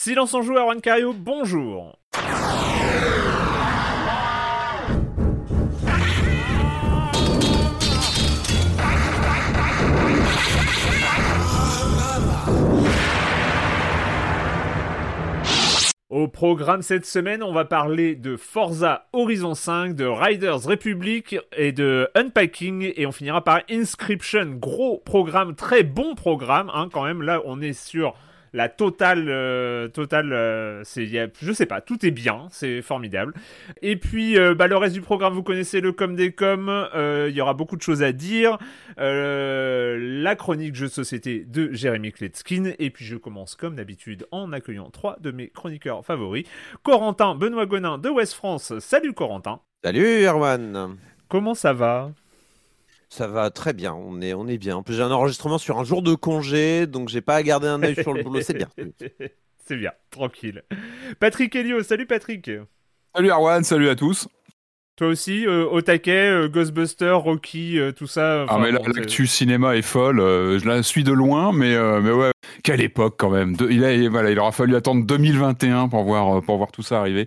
Silence en joue, Juan Cario, bonjour. Au programme cette semaine, on va parler de Forza Horizon 5, de Riders Republic et de Unpacking et on finira par Inscription. Gros programme, très bon programme hein, quand même. Là, on est sur la totale, euh, totale, euh, c'est, y a- je sais pas, tout est bien, c'est formidable. Et puis, euh, bah, le reste du programme, vous connaissez le com des com, euh, il y aura beaucoup de choses à dire, Euh, la chronique jeux de société de Jérémy Kletskin, et puis je commence comme d'habitude en accueillant trois de mes chroniqueurs favoris, Corentin Benoît Gonin de West France. Salut Corentin, Salut Erwan. Comment ça va? Ça va très bien, on est, on est bien. En plus, j'ai un enregistrement sur un jour de congé, donc j'ai pas à garder un œil sur le boulot, c'est bien. C'est bien, tranquille. Patrick Helio, salut Patrick. Salut Arwan, salut à tous. Toi aussi, euh, au taquet, euh, Ghostbusters, Rocky, euh, tout ça. Ah mais l'actu cinéma est folle. euh, je la suis de loin, mais euh, mais ouais, quelle époque quand même. De- il, a, voilà, il aura fallu attendre 2021 pour voir euh, pour voir tout ça arriver.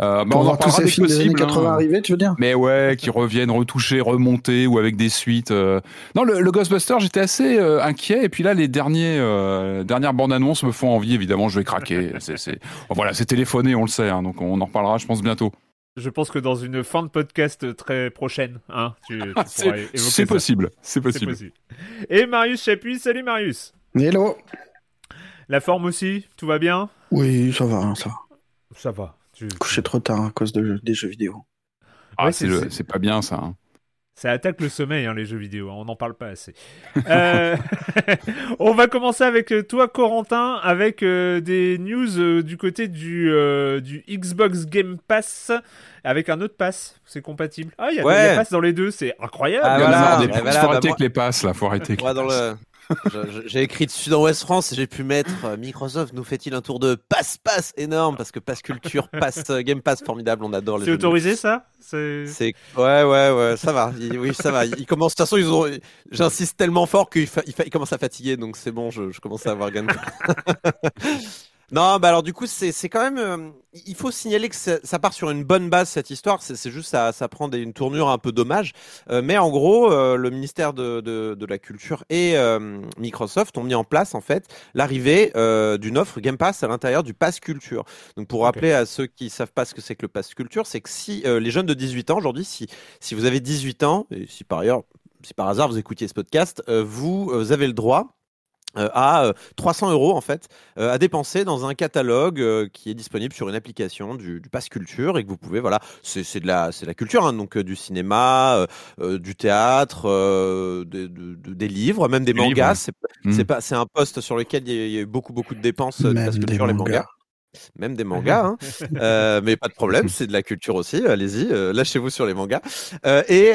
Euh, bah, Pour on en voir tous parlera des années possible, 80 hein. arriver, tu veux dire? Mais ouais, qui reviennent retouchés, remontés ou avec des suites. euh. Non, le, le Ghostbuster, j'étais assez euh, inquiet. Et puis là, les derniers euh, dernières bandes annonces me font envie. Évidemment, je vais craquer. c'est, c'est... bon, voilà, c'est téléphoné, on le sait. hein, donc on en reparlera, je pense bientôt. Je pense que dans une fin de podcast très prochaine, hein, tu, tu pourras c'est, évoquer c'est ça. possible, c'est C'est possible. possible. Et Marius Chapuis, salut Marius. Hello La forme aussi, tout va bien? Oui, ça va, hein, ça. Ça va. Tu... Couché trop tard à cause de, des jeux vidéo. Ah, Ouais, c'est, c'est- le- pas bien ça. hein. Ça attaque le sommeil, hein, les jeux vidéo. hein, on n'en parle pas assez. Euh, on va commencer avec euh, toi, Corentin, avec euh, des news euh, du côté du, euh, du Xbox Game Pass, avec un autre pass. C'est compatible. Ah, il y a des passes dans les deux, c'est incroyable. Ah, a voilà, faut bah arrêter moi- avec les passes là, faut arrêter. avec Moi, les dans passes. le... J'ai écrit dessus dans West France et j'ai pu mettre euh, Microsoft nous fait-il un tour de passe-passe énorme parce que passe culture, passe euh, Game Pass formidable, on adore les C'est autorisé ça C'est ouais ouais ouais ça va. Il- oui ça va. Ils commencent de toute façon ils ont j'insiste tellement fort qu'ils fa... commencent à fatiguer donc c'est bon je, je commence à avoir gain de- non bah alors du coup c'est quand même euh, il faut signaler que ça, ça part sur une bonne base cette histoire. C'est juste ça ça prend des, une tournure un peu dommage. Euh, mais en gros euh, le ministère de, de, de la culture et Microsoft ont mis en place en fait l'arrivée d'une offre Game Pass à l'intérieur du Pass Culture. Donc pour rappeler à ceux qui savent pas ce que c'est que le Pass Culture c'est que si les jeunes de 18 ans aujourd'hui si si vous avez 18 ans, et si par ailleurs, si par hasard vous écoutiez ce podcast, vous, vous avez le droit euh, à euh, 300 euros en fait euh, à dépenser dans un catalogue euh, qui est disponible sur une application du, du Pass Culture et que vous pouvez voilà c'est c'est de la c'est de la culture hein, donc euh, du cinéma euh, euh, du théâtre euh, de- de- de- des livres même des Des mangas livres. c'est pas c'est un poste sur lequel il y, a, eu beaucoup beaucoup de dépenses euh, Pass des Culture les mangas. mangas même des mangas, hein. Euh, mais pas de problème, c'est de la culture aussi. Allez-y, euh, lâchez-vous sur les mangas. Euh, et,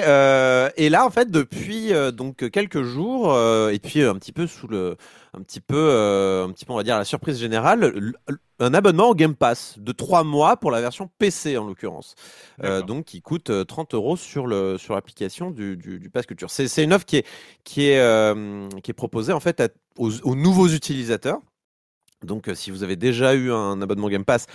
et là, en fait, depuis donc quelques jours, et puis un petit peu sous le, un petit peu, un petit peu, on va dire la surprise générale, un abonnement au Game Pass de trois mois pour la version PC en l'occurrence, donc qui coûte euh, 30 euros sur le sur l'application du, du, du Pass Culture. C'est une offre qui est qui est qui est proposée en fait à- aux, aux nouveaux utilisateurs. Donc, euh, si vous avez déjà eu un abonnement Game Pass,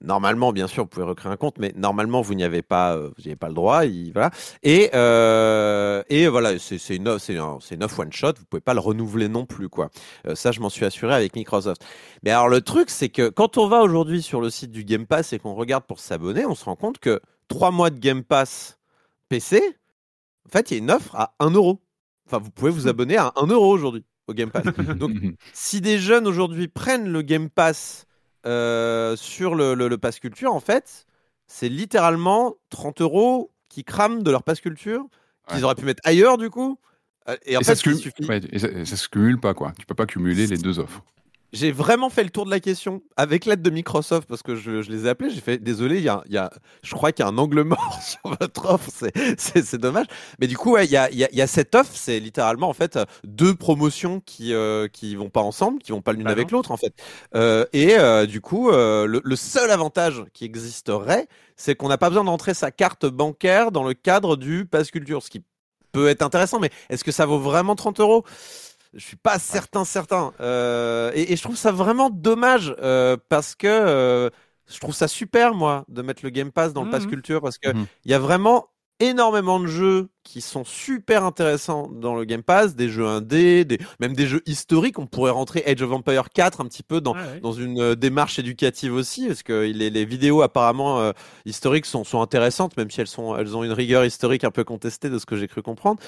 normalement, bien sûr, vous pouvez recréer un compte, mais normalement, vous n'y avez pas, euh, vous n'y avez pas le droit. il- voilà. Et, euh, et voilà, c'est une, offre- c'est un, one shot. Vous pouvez pas le renouveler non plus, quoi. Euh, ça, je m'en suis assuré avec Microsoft. Mais alors, le truc, c'est que quand on va aujourd'hui sur le site du Game Pass et qu'on regarde pour s'abonner, on se rend compte que trois mois de Game Pass PC, en fait, il y a une offre à 1 euro. Enfin, vous pouvez vous abonner à 1 euro aujourd'hui au Game Pass. Donc, si des jeunes aujourd'hui prennent le Game Pass euh, sur le, le, le Pass Culture, en fait, c'est littéralement 30 euros qui crament de leur Pass Culture, qu'ils Ouais. auraient pu mettre ailleurs du coup. Euh, Et en et fait, ça se il cumule- suffit- ouais, et ça, et ça se cumule pas, quoi. Tu peux pas cumuler les deux offres. J'ai vraiment fait le tour de la question avec l'aide de Microsoft parce que je, je les ai appelés. J'ai fait désolé, il y a, il y a, je crois qu'il y a un angle mort sur votre offre. C'est, dommage. Mais du coup, ouais, il y a, il y a, il y a cette offre. C'est littéralement en fait deux promotions qui euh, qui vont pas ensemble, qui vont pas l'une Bah avec l'autre en fait. Euh, et euh, du coup, euh, le, le seul avantage qui existerait, c'est qu'on n'a pas besoin d'entrer sa carte bancaire dans le cadre du Pass Culture, ce qui peut être intéressant. Mais est-ce que ça vaut vraiment 30 euros? Je suis pas certain, certain. Euh, et, et je trouve ça vraiment dommage euh, parce que euh, je trouve ça super, moi, de mettre le Game Pass dans le Pass Mhm. Culture parce que il Mhm. y a vraiment énormément de jeux qui sont super intéressants dans le Game Pass, des jeux indés, des, même des jeux historiques. On pourrait rentrer Age of Empire 4 un petit peu dans, une euh, démarche éducative aussi, parce que les, les vidéos apparemment euh, historiques sont, sont intéressantes, même si elles sont elles ont une rigueur historique un peu contestée de ce que j'ai cru comprendre.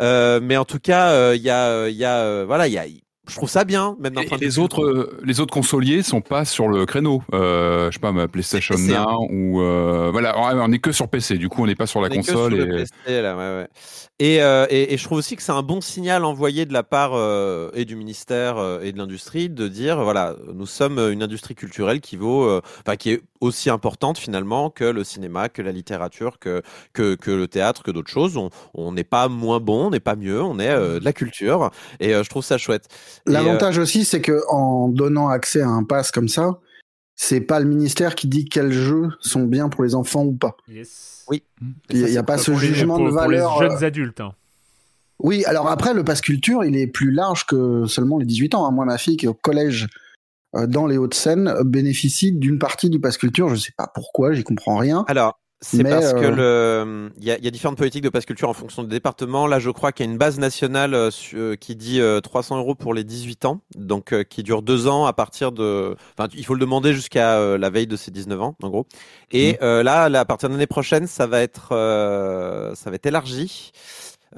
Euh, mais en tout cas, il y a il y a voilà il y a je trouve ça bien même d'un Et point de les autres, euh, les autres consoliers sont pas sur le créneau. Euh, je sais pas, ma PlayStation PC, hein. Now ou euh, voilà, on est que sur PC. Du coup, on n'est pas sur la On console. sur le et... PC, là, ouais, ouais. Et, euh, et, et je trouve aussi que c'est un bon signal envoyé de la part euh, et du ministère euh, et de l'industrie de dire voilà nous sommes une industrie culturelle qui vaut euh, enfin qui est aussi importante finalement que le cinéma que la littérature que que, que le théâtre que d'autres choses on n'est pas moins bon on n'est pas mieux on est euh, de la culture et euh, je trouve ça chouette Et, euh, L'avantage aussi, c'est que en donnant accès à un pass comme ça, c'est pas le ministère qui dit quels jeux sont bien pour les enfants ou pas. Yes. Oui. Il n'y a, pas Pour ce les- jugement pour- de pour valeur. les euh, jeunes adultes. hein. Oui, alors après, le pass culture, il est plus large que seulement les 18 ans. hein. Moi, ma fille qui est au collège dans les Hauts-de-Seine euh, bénéficie d'une partie du pass culture. Je sais pas pourquoi, j'y comprends rien. Alors, c'est parce que euh, le, il y a, y a différentes politiques de passe culture en fonction des départements. Là, je crois qu'il y a une base nationale euh, euh, qui dit euh, 300 euros pour les 18 ans, donc euh, qui dure deux ans à partir de. Enfin, il faut le demander jusqu'à euh, la veille de ses 19 ans, en gros. Et euh, là, là, à partir de l'année prochaine, ça va être, euh, ça va être élargi.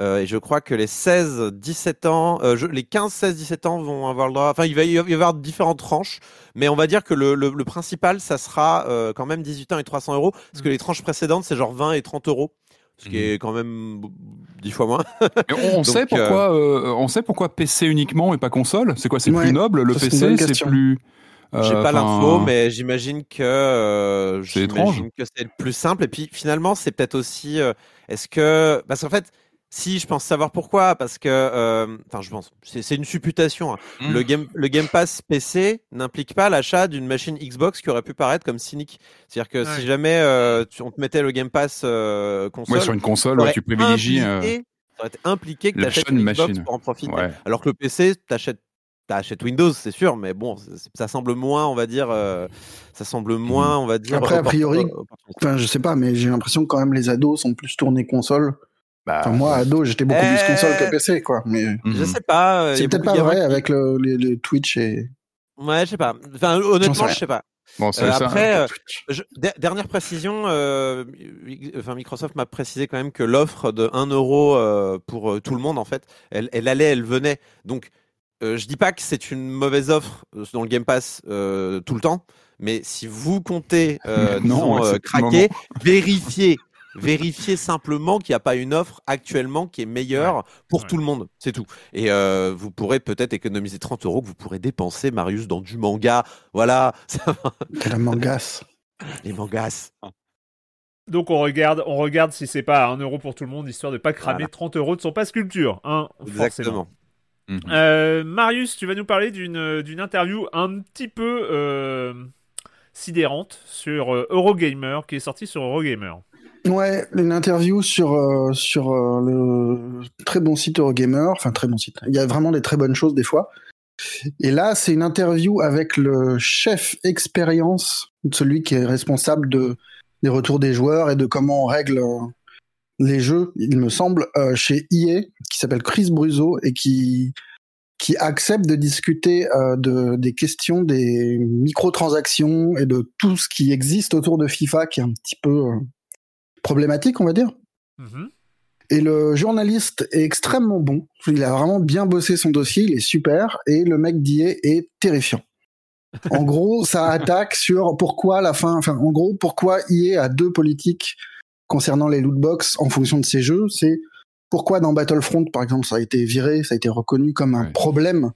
Euh, et je crois que les 16, 17 ans, euh, je- les 15, 16, 17 ans vont avoir le droit. Enfin, il va y avoir différentes tranches, mais on va dire que le, le, le principal, ça sera euh, quand même 18 ans et 300 euros, parce que les tranches précédentes, c'est genre 20 et 30 euros, ce qui Mhm. est quand même 10 fois moins. Mais on, Donc, sait pourquoi, euh, on sait pourquoi PC uniquement et pas console. C'est quoi C'est Ouais, plus noble le PC, c'est question. plus. euh, J'ai pas l'info, mais j'imagine que euh, C'est étrange. que c'est le plus simple. Et puis finalement, c'est peut-être aussi, euh, est-ce que, parce qu'en fait, si je pense savoir pourquoi, parce que, euh, enfin, je pense, c'est c'est une supputation. hein. Hmm. Le game, le Game Pass PC n'implique pas l'achat d'une machine Xbox qui aurait pu paraître comme cynique. C'est-à-dire que Ouais. si jamais euh, tu- on te mettait le Game Pass euh, console, Ouais, sur une console, ouais, tu privilégies. impliqué- ça aurait été impliqué que tu achètes une Xbox machine. pour en profiter. ouais. Alors que le PC, t'achètes T'achètes Windows, c'est sûr, mais bon, ça semble moins, on va dire, euh, ça semble moins, on va dire. Après, a priori. Enfin, je sais pas, mais j'ai l'impression que quand même les ados sont plus tournés console. Bah, Enfin, moi, ado, j'étais beaucoup Euh, plus console que PC, quoi. Mais mhm. Je sais pas. euh, c'est peut-être pas vrai qui- avec le, les, les Twitch et. Ouais, je sais pas. Enfin, honnêtement, je sais pas. Bon, c'est Euh, ça. après, euh, je- der- dernière précision, euh, enfin Microsoft m'a précisé quand même que l'offre de 1 euro euh, pour euh, tout le monde, en fait, elle, elle allait, elle venait. Donc, euh, je dis pas que c'est une mauvaise offre euh, dans le Game Pass euh, tout le temps, mais si vous comptez, euh, Non, disons, euh, craquer, vérifiez Vérifiez simplement qu'il n'y a pas une offre actuellement qui est meilleure pour Ouais. tout le monde. C'est tout. Et euh, vous pourrez peut-être économiser 30 euros que vous pourrez dépenser, Marius, dans du manga. Voilà, la mangasse. les mangas. Donc on regarde, on regarde si c'est pas à 1 euro pour tout le monde, histoire de pas cramer Voilà. 30 euros de son passe culture. Hein. Exactement. Euh, Marius, tu vas nous parler d'une d'une interview un petit peu euh, sidérante sur Eurogamer, qui est sortie sur Eurogamer. Ouais, une interview sur euh, sur euh, le très bon site Eurogamer, enfin très bon site. Il y a vraiment des très bonnes choses des fois. Et là, c'est une interview avec le chef expérience, celui qui est responsable de des retours des joueurs et de comment on règle euh, les jeux, il me semble, chez EA, qui s'appelle Chris Bruzo et qui qui accepte de discuter de, des questions des microtransactions et de tout ce qui existe autour de FIFA, qui est un petit peu problématique, on va dire. Mhm. Et le journaliste est extrêmement bon. Il a vraiment bien bossé son dossier, il est super. Et le mec d'IA est terrifiant. En gros, ça attaque sur pourquoi la fin, enfin, en gros, pourquoi EA a deux politiques concernant les lootbox en fonction de ses jeux. C'est pourquoi dans Battlefront, par exemple, ça a été viré, ça a été reconnu comme un Ouais. problème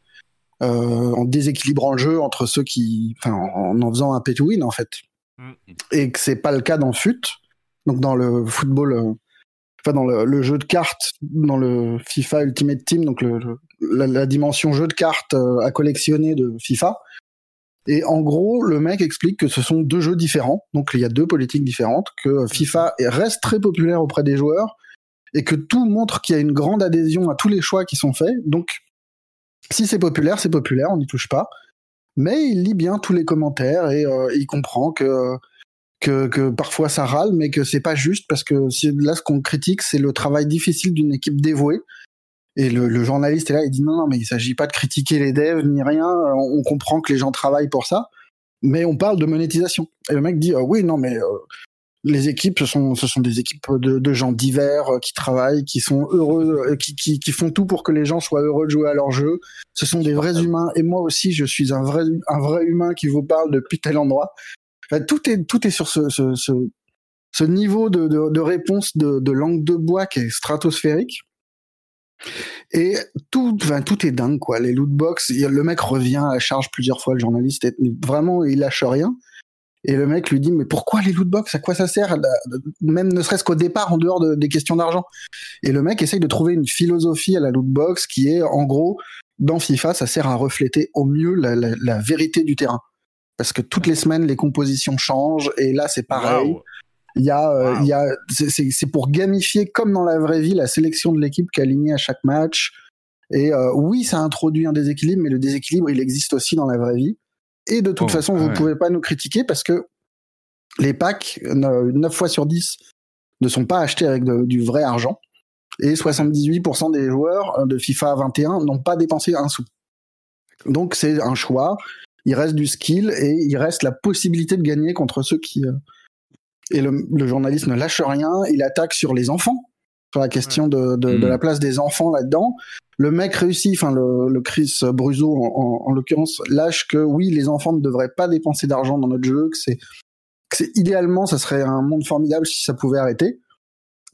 euh, en déséquilibrant le jeu entre ceux qui, enfin, en en faisant un pay to win en fait, Mm. et que c'est pas le cas dans FUT, donc dans le football, euh, enfin dans le, le jeu de cartes, dans le FIFA Ultimate Team, donc le, le- la, la dimension jeu de cartes euh, à collectionner de FIFA. Et en gros, le mec explique que ce sont deux jeux différents, donc il y a deux politiques différentes, que FIFA est- reste très populaire auprès des joueurs et que tout montre qu'il y a une grande adhésion à tous les choix qui sont faits. Donc, si c'est populaire, c'est populaire, on n'y touche pas. Mais il lit bien tous les commentaires et euh, il comprend que, que que parfois ça râle, mais que c'est pas juste parce que là ce qu'on critique, c'est le travail difficile d'une équipe dévouée. Et le, le journaliste est là, il dit non, non, mais il s'agit pas de critiquer les devs ni rien. On, on comprend que les gens travaillent pour ça, mais on parle de monétisation. Et le mec dit euh, oui, non, mais euh, les équipes, ce sont, ce sont des équipes de, de gens divers euh, qui travaillent, qui sont heureux, euh, qui, qui, qui font tout pour que les gens soient heureux de jouer à leur jeu. Ce sont des vrais humains. Et moi aussi, je suis un vrai, un vrai humain qui vous parle depuis tel endroit. Tout est, tout est sur ce, ce, ce, ce niveau de, de, de réponse de, de langue de bois qui est stratosphérique. Et tout, enfin, tout est dingue, quoi. Les y a- le mec revient à charge plusieurs fois, le journaliste, est, vraiment, il lâche rien. Et le mec lui dit, mais pourquoi les lootbox À quoi ça sert? Même ne serait-ce qu'au départ, en dehors de- des questions d'argent. Et le mec essaye de trouver une philosophie à la lootbox qui est, en gros, dans FIFA, ça sert à refléter au mieux la, la- la vérité du terrain. Parce que toutes les semaines, les compositions changent, et là, c'est pareil. Il y a, euh, Wow. il y a, c'est- pour gamifier comme dans la vraie vie la sélection de l'équipe qui est alignée à chaque match. Et euh, oui, ça introduit un déséquilibre, mais le déséquilibre, il existe aussi dans la vraie vie. Et de toute Oh, façon, vous ouais. pouvez pas nous critiquer parce que les packs, 9 fois sur 10, ne sont pas achetés avec de- du vrai argent. Et 78% des joueurs euh, de FIFA 21 n'ont pas dépensé un sou. Donc c'est un choix. Il reste du skill et il reste la possibilité de gagner contre ceux qui. euh, Et le, le journaliste ne lâche rien. Il attaque sur les enfants, sur la question de, de, de Mm. la place des enfants là-dedans. Le mec réussit, enfin le, le Chris Bruzo en, en- en l'occurrence, lâche que oui, les enfants ne devraient pas dépenser d'argent dans notre jeu, que c'est que c'est idéalement, ça serait un monde formidable si ça pouvait arrêter.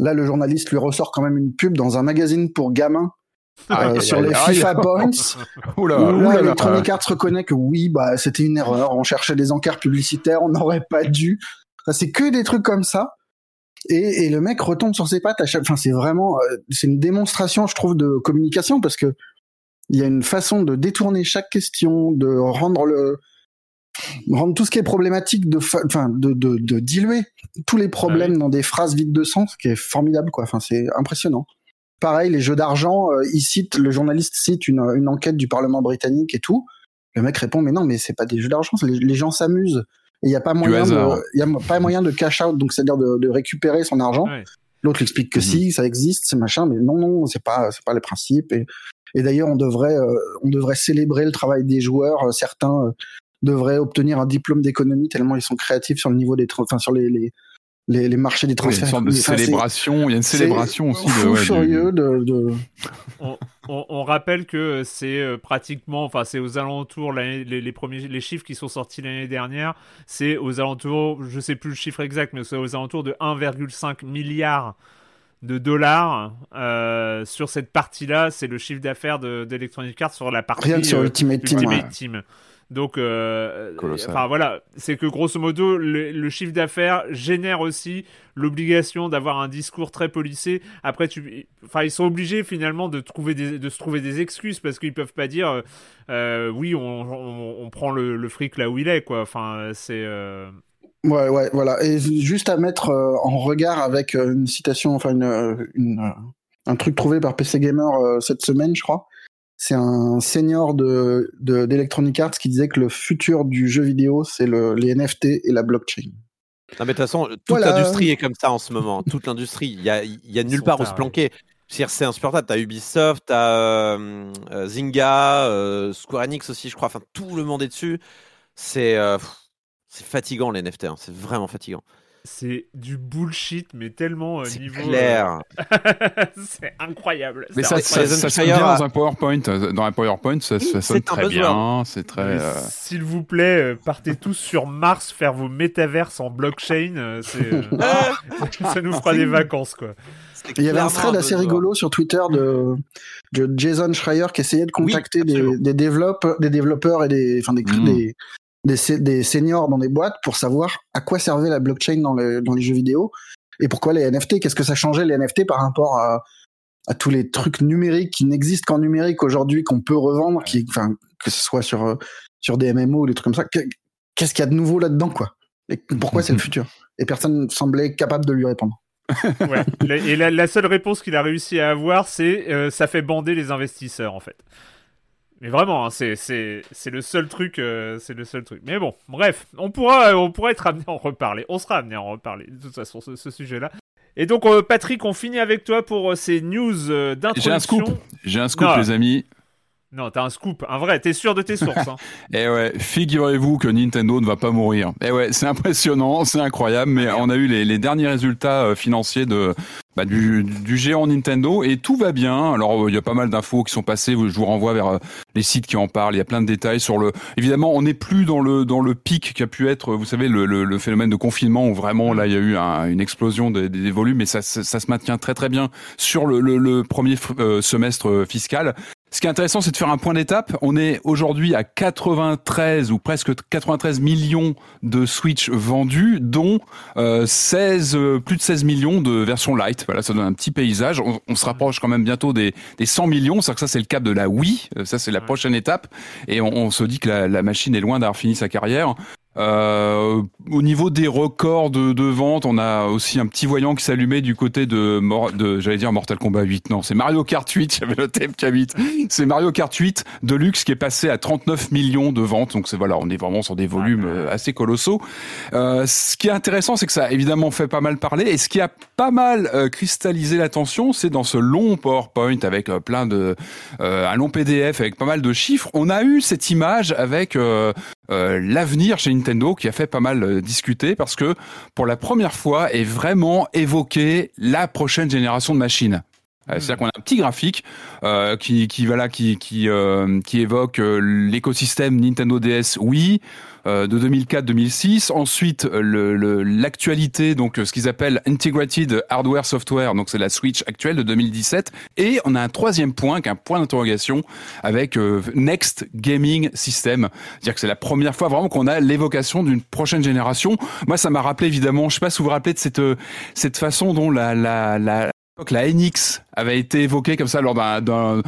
Là, le journaliste lui ressort quand même une pub dans un magazine pour gamins euh, sur les. FIFA Points. Oula, Où là, oula. Electronic Arts reconnaît que oui, bah, c'était une erreur. On cherchait des encarts publicitaires, on n'aurait pas dû. Enfin, c'est que des trucs comme ça. Et, et le mec retombe sur ses pattes à chaque. Enfin, c'est vraiment, euh, c'est une démonstration, je trouve, de communication parce que il y a une façon de détourner chaque question, de rendre le, rendre tout ce qui est problématique, de, fa- enfin, de, de, de diluer tous les problèmes dans des phrases vides de sens, qui est formidable, quoi. Enfin, c'est impressionnant. Pareil, les jeux d'argent, euh, il cite, le journaliste cite une, une enquête du Parlement britannique et tout. Le mec répond, mais non, mais c'est pas des jeux d'argent, c'est les, les gens s'amusent. Et il n'y a pas moyen de, il y a pas moyen de cash out, donc c'est-à-dire de, de récupérer son argent. Ouais. L'autre explique que Mhm. si, ça existe, c'est machin, mais non, non, c'est pas, c'est pas le principe. Et, et d'ailleurs, on devrait, euh, on devrait célébrer le travail des joueurs. Euh, Certains euh, devraient obtenir un diplôme d'économie tellement ils sont créatifs sur le niveau des, enfin sur les, les, les, les marchés des Il y a une transferts. sorte de Enfin, célébration, il y a une c'est célébration aussi de, ouais, furieux de, de- on, on- on rappelle que c'est euh, pratiquement, enfin c'est aux alentours les, les premiers les chiffres qui sont sortis l'année dernière, c'est aux alentours, je sais plus le chiffre exact, mais c'est aux alentours de 1,5 milliard de dollars euh, sur cette partie-là. C'est le chiffre d'affaires de- d'Electronic Arts sur la partie rien que sur euh, Ultimate Team. Ultimate ouais. Team. Donc, euh, enfin voilà, c'est que grosso modo, le, le chiffre d'affaires génère aussi l'obligation d'avoir un discours très policé. Après, tu, enfin, ils sont obligés finalement de trouver des, de se trouver des excuses parce qu'ils peuvent pas dire, euh, euh, oui, on, on, on prend le, le fric là où il est, quoi. Enfin, c'est. euh, Ouais, ouais, voilà. Et juste à mettre euh, en regard avec euh, une citation, enfin une, une, un truc trouvé par PC Gamer euh, cette semaine, je crois. C'est un senior de de- d'Electronic Arts qui disait que le futur du jeu vidéo, c'est le, les NFT et la blockchain. Non, mais de toute façon, toute Voilà. l'industrie est comme ça en ce moment. Toute l'industrie, il y a, y nulle part où se planquer. C'est insupportable. T'as Ubisoft, t'as euh, euh, Zynga, euh, Square Enix aussi, je crois. Enfin, tout le monde est dessus. C'est euh, fatigant les NFT. hein. C'est vraiment fatigant. C'est du bullshit, mais tellement euh, C'est niveau. clair. euh, c'est incroyable. Mais ça, ça, sonne bien dans un PowerPoint. euh, Dans un PowerPoint, ça, Oui, sonne très bien. C'est très. Euh, S'il vous plaît, partez tous sur Mars faire vos métaverses en blockchain. euh, euh, ça nous fera des vacances, quoi. Il y avait un thread assez rigolo sur Twitter de, de Jason Schreier qui essayait de contacter des, absolument. des, développeurs, des développeurs et des, enfin des, Mm. des, des, seniors dans des boîtes pour savoir à quoi servait la blockchain dans, le, dans les jeux vidéo et pourquoi les NFT, qu'est-ce que ça changeait les NFT par rapport à, à tous les trucs numériques qui n'existent qu'en numérique aujourd'hui, qu'on peut revendre, qui, enfin, que ce soit sur, sur des MMO ou des trucs comme ça. Que- Qu'est-ce qu'il y a de nouveau là-dedans, quoi? Et pourquoi c'est le futur? Et personne ne semblait capable de lui répondre. Ouais. Et la, la seule réponse qu'il a réussi à avoir, c'est euh, ça fait bander les investisseurs, en fait. Mais vraiment, hein, c'est le seul truc, euh, c'est le seul truc. Mais bon, bref, on pourra euh, on pourra être amené à en reparler. On sera amené à en reparler de toute façon ce, ce sujet-là. Et donc euh, Patrick, on finit avec toi pour ces news euh, J'ai un d'introduction. scoop. J'ai un scoop, Non. les amis. Non, t'as un scoop, un vrai. T'es sûr de tes sources hein. Eh ouais, figurez-vous que Nintendo ne va pas mourir. Eh ouais, c'est impressionnant, c'est incroyable, mais on a eu les, les derniers résultats euh, financiers de bah, du, du géant Nintendo et tout va bien. Alors euh, il y a pas mal d'infos qui sont passées. Je vous renvoie vers euh, les sites qui en parlent. Il y a plein de détails sur le. Évidemment, on n'est plus dans le dans le pic qui a pu être, vous savez, le, le, le phénomène de confinement où vraiment là il y a eu un- une explosion des, des volumes, mais ça, ça, ça se maintient très très bien sur le, le, premier semestre fiscal. Ce qui est intéressant, c'est de faire un point d'étape. On est aujourd'hui à 93 ou presque 93 millions de Switch vendus, dont euh, 16, euh, plus de 16 millions de versions light. Voilà, ça donne un petit paysage. On, on se rapproche quand même bientôt des, des 100 millions. C'est que ça, c'est le cap de la Wii. Euh, Ça, c'est la prochaine étape. Et on, on se dit que la, la machine est loin d'avoir fini sa carrière. Euh, au niveau des records de, de vente, on a aussi un petit voyant qui s'allumait du côté de, de j'allais dire Mortal Kombat 8. Non, c'est Mario Kart 8. J'avais le MK8. C'est Mario Kart 8 Deluxe qui est passé à 39 millions de ventes. Donc c'est voilà, on est vraiment sur des volumes euh, assez colossaux. Euh, ce qui est intéressant, c'est que ça a évidemment fait pas mal parler. Et ce qui a pas mal euh, cristallisé l'attention, c'est dans ce long PowerPoint avec euh, plein de, euh, un long PDF avec pas mal de chiffres. On a eu cette image avec euh, l'avenir chez Nintendo qui a fait pas mal euh, discuter parce que pour la première fois est vraiment évoqué la prochaine génération de machines. Euh, C'est-à-dire qu'on a un petit graphique euh, qui, qui voilà qui qui, euh, qui évoque l'écosystème Nintendo DS Wii euh, de 2004-2006. Ensuite, euh, le- l'actualité, donc euh, ce qu'ils appellent Integrated Hardware Software, donc c'est la Switch actuelle de 2017. Et on a un troisième point, qu'un point d'interrogation avec euh, Next Gaming System. C'est-à-dire que c'est la première fois vraiment qu'on a l'évocation d'une prochaine génération. Moi, ça m'a rappelé évidemment, je sais pas si vous vous rappelez de cette euh, cette façon dont la la la la NX avait été évoquée comme ça lors d'un,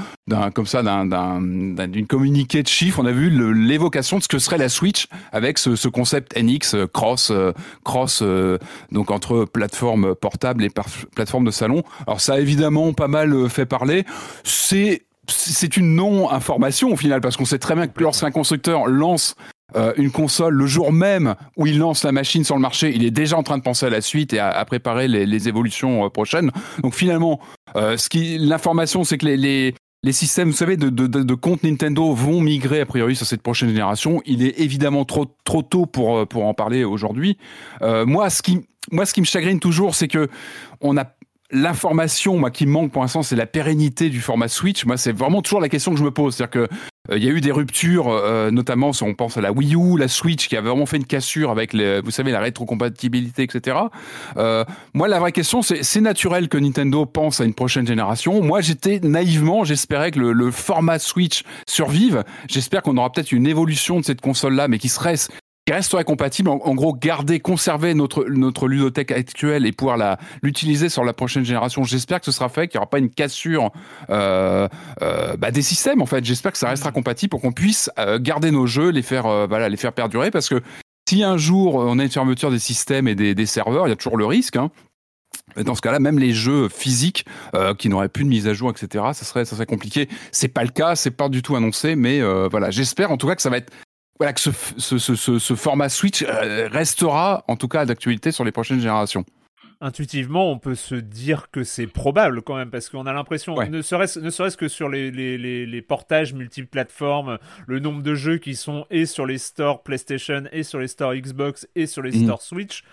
comme ça d'un, d'un, d'un- d'une communiqué de chiffres. On a vu l'évocation de ce que serait la Switch avec ce, ce concept NX euh, cross euh, cross euh, donc entre plateforme portable et plateforme de salon. Alors ça a évidemment pas mal fait parler. C'est c'est une non-information au final parce qu'on sait très bien que lorsqu'un constructeur lance euh, une console le jour même où il lance la machine sur le marché, il est déjà en train de penser à la suite et à, préparer les, évolutions euh, prochaines. Donc finalement, euh, l'information, c'est que les, les les systèmes, vous savez, de, de, de, comptes Nintendo vont migrer a priori sur cette prochaine génération. Il est évidemment trop trop tôt pour pour en parler aujourd'hui. Moi, ce qui moi, ce qui me chagrine toujours, c'est que on a l'information, moi, qui me manque pour l'instant, c'est la pérennité du format Switch. Moi, c'est vraiment toujours la question que je me pose. C'est-à-dire que il y a eu des ruptures, euh, notamment si on pense à la Wii U, la Switch, qui a vraiment fait une cassure avec, vous savez, la rétrocompatibilité, etc. Euh, moi, la vraie question, c'est c'est naturel que Nintendo pense à une prochaine génération. Moi, j'étais naïvement, j'espérais que le, le, format Switch survive. J'espère qu'on aura peut-être une évolution de cette console-là, mais qui serait qui resterait compatible. En, gros, garder, conserver notre notre ludothèque actuelle et pouvoir la l'utiliser sur la prochaine génération. J'espère que ce sera fait, qu'il n'y aura pas une cassure euh, euh, bah, des systèmes. En fait, j'espère que ça restera compatible pour qu'on puisse euh, garder nos jeux, les faire euh, voilà, les faire perdurer. Parce que si un jour on a une fermeture des systèmes et des, des serveurs, il y a toujours le risque. Hein. Dans ce cas-là, même les jeux physiques euh, qui n'auraient plus de mise à jour, etc., ça serait, ça serait compliqué. C'est pas le cas, c'est pas du tout annoncé, mais euh, voilà, j'espère en tout cas que ça va être voilà que ce, ce, ce, ce format Switch euh, restera en tout cas d'actualité sur les prochaines générations intuitivement, on peut se dire que c'est probable quand même, parce qu'on a l'impression, ouais. ne serait-ce ne serait que sur les, les, les, les portages multiplateformes, le nombre de jeux qui sont et sur les stores PlayStation, et sur les stores Xbox, et sur les mmh. stores Switch,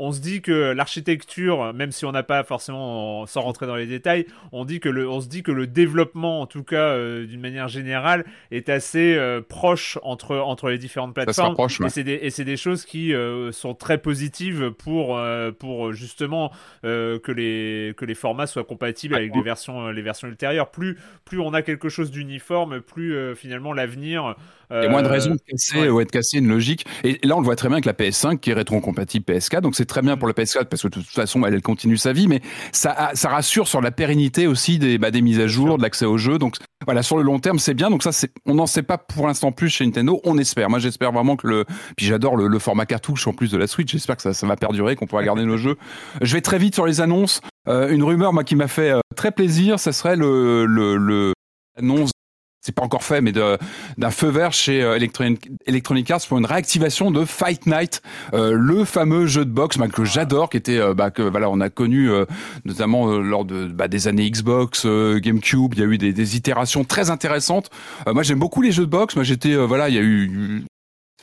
on se dit que l'architecture, même si on n'a pas forcément, sans rentrer dans les détails, on, dit que le, on se dit que le développement, en tout cas euh, d'une manière générale, est assez euh, proche entre, entre les différentes plateformes. Proche, ouais. Et c'est des, choses qui euh, sont très positives pour, pour justement que, les, que les formats soient compatibles avec les versions, les versions ultérieures. Plus, plus on a quelque chose d'uniforme, plus finalement l'avenir il y a moins de raisons de casser, ouais. ouais. de casser une logique. Et là, on le voit très bien avec la PS5 qui est rétro-compatible PS4. Donc c'est très bien pour la PS4 parce que de toute façon, elle, elle continue sa vie. Mais ça, ça rassure sur la pérennité aussi des, bah, des mises à jour, de l'accès au jeu. Donc voilà, sur le long terme, c'est bien. Donc ça, c'est, on n'en sait pas pour l'instant plus chez Nintendo. On espère. Moi, j'espère vraiment que le. Puis j'adore le, le, format cartouche en plus de la Switch. J'espère que ça, ça va perdurer, qu'on pourra garder nos jeux. Je vais très vite sur les annonces. Euh, une rumeur, moi, qui m'a fait euh, très plaisir, ça serait le, le, le annonce c'est pas encore fait, mais d'un feu vert chez euh, Electronic, Arts pour une réactivation de Fight Night, euh, le fameux jeu de boxe bah, que j'adore, qui était euh, bah, que voilà on a connu euh, notamment euh, lors de bah, des années Xbox, GameCube. Il y a eu des, des itérations très intéressantes. moi j'aime beaucoup les jeux de boxe. Moi j'étais voilà il y a eu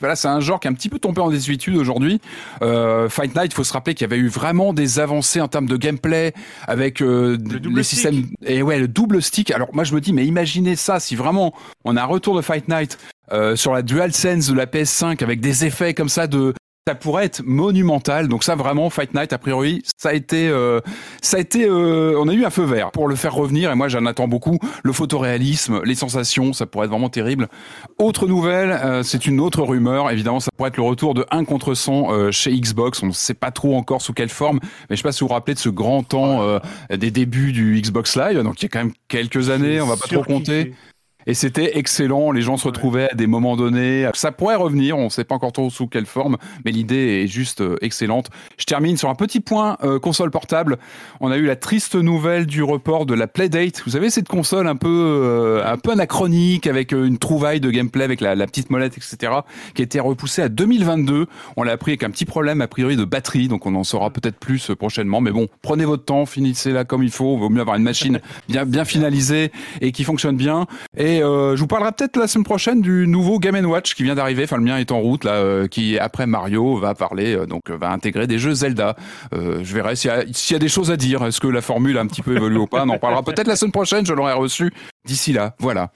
voilà, c'est un genre qui est un petit peu tombé en désuétude aujourd'hui. Euh, Fight Night, il faut se rappeler qu'il y avait eu vraiment des avancées en termes de gameplay avec euh, les systèmes et ouais le double stick. Alors moi je me dis mais imaginez ça si vraiment on a un retour de Fight Night euh, sur la DualSense de la PS5 avec des effets comme ça de ça pourrait être monumental. Donc ça vraiment Fight Night a priori ça a été euh, ça a été euh, on a eu un feu vert pour le faire revenir et moi j'en attends beaucoup. Le photoréalisme, les sensations, ça pourrait être vraiment terrible. Autre nouvelle, euh, c'est une autre rumeur. Évidemment ça pourrait être le retour de 1 contre 100 euh, chez Xbox. On ne sait pas trop encore sous quelle forme, mais je sais pas si vous vous rappelez de ce grand temps euh, des débuts du Xbox Live. Donc il y a quand même quelques années, on va pas trop compter. Et c'était excellent. Les gens se retrouvaient à des moments donnés. Ça pourrait revenir. On ne sait pas encore trop sous quelle forme, mais l'idée est juste euh, excellente. Je termine sur un petit point euh, console portable. On a eu la triste nouvelle du report de la Playdate. Vous savez cette console un peu euh, un peu anachronique avec euh, une trouvaille de gameplay avec la, la, petite molette, etc., qui a été repoussée à 2022. On l'a appris avec un petit problème a priori de batterie, donc on en saura peut-être plus prochainement. Mais bon, prenez votre temps, finissez-la comme il faut. Vaut mieux avoir une machine bien bien finalisée et qui fonctionne bien. Et euh, je vous parlerai peut-être la semaine prochaine du nouveau Game Watch qui vient d'arriver. Enfin, le mien est en route là, euh, qui après Mario va parler, euh, donc va intégrer des jeux Zelda. je verrai s'il y, s'il y, a des choses à dire. Est-ce que la formule a un petit peu évolué ou pas? On en parlera peut-être la semaine prochaine. Je l'aurai reçu d'ici là. Voilà.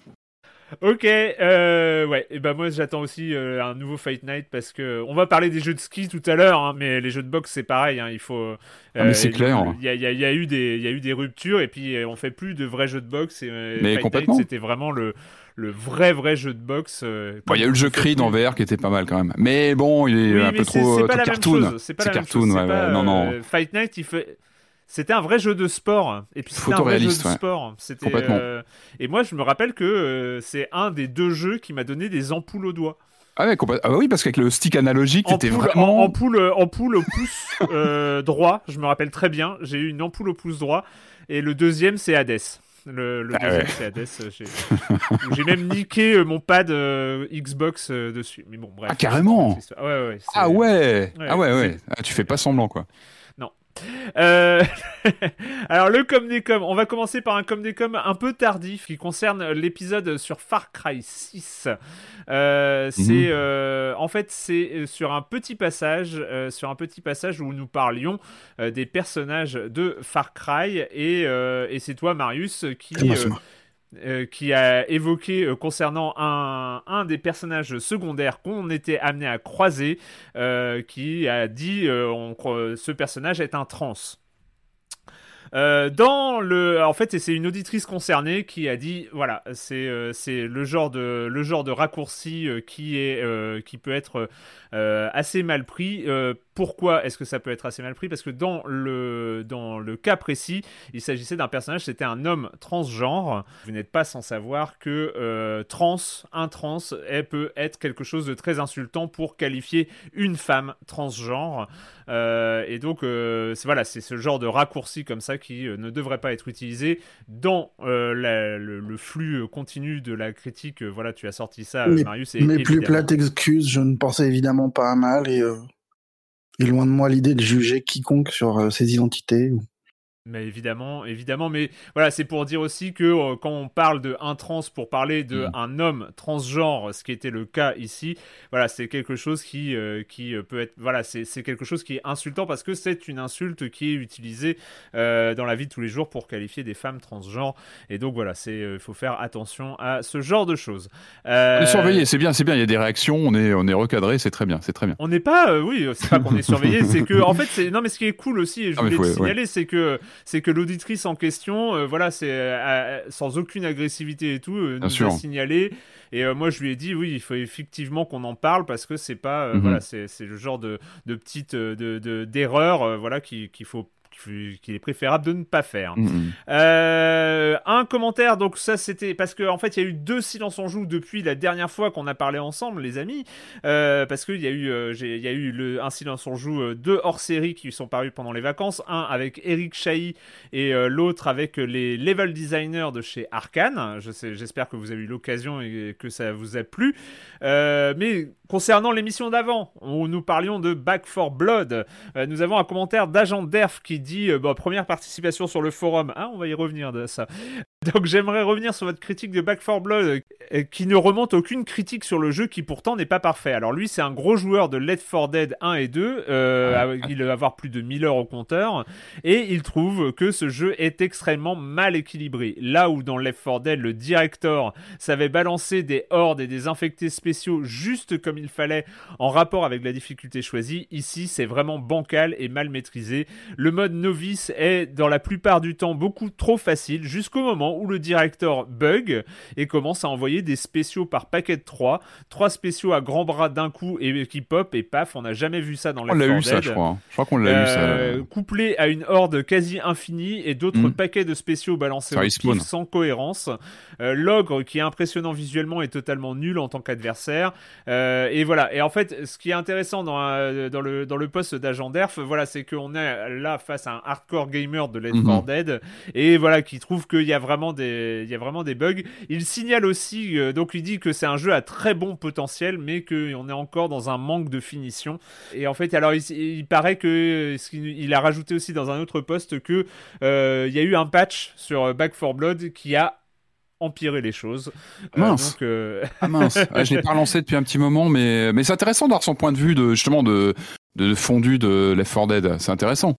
Ok, euh, ouais, et ben moi j'attends aussi euh, un nouveau Fight Night parce que on va parler des jeux de ski tout à l'heure, hein, mais les jeux de boxe c'est pareil, hein, il faut. Euh, ah mais c'est clair. Il y a, y, a, y a, eu des, il y a eu des ruptures et puis on fait plus de vrais jeux de boxe. Et, mais Fight complètement. C'était vraiment le le vrai vrai jeu de boxe. Euh, bon, il y a eu le jeu Creed en VR qui était pas mal quand même, mais bon, il est oui, un peu trop, pas trop cartoon. C'est pas la même chose. cartoon, ouais, pas, ouais, non non. Fight Night, il fait c'était un vrai jeu de sport. Et puis c'était un vrai jeu de ouais. sport. C'était euh... et moi je me rappelle que euh, c'est un des deux jeux qui m'a donné des ampoules au doigt. Ah, ouais, ah bah oui parce qu'avec le stick analogique t'étais vraiment ampoule ampoule au pouce euh, droit je me rappelle très bien. J'ai eu une ampoule au pouce droit. Et le deuxième c'est Hades. Le, le Ah deuxième ouais. c'est Hades j'ai même niqué euh, mon pad euh, Xbox euh, dessus. Mais bon bref. Ah, carrément. Ouais, ouais, ah ouais. Ouais, ah ouais ouais. Ah, tu fais pas semblant quoi Euh, Alors le des com, on va commencer par un des com un peu tardif qui concerne l'épisode sur Far Cry 6. Euh, c'est Mhm. euh, en fait c'est sur un petit passage, sur un petit passage où nous parlions des personnages de Far Cry et, et c'est toi Marius qui euh, qui a évoqué euh, concernant un, un des personnages secondaires qu'on était amené à croiser, euh, qui a dit on ce personnage est un trans. Dans le, en fait, c'est une auditrice concernée qui a dit, voilà, c'est le genre de le genre de raccourci qui est qui peut être assez mal pris. Pourquoi est-ce que ça peut être assez mal pris Parce que dans le dans le cas précis, il s'agissait d'un personnage, c'était un homme transgenre. Vous n'êtes pas sans savoir que euh, trans, un trans, est, peut être quelque chose de très insultant pour qualifier une femme transgenre. Euh, et donc, euh, c'est voilà, c'est ce genre de raccourci comme ça qui ne devrait pas être utilisé dans la- le, le flux continu de la critique. Voilà, tu as sorti ça, Mais- Marius. Et, Mes plus plates excuses, je ne pensais évidemment pas à mal et, et loin de moi l'idée de juger quiconque sur euh, ses identités. ou- Mais évidemment, évidemment, mais voilà, c'est pour dire aussi que euh, quand on parle de un trans pour parler de Mm. un homme transgenre, ce qui était le cas ici, voilà, c'est quelque chose qui euh, qui euh, peut être, voilà, c'est quelque chose qui est insultant parce que c'est une insulte qui est utilisée euh, dans la vie de tous les jours pour qualifier des femmes transgenres, et donc voilà, c'est il faut faire attention à ce genre de choses. Surveillé, c'est bien, c'est bien. Il y a des réactions, on est, on est recadré, c'est très bien, c'est très bien. on n'est pas, oui, c'est pas qu'on est surveillé, c'est que, en fait, c'est non, mais ce qui est cool aussi, et je Ah, voulais faut- le signaler, c'est que, c'est que l'auditrice en question, euh, voilà, c'est euh, sans aucune agressivité et tout, euh, nous sûr. a signalé. Et moi, je lui ai dit, oui, il faut effectivement qu'on en parle parce que c'est pas, Mhm. voilà, c'est le genre de, de petite, de, de- d'erreur, voilà, qui- qu'il faut, qu'il est préférable de ne pas faire. Mm, mm. Euh, un commentaire, donc ça c'était parce que en fait il y a eu deux silences en joue depuis la dernière fois qu'on a parlé ensemble, les amis. Euh, parce qu'il y a eu, euh, il y a eu le, un silence en joue, euh, deux hors série qui sont parus pendant les vacances, un avec Eric Chahi et l'autre avec les level designers de chez Arkane. Je sais, j'espère que vous avez eu l'occasion et que ça vous a plu. Mais concernant l'émission d'avant, où nous parlions de Back for Blood, euh, nous avons un commentaire d'agent Derf qui dit euh, bon, première participation sur le forum. Ah, on va y revenir de ça. Donc j'aimerais revenir sur votre critique de Back 4 Blood euh, qui ne remonte aucune critique sur le jeu qui pourtant n'est pas parfait. Alors lui c'est un gros joueur de Left 4 Dead 1 et 2, euh, il va avoir plus de 1000 heures au compteur et il trouve que ce jeu est extrêmement mal équilibré. Là où dans Left 4 Dead le director savait balancer des hordes et des infectés spéciaux juste comme il fallait en rapport avec la difficulté choisie, ici c'est vraiment bancal et mal maîtrisé. Le mode novice est dans la plupart du temps beaucoup trop facile jusqu'au moment où le directeur bug et commence à envoyer des spéciaux par paquet de 3, trois spéciaux à grands bras d'un coup et qui pop et paf, on n'a jamais vu ça dans On Left l'a 4 eu ça, je crois. Je crois qu'on l'a eu ça. Euh, couplé à une horde quasi infinie et d'autres Mm. paquets de spéciaux balancés au pif sans cohérence. Euh, L'ogre qui est impressionnant visuellement est totalement nul en tant qu'adversaire. Euh, et voilà. Et en fait, ce qui est intéressant dans, dans, le, dans le poste d'agent d'ERF, voilà, c'est qu'on est là face à un hardcore gamer de Left 4 Mhm. Dead et voilà qui trouve qu'il y a vraiment des, il y a vraiment des bugs. Il signale aussi, euh, donc il dit que c'est un jeu à très bon potentiel, mais qu'on est encore dans un manque de finition. Et en fait, alors il, il paraît que ce qu'il- il a rajouté aussi dans un autre poste que euh, il y a eu un patch sur Back 4 Blood qui a empiré les choses. Euh, Mince. donc, euh, Ah mince, Ouais, je l'ai pas relancé depuis un petit moment, mais, mais c'est intéressant d'avoir son point de vue de justement de, de fondu de Left 4 Dead. C'est intéressant.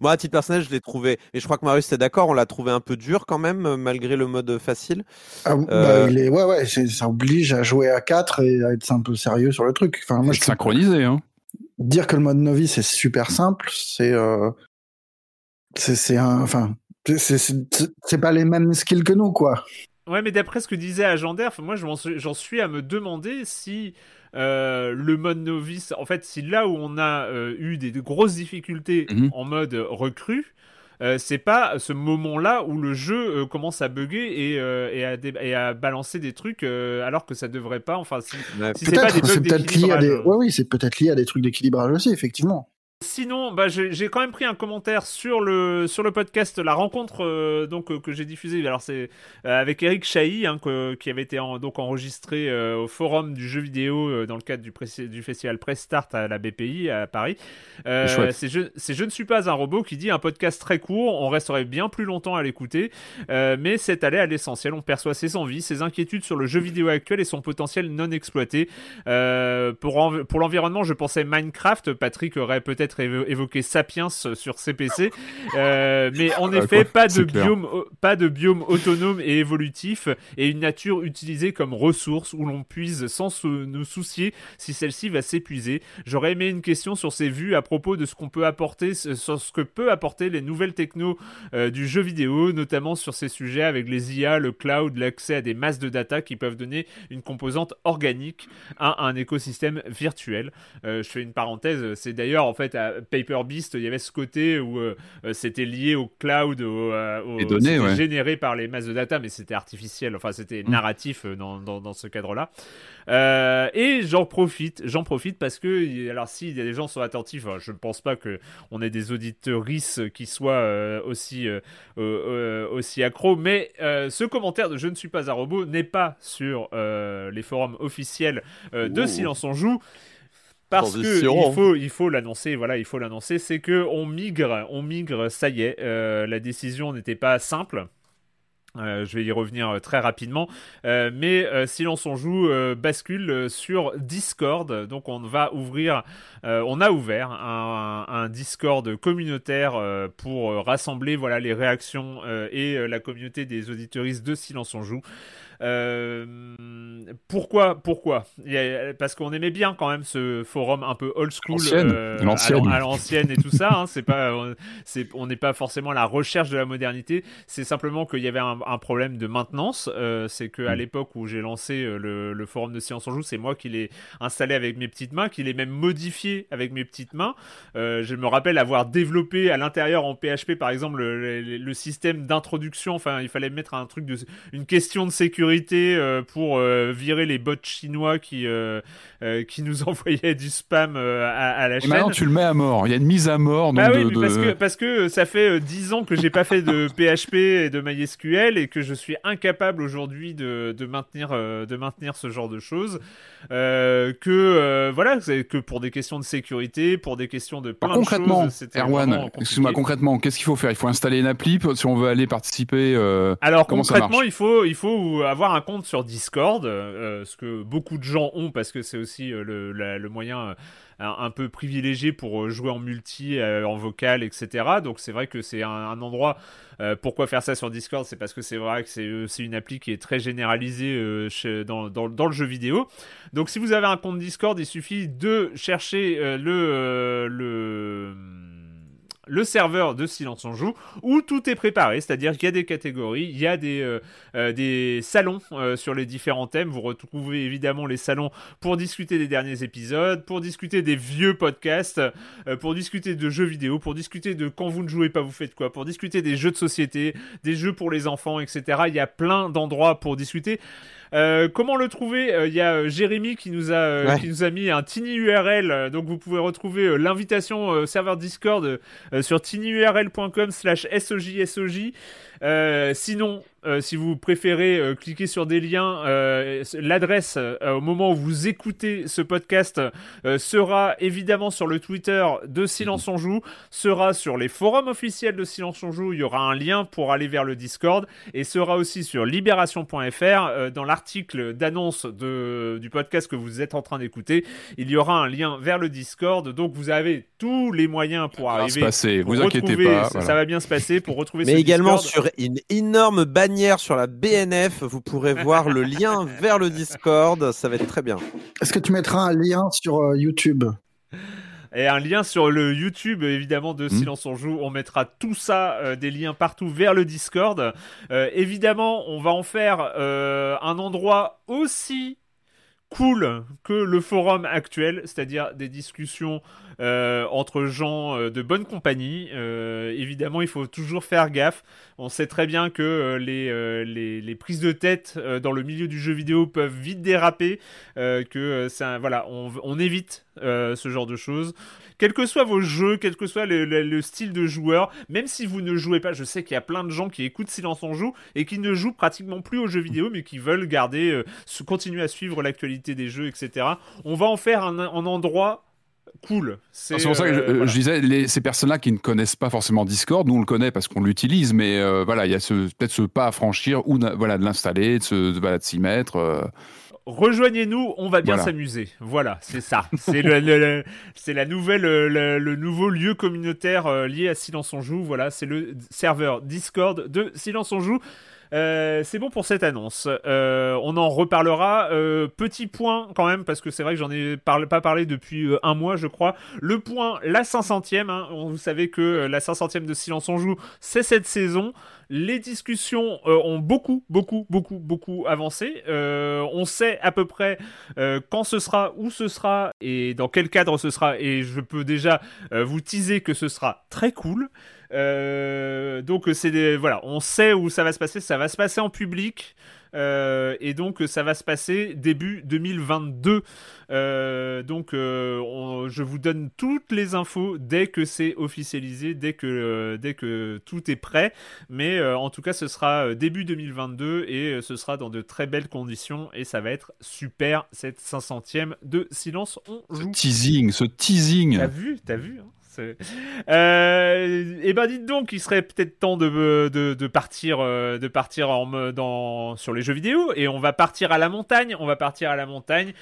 Moi, à titre personnel, je l'ai trouvé, et je crois que Marius est d'accord, on l'a trouvé un peu dur quand même, euh, malgré le mode facile. Ah, Euh, bah, il est, ouais, ouais, c'est- ça oblige à jouer à 4 et à être un peu sérieux sur le truc. Enfin, moi, je se synchroniser, hein. dire que le mode novice est super simple, c'est, euh, c'est, c'est un, enfin, c'est- c'est, c'est, c'est pas les mêmes skills que nous, quoi. Ouais, mais d'après ce que disait Agent Derf, moi je m'en suis- j'en suis à me demander si euh, le mode novice, en fait, si là où on a euh, eu des, de grosses difficultés Mhm. en mode recrue, euh, c'est pas ce moment-là où le jeu euh, commence à bugger et, euh, et, à dé- et à balancer des trucs alors que ça devrait pas. Enfin, si, Ouais. si c'est pas des bugs c'est ouais, oui, c'est peut-être lié à des trucs d'équilibrage aussi, effectivement. Sinon, bah, j'ai quand même pris un commentaire sur le sur le podcast la rencontre euh, donc euh, que j'ai diffusée. Alors c'est euh, avec Eric Chahi hein, que- qui avait été en- donc enregistré au forum du jeu vidéo dans le cadre du, festival Press Start à la BPI à Paris. C'est je, je ne suis pas un robot qui dit un podcast très court. On resterait bien plus longtemps à l'écouter, mais c'est allé à l'essentiel. On perçoit ses envies, ses inquiétudes sur le jeu vidéo actuel et son potentiel non exploité. Pour pour l'environnement, je pensais Minecraft. Patrick aurait peut-être évo- évoqué Sapiens sur CPC, Euh, mais en Ah, effet, quoi, pas de biome, pas de biome autonome et évolutif, et une nature utilisée comme ressource où l'on puise sans se- nous soucier si celle-ci va s'épuiser. J'aurais aimé une question sur ses vues à propos de ce qu'on peut apporter, sur ce que peut apporter les nouvelles technos euh, du jeu vidéo, notamment sur ces sujets avec les IA, le cloud, l'accès à des masses de data qui peuvent donner une composante organique à un écosystème virtuel. Euh, je fais une parenthèse, c'est d'ailleurs en fait Paper Beast, il y avait ce côté où euh, euh, c'était lié au cloud, au, euh, au- données, ouais. généré par les masses de data, mais c'était artificiel, enfin c'était Mm. narratif dans, dans, dans ce cadre-là. Euh, et j'en profite, j'en profite parce que, alors s'il y a des gens qui sont attentifs, alors, je ne pense pas que on ait des auditeuristes qui soient euh, aussi, euh, aussi accros, mais ce commentaire de Je ne suis pas un robot n'est pas sur les forums officiels de. Silence on Joue. Parce que Transition. il faut, il faut l'annoncer, voilà, il faut l'annoncer, c'est que on migre, on migre, ça y est, euh, la décision n'était pas simple. Euh, je vais y revenir euh, très rapidement, Euh, mais euh, Silence on joue bascule sur Discord, donc on va ouvrir, on a ouvert un, un Discord communautaire pour rassembler voilà les réactions et la communauté des auditeuristes de Silence on joue. Euh, pourquoi Pourquoi? Parce qu'on aimait bien quand même ce forum un peu old school, euh, à l'ancienne. et tout ça. hein, c'est pas, on- n'est pas forcément à la recherche de la modernité. C'est simplement qu'il y avait un, un problème de maintenance. Euh, c'est que à Mm. l'époque où j'ai lancé euh, le, le forum de Science en Joue, c'est moi qui l'ai installé avec mes petites mains, qui l'ai même modifié avec mes petites mains. Je me rappelle avoir développé à l'intérieur en PHP, par exemple, le, le- le système d'introduction. Enfin, il fallait mettre un truc de, une question de sécurité euh, pour euh, virer les bots chinois qui euh, qui nous envoyaient du spam à, à la Et chaîne. maintenant, tu le mets à mort. Il y a une mise à mort. Donc Bah oui, de, mais de- parce que parce que ça fait euh, 10 ans que j'ai pas fait de PHP et de MySQL et que je suis incapable aujourd'hui de, de maintenir de maintenir ce genre de choses. Que voilà, que pour des questions de sécurité, pour des questions de plein concrètement, de choses, Erwan, excuse-moi, concrètement, qu'est-ce qu'il faut faire? Il faut installer une appli si on veut aller participer. Alors Comment ça concrètement, marche il faut il faut avoir un compte sur Discord, euh, ce que beaucoup de gens ont parce que c'est aussi euh, le, moyen euh, un, peu privilégié pour euh, jouer en multi, euh, en vocal, etc. Donc c'est vrai que c'est un, endroit. euh, pourquoi faire ça sur Discord C'est parce que c'est vrai que c'est euh, une appli qui est très généralisée euh, chez- dans, dans, dans le jeu vidéo. Donc si vous avez un compte Discord, il suffit de chercher euh, le euh, le le serveur de Silence on Joue où tout est préparé, c'est-à-dire qu'il y a des catégories, il y a des, euh, euh, salons euh, sur les différents thèmes. Vous retrouvez évidemment les salons pour discuter des derniers épisodes, pour discuter des vieux podcasts, pour discuter de jeux vidéo, pour discuter de quand vous ne jouez pas, vous faites quoi, pour discuter des jeux de société, des jeux pour les enfants, etc. Il y a plein d'endroits pour discuter. Euh, comment le trouver Euh, Il y a euh, Jérémy qui nous a euh, Ouais. qui nous a mis un tiny URL, euh, donc vous pouvez retrouver l'invitation euh, serveur Discord euh, sur tinyurl.com/slash sojsoj. Euh, sinon, euh, si vous préférez euh, cliquer sur des liens, euh, l'adresse euh, au moment où vous écoutez ce podcast euh, sera évidemment sur le Twitter de Silence on Joue, sera sur les forums officiels de Silence on Joue. Il y aura un lien pour aller vers le Discord et sera aussi sur libération.fr euh, dans l'article d'annonce de, du podcast que vous êtes en train d'écouter. Il y aura un lien vers le Discord, donc vous avez tous les moyens pour Ça va se arriver. passer, pour vous inquiétez pas. Ça, voilà. ça va bien se passer pour retrouver Mais ce également Discord. sur une énorme bannière sur la BNF, vous pourrez voir le lien vers le Discord. Ça va être très bien. Est-ce que tu mettras un lien sur euh, YouTube? Et un lien sur le YouTube, évidemment, de Hmm. Silence on Joue. On mettra tout ça, euh, des liens partout vers le Discord. Euh, évidemment, on va en faire euh, un endroit aussi cool que le forum actuel, c'est-à-dire des discussions euh, entre gens euh, de bonne compagnie. Euh, évidemment, il faut toujours faire gaffe. On sait très bien que les, les, prises de tête dans le milieu du jeu vidéo peuvent vite déraper, que ça, voilà, on, on évite ce genre de choses. Quels que soient vos jeux, quel que soit le, le- le style de joueur, même si vous ne jouez pas, je sais qu'il y a plein de gens qui écoutent Silence on joue et qui ne jouent pratiquement plus aux jeux vidéo, mais qui veulent garder, euh, continuer à suivre l'actualité des jeux, etc. On va en faire un, un endroit cool. C'est pour ça que je, euh, voilà. je disais, les- ces personnes-là qui ne connaissent pas forcément Discord, nous on le connaît parce qu'on l'utilise, mais euh, voilà, il y a peut-être ce pas à franchir ou voilà, de l'installer, de voilà, s'y mettre. euh. Rejoignez-nous, on va bien Voilà. s'amuser. Voilà, c'est ça. C'est le, le- le- c'est la nouvelle, euh, le, le nouveau lieu communautaire euh, lié à Silence on joue. Voilà, c'est le serveur Discord de Silence on joue. Euh, c'est bon pour cette annonce. Euh, on en reparlera. Euh, petit point quand même, parce que c'est vrai que j'en ai pas parlé depuis un mois, je crois. Le point, la 500e. Hein, vous savez que la 500e de Silence on joue, c'est cette saison. Les discussions euh, ont beaucoup, beaucoup, beaucoup, beaucoup avancé. Euh, on sait à peu près euh, quand ce sera, où ce sera et dans quel cadre ce sera. Et je peux déjà vous teaser que ce sera très cool. Donc c'est voilà, on sait où ça va se passer. Ça va se passer en public. Euh, et donc ça va se passer début 2022. Euh, donc euh, on- je vous donne toutes les infos dès que c'est officialisé, dès que dès que tout est prêt. Mais en tout cas, ce sera début 2022 et ce sera dans de très belles conditions et ça va être super cette 500e de Silence on Ce teasing, ce teasing. T'as vu, t'as vu. hein, euh, et ben dites donc, il serait peut-être temps de, de, de partir, euh, de partir en, me- dans, sur les jeux vidéo et on va partir à la montagne. On va partir à la montagne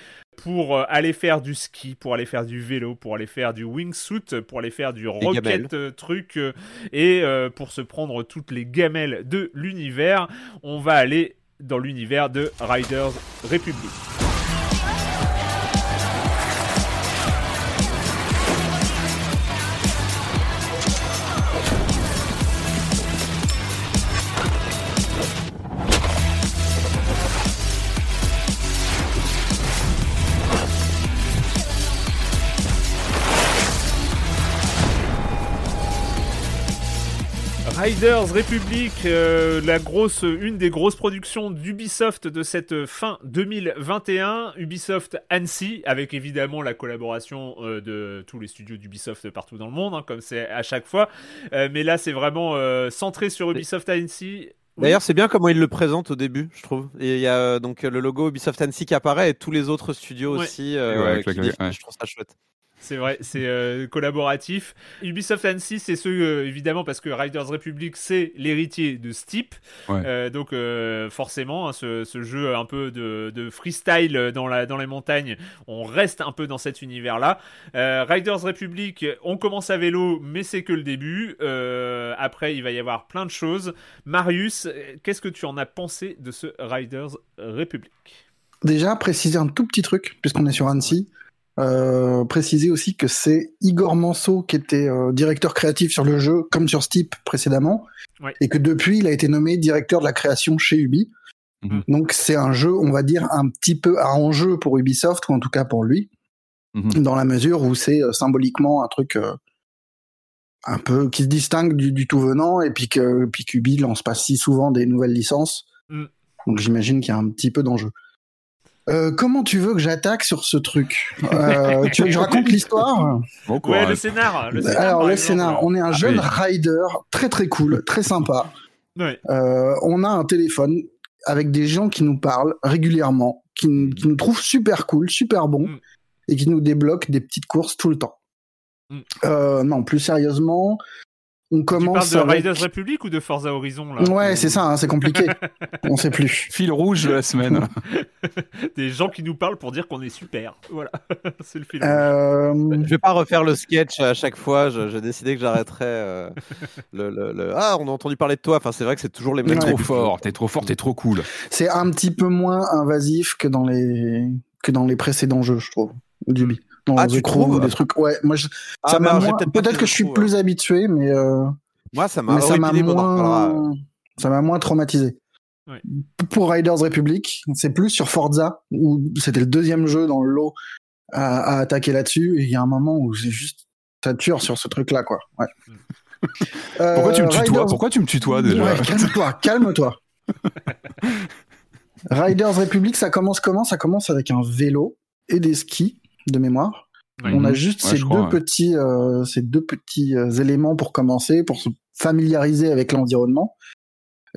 pour euh, aller faire du ski, pour aller faire du vélo, pour aller faire du wingsuit, pour aller faire du rocket euh, truc euh, et pour se prendre toutes les gamelles de l'univers. On va aller dans l'univers de Riders Republic. Riders Republic, euh, la grosse, une des grosses productions d'Ubisoft de cette fin 2021. Ubisoft Annecy, avec évidemment la collaboration euh, de tous les studios d'Ubisoft partout dans le monde, hein, comme c'est à chaque fois. Euh, mais là, c'est vraiment euh, centré sur Ubisoft Annecy. D'ailleurs, c'est bien comment ils le présentent au début, je trouve. Et il y a donc le logo Ubisoft Annecy qui apparaît et tous les autres studios Ouais. aussi. euh, Ouais, qui. Je trouve ça chouette. C'est vrai, c'est euh, collaboratif. Ubisoft Annecy, c'est ceux, euh, évidemment, parce que Riders Republic, c'est l'héritier de Steep. Ouais. Euh, donc, euh, forcément, hein, ce, ce jeu un peu de, de freestyle dans, la, dans les montagnes, on reste un peu dans cet univers-là. Euh, Riders Republic, on commence à vélo, mais c'est que le début. Euh, après, il va y avoir plein de choses. Marius, qu'est-ce que tu en as pensé de ce Riders Republic? Déjà, préciser un tout petit truc, puisqu'on est sur Annecy. Euh, préciser aussi que c'est Igor Manso qui était euh, directeur créatif sur le jeu, comme sur Steep précédemment, Ouais. et que depuis, il a été nommé directeur de la création chez Ubi. Mhm. Donc c'est un jeu, on va dire, un petit peu à enjeu pour Ubisoft, ou en tout cas pour lui, Mhm. dans la mesure où c'est euh, symboliquement un truc euh, un peu qui se distingue du, du tout venant, et puis que puis qu'Ubi lance pas si souvent des nouvelles licences. Mm. Donc j'imagine qu'il y a un petit peu d'enjeu. Euh, comment tu veux que j'attaque sur ce truc Euh, Tu veux que je raconte l'histoire Bon Ouais, le scénar. Le scénar, Alors le exemple. scénar, on est un Ah jeune oui. rider très très cool, très sympa. Ouais. Euh, on a un téléphone avec des gens qui nous parlent régulièrement, qui, nous trouvent super cool, super bon, Mm. et qui nous débloquent des petites courses tout le temps. Mm. Euh, non, plus sérieusement, on Tu parles commence de avec... Riders Republic ou de Forza Horizon là Ouais, c'est ça, hein, c'est compliqué. on sait plus. Fil rouge de la semaine. Des gens qui nous parlent pour dire qu'on est super. Voilà, c'est le film. Euh, Je vais pas refaire le sketch à chaque fois. je- J'ai décidé que j'arrêterais euh, le, le- le- Ah, on a entendu parler de toi. Enfin, c'est vrai que c'est toujours les T'es mêmes. Ouais. trop fort, t'es trop fort, t'es trop cool. c'est un petit peu moins invasif que dans les que dans les précédents jeux, je trouve, d'Ubi. Dans Ah, The Crew, trouves des trucs. Ouais, moi, je- Ah, ça m'a peut-être que je suis plus habitué, mais euh, Moi, ça m'a ça moins ça m'a moins traumatisé. Ouais. Pour Riders Republic, c'est plus sur Forza où c'était le deuxième jeu dans le lot à, à attaquer là-dessus. Et il y a un moment où j'ai juste sature sur ce truc-là, quoi. Ouais. Euh, Pourquoi tu me tutoies? Riders- Pourquoi tu me tutoies déjà? Ouais, calme-toi, calme-toi. Riders Republic, ça commence comment? Ça commence avec un vélo et des skis de mémoire. On a juste Ouais, ces, deux crois, ouais. petits, euh, ces deux petits euh, éléments pour commencer, pour se familiariser avec l'environnement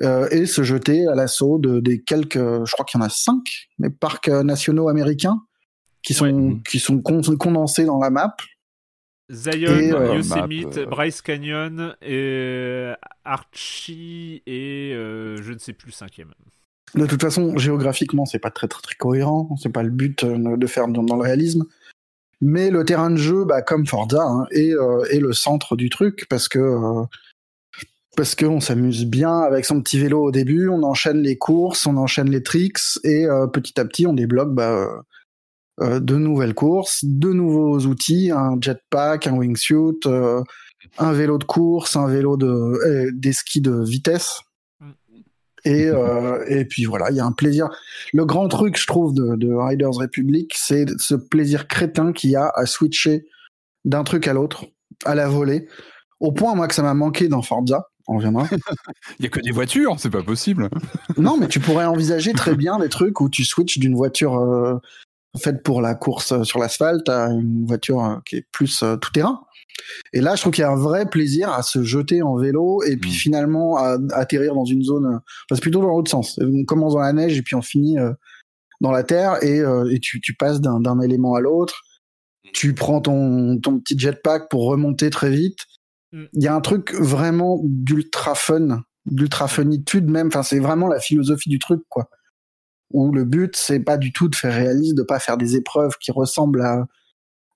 euh, et se jeter à l'assaut de, des quelques, je crois qu'il y en a cinq, les parcs euh, nationaux américains qui sont, Ouais. qui sont con- condensés dans la map. Zion, Et, euh, Yosemite, map, euh, Bryce Canyon, et Archie et euh, je ne sais plus le cinquième. De toute façon, géographiquement, c'est pas très, très très cohérent. C'est pas le but euh, de faire dans, dans le réalisme. Mais le terrain de jeu, bah, comme Forza, hein, est, euh, est le centre du truc parce que euh, parce qu'on s'amuse bien avec son petit vélo au début. On enchaîne les courses, on enchaîne les tricks et euh, petit à petit, on débloque bah, euh, de nouvelles courses, de nouveaux outils, un jetpack, un wingsuit, un vélo de course, un vélo de des skis de vitesse. Et, euh, et puis voilà, il y a un plaisir. Le grand truc, je trouve, de, de Riders Republic, c'est ce plaisir crétin qu'il y a à switcher d'un truc à l'autre, à la volée. Au point, moi, que ça m'a manqué dans Forza. On reviendra. Il y a que des voitures, c'est pas possible. non, mais tu pourrais envisager très bien des trucs où tu switches d'une voiture euh, faite pour la course euh, sur l'asphalte à une voiture euh, qui est plus euh, tout terrain. Et là, je trouve qu'il y a un vrai plaisir à se jeter en vélo et puis Mm. finalement à, atterrir dans une zone. euh, Enfin, c'est plutôt dans l'autre sens. On commence dans la neige et puis on finit euh, dans la terre et, euh, et tu, tu passes d'un élément à l'autre. Tu prends ton, ton petit jetpack pour remonter très vite. Mm. Il y a un truc vraiment d'ultra fun, d'ultra funitude même. Enfin, c'est vraiment la philosophie du truc, quoi. Où le but, c'est pas du tout de faire réaliste, de pas faire des épreuves qui ressemblent à,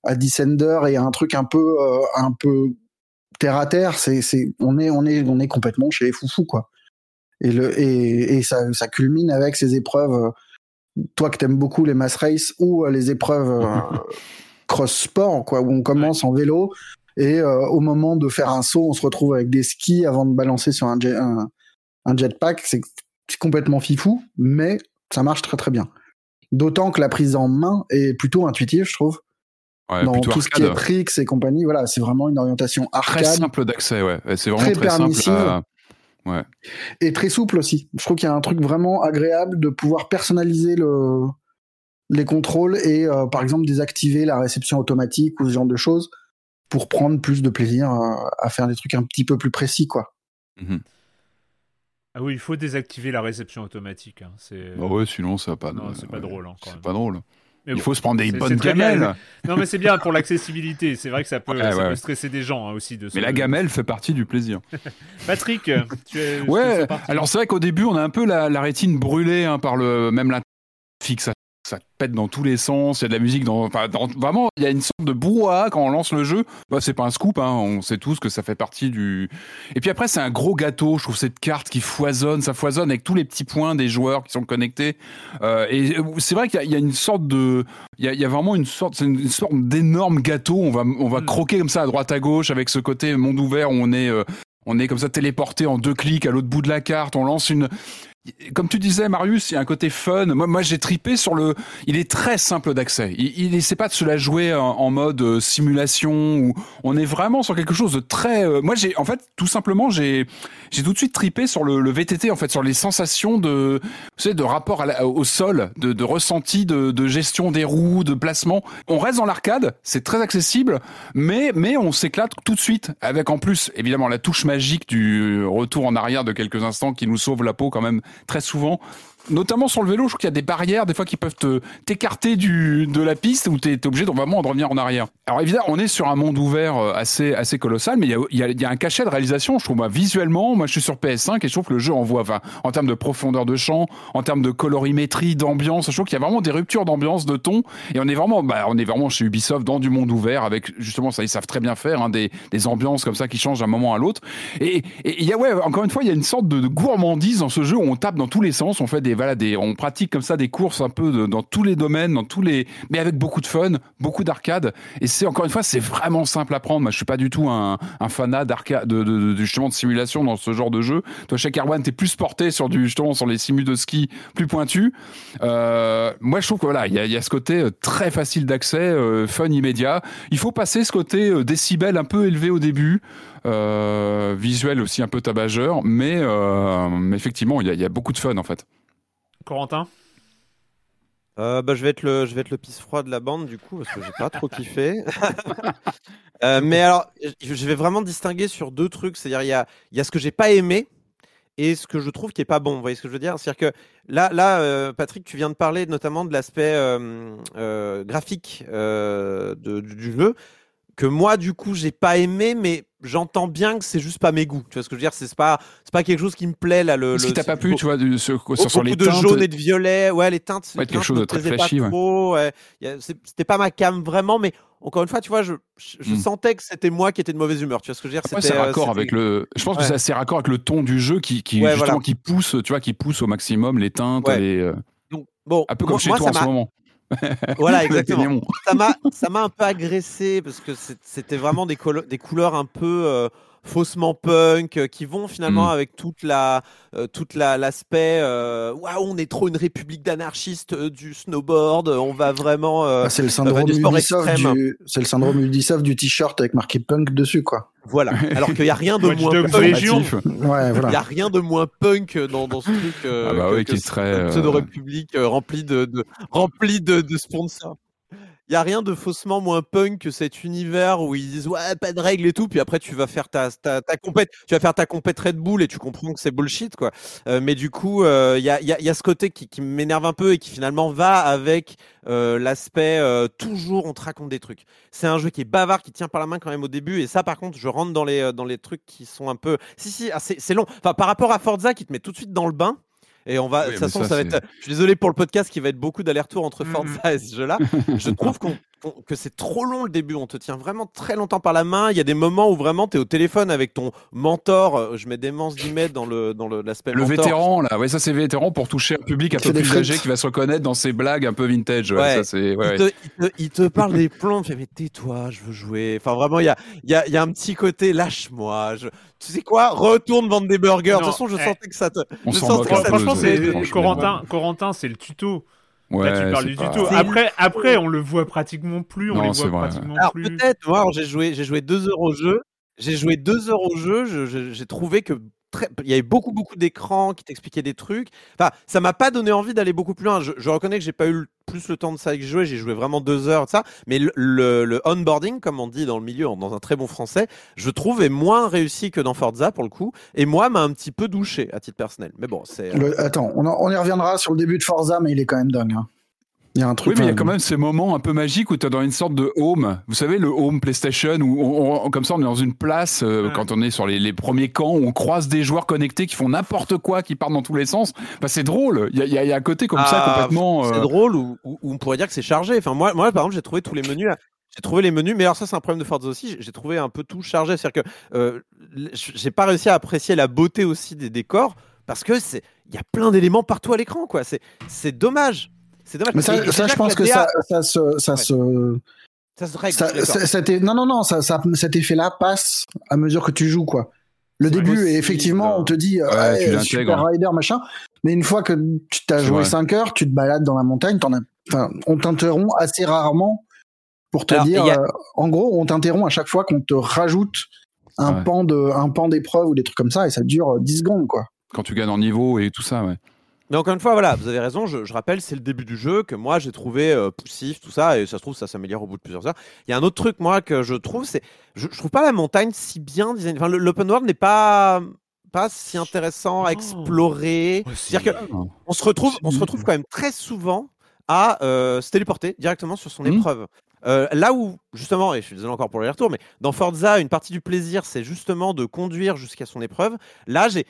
à Descender et à un truc un peu, euh, un peu terre à terre. C'est, c'est, on est, on est, on est complètement chez les foufous, quoi. Et le, et, et ça, ça culmine avec ces épreuves. euh, toi que t'aimes beaucoup les mass race ou euh, les épreuves euh, cross sport, quoi, où on commence en vélo et euh, au moment de faire un saut, on se retrouve avec des skis avant de balancer sur un, jet, un, un jetpack. C'est complètement fifou, mais ça marche très très bien. D'autant que la prise en main est plutôt intuitive, je trouve. Ouais, dans tout ce qui est tricks et compagnie, voilà, c'est vraiment une orientation Très arcade simple d'accès, ouais. Ouais, C'est vraiment Très très, simple. à- et très souple aussi. Je trouve qu'il y a un truc vraiment agréable de pouvoir personnaliser le, les contrôles et euh, par exemple désactiver la réception automatique ou ce genre de choses pour prendre plus de plaisir à faire des trucs un petit peu plus précis, quoi. Mhm. Ah oui, il faut désactiver la réception automatique. hein, C'est Bah ouais, sinon ça va pas. Non, c'est pas ouais, drôle, hein, C'est pas drôle. Mais Il faut se prendre des bonnes gamelles. Non, mais c'est bien pour l'accessibilité. C'est vrai que ça peut, Ouais, ça ouais. peut stresser des gens hein, aussi de. Mais la gamelle fait partie du plaisir. Patrick, tu es. Ouais, alors c'est vrai qu'au début, on a un peu la, la rétine brûlée hein, par le même la fixe. Ça, pète dans tous les sens. Il y a de la musique dans, enfin, dans- vraiment. Il y a une sorte de brouhaha quand on lance le jeu. Bah, c'est pas un scoop. Hein, on sait tous que ça fait partie du. Et puis après, c'est un gros gâteau. Je trouve cette carte qui foisonne. Ça foisonne avec tous les petits points des joueurs qui sont connectés. Euh, et c'est vrai qu'il y, y a une sorte de. Il y a, il y a vraiment une sorte, c'est une, une sorte d'énorme gâteau. On va, on va Mm. croquer comme ça à droite à gauche avec ce côté monde ouvert où on est. euh, on est comme ça téléporté en deux clics à l'autre bout de la carte. On lance une. Comme tu disais, Marius, il y a un côté fun. Moi, moi j'ai tripé sur le. Il est très simple d'accès. Il, il essaie pas de se la jouer en, mode euh, simulation. Où on est vraiment sur quelque chose de très. euh, moi, j'ai en fait tout simplement j'ai j'ai tout de suite tripé sur le, le VTT en fait sur les sensations de vous savez, de rapport au sol, de, de ressenti, de, de gestion des roues, de placement. On reste dans l'arcade, c'est très accessible, mais mais on s'éclate tout de suite avec en plus évidemment la touche magique du retour en arrière de quelques instants qui nous sauve la peau quand même très souvent. Notamment sur le vélo, je trouve qu'il y a des barrières des fois qui peuvent te t'écarter de la piste où t'es es obligé de vraiment de revenir en arrière. Alors évidemment, on est sur un monde ouvert euh, assez assez colossal, mais il y a, un cachet de réalisation. Je trouve visuellement, moi je suis sur PS5 et je trouve que le jeu envoie, enfin en termes de profondeur de champ, en termes de colorimétrie, d'ambiance, je trouve qu'il y a vraiment des ruptures d'ambiance, de ton, et on est vraiment, bah, on est vraiment chez Ubisoft dans du monde ouvert avec justement ça ils savent très bien faire hein, des des ambiances comme ça qui changent d'un moment à l'autre. Et il y a ouais encore une fois il y a une sorte de gourmandise dans ce jeu où on tape dans tous les sens, on fait des on pratique comme ça des courses un peu dans tous les domaines, dans tous les mais avec beaucoup de fun, beaucoup d'arcade et c'est encore une fois c'est vraiment simple à prendre. Moi je suis pas du tout un, fanat d'arcade de, de, de- simulation dans ce genre de jeu. Toi chez Erwan t'es plus porté sur du justement sur les simus de ski plus pointus. Euh, moi je trouve que voilà il y a, ce côté euh, très facile d'accès, euh, fun immédiat. Il faut passer ce côté euh, décibel un peu élevé au début. Visuel aussi un peu tabageur, mais, effectivement, il y a beaucoup de fun en fait. Corentin Euh, bah, je vais être le, je vais être le pisse froid de la bande du coup parce que j'ai pas trop kiffé. Euh, mais alors, je vais vraiment distinguer sur deux trucs. C'est-à-dire, il y a, y a ce que j'ai pas aimé et ce que je trouve qui est pas bon. Vous voyez ce que je veux dire? C'est-à-dire que là, là, euh, Patrick, tu viens de parler notamment de l'aspect graphique du jeu que moi, du coup, j'ai pas aimé, mais j'entends bien que c'est juste pas mes goûts. Tu vois ce que je veux dire? C'est pas, c'est pas quelque chose qui me plaît là. Le, Ce qui t'a pas plu, tu vois, du- sur, sur, Beaucoup sur les de teintes. jaune et de violet, ouais, les teintes, les Ouais, quelque teintes chose de très flashy, pas ouais. ouais. C'était pas ma cam vraiment, mais encore une fois, tu vois, je, je, je Mm. sentais que c'était moi qui étais de mauvaise humeur. Tu vois ce que je veux dire? Après, C'était, c'est euh, raccord avec le. Je pense que Ouais. c'est assez raccord avec le ton du jeu qui, justement voilà. qui pousse, tu vois, qui pousse au maximum les teintes, Ouais. les, euh, Donc, bon, un peu comme moi, chez moi, toi en ce moment. Voilà, exactement. ça m'a un peu agressé parce que c'était vraiment des couleurs un peu euh, faussement punk euh, qui vont finalement Mm. avec toute la euh, toute la l'aspect euh, waouh on est trop une république d'anarchistes euh, du snowboard on va vraiment euh, Ah, c'est le syndrome du sport Ubisoft extrême. du, c'est le syndrome Ubisoft du t-shirt avec marqué punk dessus, quoi. voilà alors qu'il y a rien de moins punk il a rien de moins punk dans, dans ce truc euh, Ah bah que, oui, que qui est ce- très, que euh, pseudo république euh, rempli de, de rempli de, de sponsors il y a rien de faussement moins punk que cet univers où ils disent ouais pas de règles et tout puis après tu vas faire ta ta, ta compète tu vas faire ta compète Red Bull et tu comprends que c'est bullshit quoi. Euh, mais du coup euh, il y, a, y, a, y a ce côté qui, qui m'énerve un peu et qui finalement va avec euh, l'aspect euh, toujours on te raconte des trucs. C'est un jeu qui est bavard qui tient par la main quand même au début et ça par contre je rentre dans les euh, dans les trucs qui sont un peu si si ah, c'est long. Enfin par rapport à Forza qui te met tout de suite dans le bain et on va, Oui, de toute façon, ça, ça va être. Je suis désolé pour le podcast qui va être beaucoup d'allers-retours entre Mhm. Forza et ce jeu-là. Je trouve qu'on- que c'est trop long le début. On te tient vraiment très longtemps par la main. Il y a des moments où vraiment tu es au téléphone avec ton mentor. euh, Je mets des manches d'emails dans le dans le l'aspect Le mentor. vétéran, là, ouais, ça c'est vétéran pour toucher un public un peu plus âgé qui va se reconnaître dans ses blagues un peu vintage. Ouais, Ouais. ça c'est. Ouais, il, ouais. te, il, te, il te parle des plombs, il fait mais tais-toi, je veux jouer. Enfin vraiment, il y a, il y, a, il y a un petit côté lâche-moi. Je... Tu sais quoi? Retourne vendre des burgers. de toute façon, je eh. sentais que ça te. On je s'en sentais que ça franchement, c'est- franchement. Corentin, Corentin, c'est le tuto. Ouais, Là, tu parles c'est du pas- tuto. C'est- Après, après, on le voit pratiquement plus. On les voit vrai, pratiquement Alors plus. peut-être, moi alors, j'ai joué, j'ai joué deux heures au jeu. J'ai joué deux heures au jeu. je- je- J'ai trouvé que très, il y avait beaucoup beaucoup d'écrans qui t'expliquaient des trucs. Enfin, ça m'a pas donné envie d'aller beaucoup plus loin. Je, reconnais que j'ai pas eu plus le temps de ça que joué. J'ai joué vraiment deux heures de ça. Mais le, onboarding, comme on dit dans le milieu, dans un très bon français, je trouve est moins réussi que dans Forza pour le coup. Et moi, m'a un petit peu douché à titre personnel. Mais bon, c'est. Le- attends, on, en- on y reviendra sur le début de Forza, mais il est quand même dingue. hein. Il y a un truc. Oui, mais il y a quand même ces moments un peu magiques où tu es dans une sorte de home. Vous savez, le home PlayStation, où on, on- comme ça, on est dans une place, euh, Ouais. quand on est sur les, les premiers camps, où on croise des joueurs connectés qui font n'importe quoi, qui partent dans tous les sens. Bah, c'est drôle. Il y a, il y a- il y a un côté comme ça Ah, complètement. C'est euh, drôle ou, ou- ou on pourrait dire que c'est chargé. Enfin, moi, moi, par exemple, j'ai trouvé tous les menus. J'ai trouvé les menus, mais alors ça, c'est un problème de Forza aussi. j'ai- trouvé un peu tout chargé. C'est-à-dire que euh, j'ai pas réussi à apprécier la beauté aussi des décors parce que c'est, il y a plein d'éléments partout à l'écran, quoi. C'est, c'est dommage. C'est dommage. Mais ça, je pense que DA ça, ça se, ça Ouais. se, ça se règle. ça, cet non, non, non, ça, ça, cet effet-là passe à mesure que tu joues, quoi. Le début, possible. effectivement, on te dit, euh, Ouais, tu ouais, l'intègres. super rider, machin. Mais une fois que tu t'as joué vrai. 5 heures, tu te balades dans la montagne, t'en as, enfin, on t'interrompt assez rarement pour te Alors, dire, a- euh, en gros, on t'interrompt à chaque fois qu'on te rajoute un Ouais. pan de, un pan d'épreuve ou des trucs comme ça, et ça dure euh, 10 secondes, quoi. Quand tu gagnes en niveau et tout ça, ouais. Mais encore une fois, voilà, vous avez raison. Je, je rappelle, c'est le début du jeu que moi j'ai trouvé euh, poussif, tout ça, et ça se trouve ça s'améliore au bout de plusieurs heures. Il y a un autre truc moi que je trouve, c'est, je, je trouve pas la montagne si bien design. Enfin, l'open world n'est pas pas si intéressant à explorer. C'est-à-dire que on se retrouve, on se retrouve quand même très souvent à euh, se téléporter directement sur son Mhm. épreuve. Euh, là où, justement, et je suis désolé encore pour le retour, mais dans Forza, une partie du plaisir, c'est justement de conduire jusqu'à son épreuve. Là, j'ai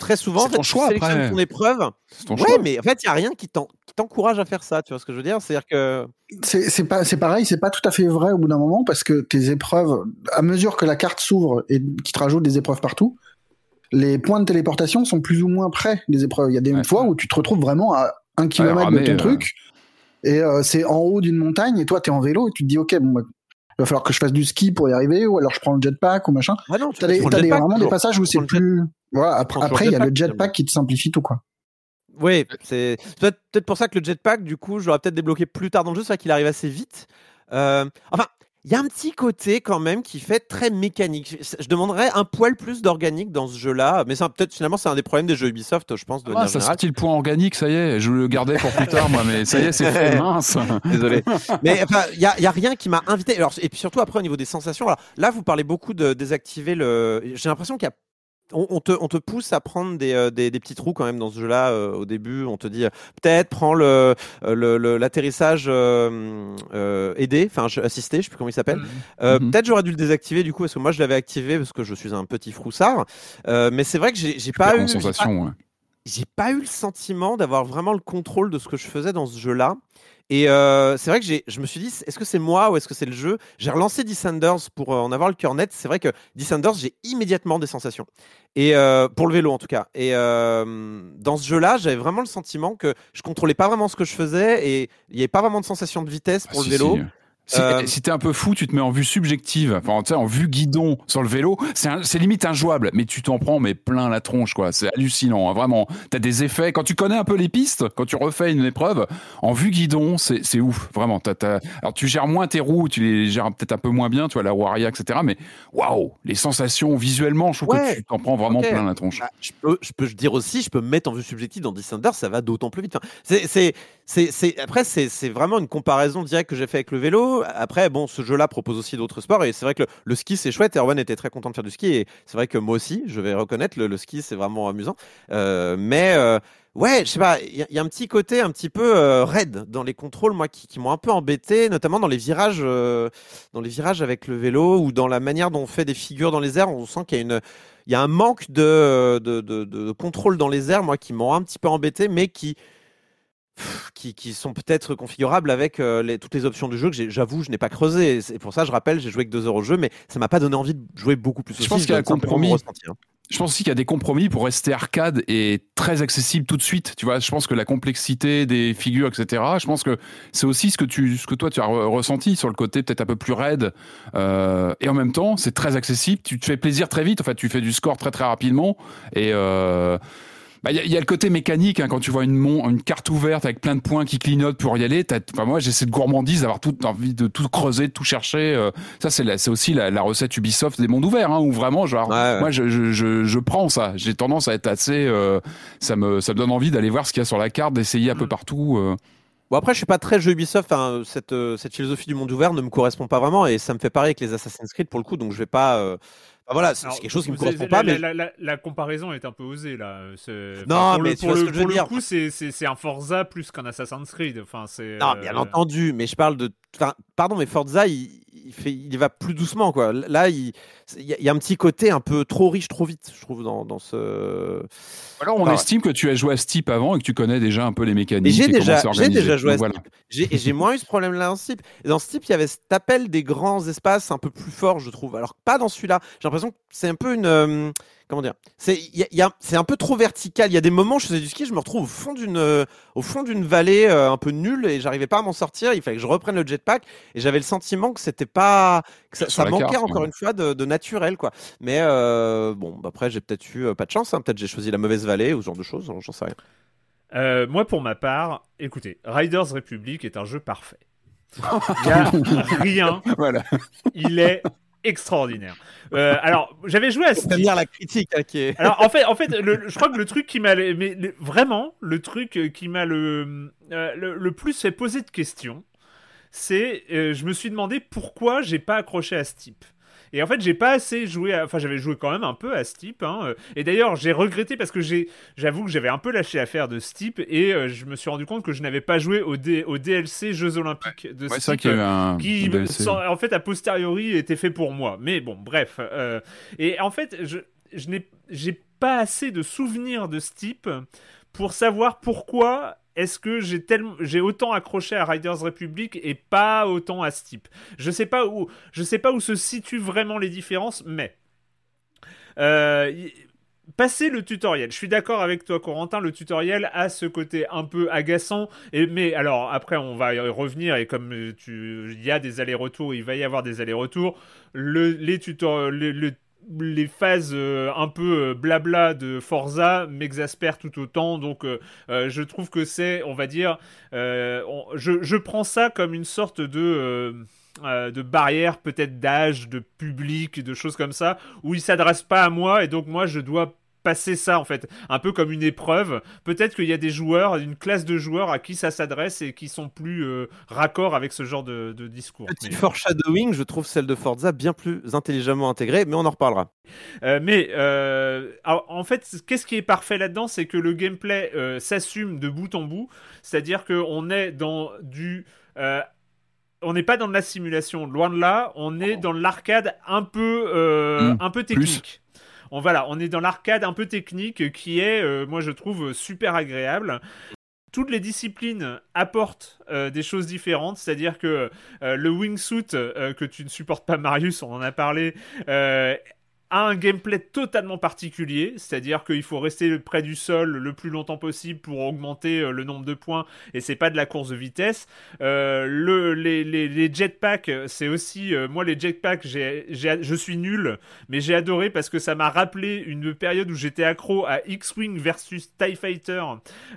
très souvent, C'est en fait, ton tu choix, sélectionnes après. ton épreuve. C'est ton Ouais, choix. mais en fait, il n'y a rien qui t'en- qui t'encourage à faire ça. Tu vois ce que je veux dire? C'est-à-dire que. C'est c'est pas, c'est pareil, c'est pas tout à fait vrai au bout d'un moment parce que tes épreuves, à mesure que la carte s'ouvre et qui te rajoute des épreuves partout, les points de téléportation sont plus ou moins près des épreuves. Il y a des Ouais. fois où tu te retrouves vraiment à un kilomètre de ton euh. truc et euh, c'est en haut d'une montagne et toi t'es en vélo et tu te dis ok bon bah, va falloir que je fasse du ski pour y arriver ou alors je prends le jetpack ou machin. Ah non, tu T'as tu des, vraiment des passages où c'est plus voilà après, après il y a le jetpack, qui te simplifie tout quoi. Oui, c'est c'est peut-être peut-être pour ça que le jetpack, du coup, j'aurais peut-être débloqué plus tard dans le jeu. C'est vrai qu'il arrive assez vite. Euh, enfin, il y a un petit côté quand même qui fait très mécanique. Je, demanderais un poil plus d'organique dans ce jeu-là, mais un- peut-être finalement c'est un des problèmes des jeux Ubisoft, je pense de Ah, ça sorti le point organique, ça y est. Je le gardais pour plus tard, moi, mais ça y est, c'est fait, mince. Désolé. Mais enfin, il y a, y a rien qui m'a invité. Alors, et puis surtout après au niveau des sensations. Alors là, vous parlez beaucoup de désactiver le. J'ai l'impression qu'il y a. On, on te, on te pousse à prendre des, euh, des, des petits trous quand même dans ce jeu-là euh, au début. On te dit euh, peut-être prends le le- le- l'atterrissage euh, euh, aidé, enfin assisté, je sais plus comment il s'appelle. Euh, Mhm. Peut-être j'aurais dû le désactiver du coup parce que moi je l'avais activé parce que je suis un petit froussard. Euh, mais c'est vrai que j'ai pas eu en j'ai pas- sensation. ouais. j'ai pas eu le sentiment d'avoir vraiment le contrôle de ce que je faisais dans ce jeu-là. Et euh, c'est vrai que j'ai, je me suis dit, est-ce que c'est moi ou est-ce que c'est le jeu? J'ai relancé Descenders pour euh, en avoir le cœur net. C'est vrai que Descenders, j'ai immédiatement des sensations. Et euh, pour le vélo en tout cas. Et euh, dans ce jeu-là, j'avais vraiment le sentiment que je contrôlais pas vraiment ce que je faisais et il n'y avait pas vraiment de sensation de vitesse pour Ah, le si, vélo. si. Si, Euh, si t'es un peu fou, tu te mets en vue subjective, enfin, tu sais, en vue guidon sur le vélo, c'est limite injouable, mais tu t'en prends mais plein la tronche, quoi. C'est hallucinant, hein, vraiment. T'as des effets, quand tu connais un peu les pistes, quand tu refais une épreuve, en vue guidon, c'est ouf, vraiment. Alors, tu gères moins tes roues, tu les gères peut-être un peu moins bien, tu vois, la roue arrière, etc., mais waouh, les sensations visuellement, je trouve Ouais. que tu t'en prends vraiment plein la tronche. Ah, je peux, je peux dire aussi, je peux me mettre en vue subjective dans Descenders, ça va d'autant plus vite. Enfin, c'est, après, c'est, c'est vraiment une comparaison directe que j'ai fait avec le vélo. Après, bon, ce jeu-là propose aussi d'autres sports et c'est vrai que le, ski c'est chouette. Erwan était très content de faire du ski et c'est vrai que moi aussi, je vais reconnaître, le, ski c'est vraiment amusant. Euh, mais euh, ouais, je sais pas, il y, a- un petit côté un petit peu euh, raide dans les contrôles, moi, qui, m'ont un peu embêté, notamment dans les virages, euh, dans les virages avec le vélo ou dans la manière dont on fait des figures dans les airs. On sent qu'il y a une il y a un manque de, de, contrôle dans les airs, moi, qui m'ont un petit peu embêté, mais qui, qui, qui sont peut-être configurables avec euh, les, toutes les options du jeu que j'avoue, je n'ai pas creusé. Et C'est pour ça, je rappelle, j'ai joué que deux heures au jeu, mais ça m'a pas donné envie de jouer beaucoup plus. Je aussi, pense qu'il y a donne simplement compromis. mon ressenti. Je pense aussi qu'il y a des compromis pour rester arcade et très accessible tout de suite. Tu vois, je pense que la complexité des figures, etc. Je pense que c'est aussi ce que tu, ce que toi tu as re- ressenti sur le côté peut-être un peu plus raide. Euh, et en même temps, c'est très accessible. Tu te fais plaisir très vite. En fait, tu fais du score très très rapidement. Et euh, bah, il y, y a le côté mécanique hein, quand tu vois une, mon- une carte ouverte avec plein de points qui clignotent pour y aller. Enfin, moi, j'ai cette gourmandise d'avoir tout envie de tout creuser, de tout chercher. euh. ça, c'est aussi la, la recette Ubisoft des mondes ouverts, hein, où vraiment, genre, Ouais, ouais. moi, je, je, je, je prends ça. J'ai tendance à être assez. euh, ça me ça me donne envie d'aller voir ce qu'il y a sur la carte, d'essayer un peu partout. euh. Bon après je suis pas très jeu Ubisoft, enfin, cette, euh, cette philosophie du monde ouvert ne me correspond pas vraiment et ça me fait pareil avec les Assassin's Creed pour le coup, donc je vais pas. Euh, enfin, voilà, c'est quelque chose qui me correspond pas, la, mais la, la- la comparaison est un peu osée là. Non, pour mais le, pour le, pour le coup, c'est un Forza plus qu'un Assassin's Creed. Enfin, c'est. Non, euh, bien entendu, mais je parle de. Enfin, pardon, mais Forza, il, il fait, il va plus doucement, quoi. Là, il, il y, a- un petit côté un peu trop riche, trop vite, je trouve, dans, dans ce. Alors, on ouais. estime que tu as joué à ce type avant et que tu connais déjà un peu les mécaniques. J'ai déjà, j'ai déjà joué à ce voilà. type. Et j'ai moins eu ce problème-là dans ce type. Et dans ce type, il y avait cet appel des grands espaces un peu plus fort, je trouve. Alors pas dans celui-là. J'ai l'impression que c'est un peu une. euh, comment dire? C'est il y a- y a- c'est un peu trop vertical. Il y a des moments, où je faisais du ski, je me retrouve au fond d'une euh, au fond d'une vallée euh, un peu nulle et j'arrivais pas à m'en sortir. Il fallait que je reprenne le jetpack et j'avais le sentiment que c'était pas que ça, manquait carte, encore ouais. une fois de, de naturel, quoi. Mais euh, bon, bah, après j'ai peut-être eu euh, pas de chance. hein. Peut-être j'ai choisi la mauvaise vallée ou ce genre de choses. J'en sais rien. Euh, moi, pour ma part, écoutez, Riders Republic est un jeu parfait. Il n'y a rien. Voilà. Il est extraordinaire. Euh, alors, j'avais joué à Steam. dire la critique hein, qui est. Alors en fait, en fait, le- je crois que le truc qui m'a, mais le- vraiment, le truc euh, qui m'a le, euh, le, le plus fait poser de questions, c'est, euh, je me suis demandé pourquoi j'ai pas accroché à ce type. Et en fait, j'ai pas assez joué. à- Enfin, j'avais joué quand même un peu à ce type. hein, euh, Et d'ailleurs, j'ai regretté parce que j'ai, j'avoue que j'avais un peu lâché l'affaire de ce type et euh, je me suis rendu compte que je n'avais pas joué au, D- au DLC Jeux Olympiques de Ouais, ce type un. qui un DLC. sans- en fait a posteriori était fait pour moi mais bon bref euh, et en fait je, je n'ai j'ai pas assez de souvenirs de ce type pour savoir pourquoi est-ce que j'ai tellement autant accroché à Riders Republic et pas autant à type je sais sais pas où se situent vraiment les différences mais euh, Passer le tutoriel, je suis d'accord avec toi Corentin, le tutoriel a ce côté un peu agaçant, mais alors après on va y revenir et comme il y a des allers-retours, il va y avoir des allers-retours, le, les les phases euh, un peu euh, blabla de Forza m'exaspèrent tout autant, donc euh, je trouve que c'est, on va dire, je, je prends ça comme une sorte de... euh, de barrières peut-être d'âge, de public, de choses comme ça, où il s'adresse pas à moi et donc moi je dois passer ça en fait, un peu comme une épreuve. Peut-être qu'il y a des joueurs, une classe de joueurs à qui ça s'adresse et qui sont plus euh, raccord avec ce genre de, de discours. Petit foreshadowing, je trouve celle de Forza bien plus intelligemment intégrée, mais on en reparlera. Euh, mais euh, en fait, qu'est-ce qui est parfait là-dedans, c'est que le gameplay euh, s'assume de bout en bout, c'est-à-dire qu'on est dans du euh, on n'est pas dans de la simulation, loin de là. On est dans l'arcade un peu, euh, Mmh, un peu technique. On voilà, on est dans l'arcade un peu technique qui est, euh, moi je trouve super agréable. Toutes les disciplines apportent euh, des choses différentes, c'est-à-dire que euh, le wingsuit que tu ne supportes pas, Marius, on en a parlé. A un gameplay totalement particulier, c'est-à-dire qu'il faut rester près du sol le plus longtemps possible pour augmenter euh, le nombre de points, et c'est pas de la course de vitesse. Euh, le, les, les, les jetpacks, c'est aussi, euh, moi les jetpacks, j'ai, j'ai, je suis nul, mais j'ai adoré parce que ça m'a rappelé une période où j'étais accro à X-Wing versus TIE Fighter.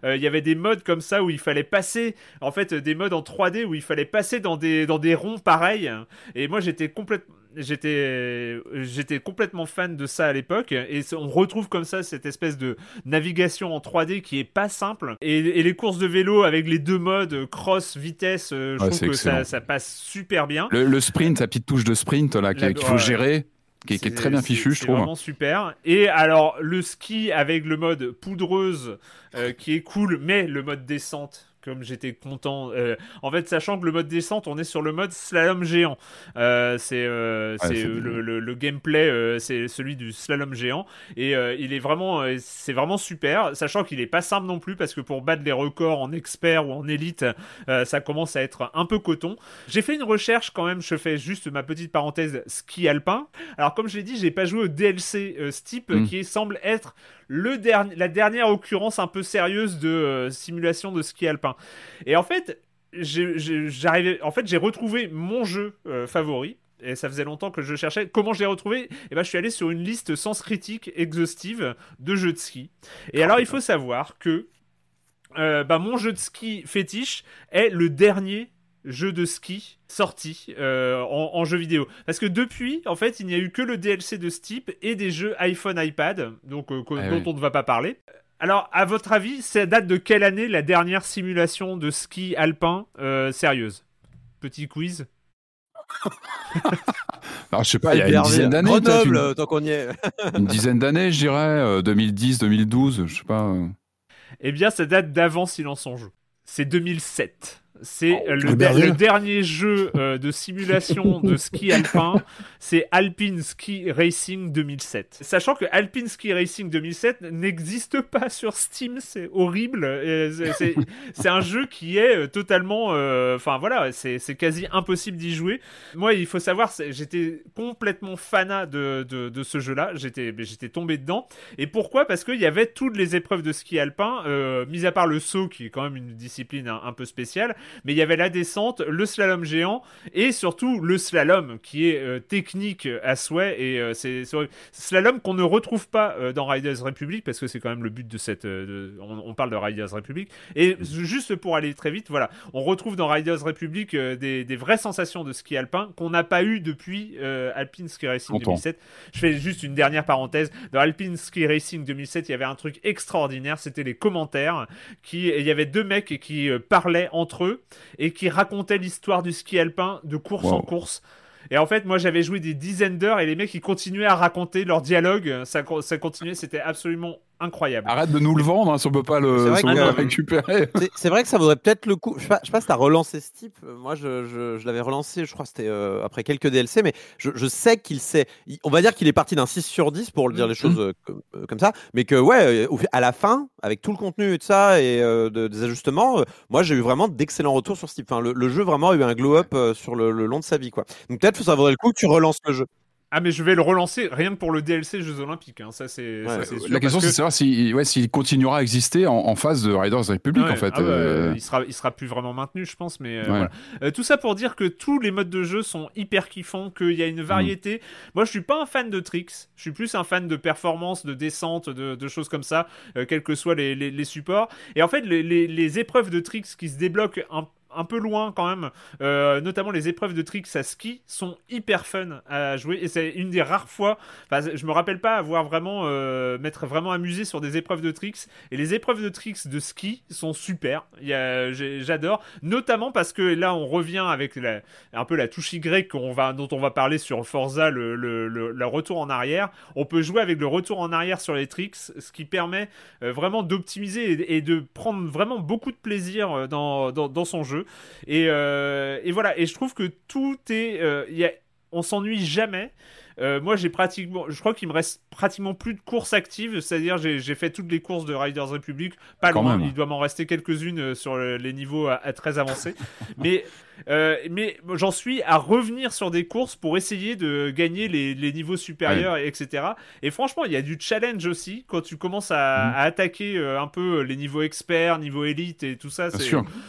Euh, Il y avait des modes comme ça où il fallait passer, en fait, des modes en 3D où il fallait passer dans des, dans des ronds pareils, et moi j'étais complètement j'étais j'étais complètement fan de ça à l'époque et on retrouve comme ça cette espèce de navigation en 3D qui est pas simple et, et les courses de vélo avec les deux modes cross vitesse euh, je Ouais, trouve que ça, passe super bien Le, le sprint, sa petite touche de sprint là, qui- La- qu'il faut ouais. gérer, qui, est- qui est C'est- très bien fichu, je trouve. vraiment super. Et alors, le ski avec le mode poudreuse euh, qui est cool, mais le mode descente. Comme j'étais content. euh, en fait, sachant que le mode descente, on est sur le mode slalom géant. Euh, c'est euh, le, le- le gameplay, c'est celui du slalom géant. Et il est vraiment, c'est vraiment super. Sachant qu'il est pas simple non plus parce que pour battre les records en expert ou en élite, ça commence à être un peu coton. J'ai fait une recherche quand même. Je fais juste ma petite parenthèse ski alpin. Alors comme je l'ai dit, j'ai pas joué au DLC Steep Mm. qui semble être le dernier, la dernière occurrence un peu sérieuse de simulation de ski alpin. Et en fait, j'arrivais, en fait, j'ai retrouvé mon jeu euh, favori. Et ça faisait longtemps que je cherchais. Comment je l'ai retrouvé Et ben, je suis allé sur une liste sens critique exhaustive de jeux de ski. Et alors, il faut savoir que euh, bah, mon jeu de ski fétiche est le dernier jeu de ski sorti euh, en, en jeu vidéo. Parce que depuis, en fait, il n'y a eu que le DLC de Steep et des jeux iPhone, iPad, donc euh, Ah dont oui. on ne va pas parler. Alors, à votre avis, ça date de quelle année la dernière simulation de ski alpin euh, sérieuse? Petit quiz. Alors, je sais pas, il y a une dizaine d'années, peut-être, Grenoble, une, euh, tant qu'on y est. une dizaine d'années, je dirais, euh, 2010, 2012, je sais pas. euh. Eh bien, ça date d'avant Silence en joue. C'est 2007. C'est Oh, le, dernier jeu euh, de simulation de ski alpin. C'est Alpine Ski Racing 2007. Sachant que Alpine Ski Racing 2007 n'existe pas sur Steam, c'est horrible. C'est- un jeu qui est euh, totalement. euh, Enfin voilà, c'est quasi impossible d'y jouer. Moi, il faut savoir, j'étais complètement fanat de, de, de ce jeu-là. J'étais j'étais tombé dedans. Et pourquoi? Parce qu'il y avait toutes les épreuves de ski alpin, euh, mis à part le saut, qui est quand même une discipline un, un peu spéciale, mais il y avait la descente, le slalom géant, et surtout le slalom, qui est euh, technique à souhait, et euh, c'est slalom qu'on ne retrouve pas euh, dans Riders Republic, parce que c'est quand même le but de cette... de- on, on parle de Riders Republic, et juste pour aller très vite, voilà, on retrouve dans Riders Republic des, des vraies sensations de ski alpin qu'on n'a pas eu depuis Alpine Ski Racing Longtemps. 2007. Je fais juste une dernière parenthèse. Dans Alpine Ski Racing 2007, il y avait un truc extraordinaire, c'était les commentaires. Qui, il y avait deux mecs qui parlaient entre eux et qui racontaient l'histoire du ski alpin de course en course. Et en fait, moi, j'avais joué des dizaines d'heures et les mecs, ils continuaient à raconter leur dialogue. Ça continuait, c'était absolument incroyable. Arrête de nous le vendre, hein, si on peut pas le, si on peut que- pas le récupérer. C'est- vrai que ça vaudrait peut-être le coup. Je sais pas, je sais pas si t'as relancé ce type. Moi, je, je, je l'avais relancé, je crois que c'était euh, après quelques DLC, mais je, je sais qu'il sait. il- On va dire qu'il est parti d'un 6 sur 10 pour le dire Mhm. les choses euh, comme, euh, comme ça, mais que ouais, euh, à la fin, avec tout le contenu et de ça et euh, de- des ajustements, euh, moi j'ai eu vraiment d'excellents retours sur ce type. Enfin, le, le jeu vraiment a eu un glow-up euh, sur le, le long de sa vie, quoi. Donc peut-être que ça vaudrait le coup que tu relances le jeu. Ah, mais je vais le relancer rien que pour le DLC Jeux Olympiques. hein. Ça, c'est Ouais. La question, c'est que- de savoir s'il ouais, s'il continuera à exister en, en face de Riders Republic, Ouais, en fait. ah bah, euh. il sera, il sera plus vraiment maintenu, je pense. Mais euh, voilà. Euh, tout ça pour dire que tous les modes de jeu sont hyper kiffants, qu'il y a une Mm. variété. Moi, je suis pas un fan de tricks. Je suis plus un fan de performance, de descente, de, de choses comme ça, quels que soient les, les- les supports. Et en fait, les, les- les épreuves de tricks qui se débloquent un un peu loin quand même. Euh, notamment les épreuves de tricks à ski sont hyper fun à jouer et c'est une des rares fois. Je me rappelle pas avoir vraiment euh, m'être vraiment amusé sur des épreuves de tricks et les épreuves de tricks de ski sont super. J'adore, notamment parce que là on revient avec un peu la touche Y dont on va parler sur Forza, le, retour en arrière. On peut jouer avec le retour en arrière sur les tricks, ce qui permet euh, vraiment d'optimiser et, de prendre vraiment beaucoup de plaisir dans son jeu. Et, euh, et voilà, et je trouve que tout est... euh, il y a, on s'ennuie jamais. Euh, moi, j'ai pratiquement, je crois qu'il me reste pratiquement plus de courses actives, c'est-à-dire j'ai j'ai fait toutes les courses de Riders Republic, pas Quand loin. même. Il doit m'en rester quelques-unes sur le- les niveaux à, à très avancés, mais euh, mais j'en suis à revenir sur des courses pour essayer de gagner les, les niveaux supérieurs, etc. Et franchement, il y a du challenge aussi quand tu commences à, Mhm. à attaquer euh, un peu les niveaux experts, niveau élite et tout ça.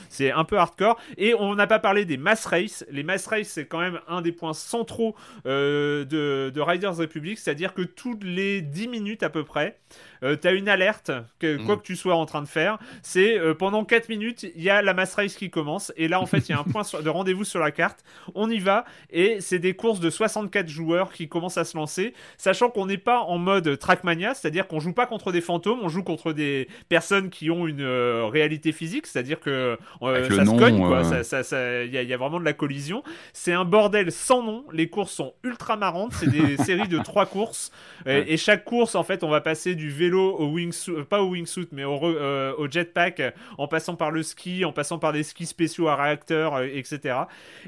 C'est- un peu hardcore. Et on n'a pas parlé des mass race. Les mass race, c'est quand même un des points centraux euh, de, de Riders Republic. C'est-à-dire que toutes les 10 minutes à peu près, tu as une alerte, que, quoi Mhm. que tu sois en train de faire. C'est euh, pendant 4 minutes, il y a la mass race qui commence. Et là, en fait, il y a un point de rendez-vous sur la carte. On y va. Et c'est des courses de 64 joueurs qui commencent à se lancer. Sachant qu'on n'est pas en mode Trackmania, c'est-à-dire qu'on joue pas contre des fantômes, on joue contre des personnes qui ont une euh, réalité physique, c'est-à-dire que euh, ça se cogne, quoi. euh. Ça, ça, ça- il y, a- il y a vraiment de la collision. C'est un bordel sans nom. Les courses sont ultra marrantes. C'est des séries de trois courses. Et, et chaque course, en fait, on va passer du vélo au wingsuit, euh, pas au wingsuit, mais au, re- euh, au jetpack, euh, en passant par le ski, en passant par des skis spéciaux à réacteurs, euh, etc.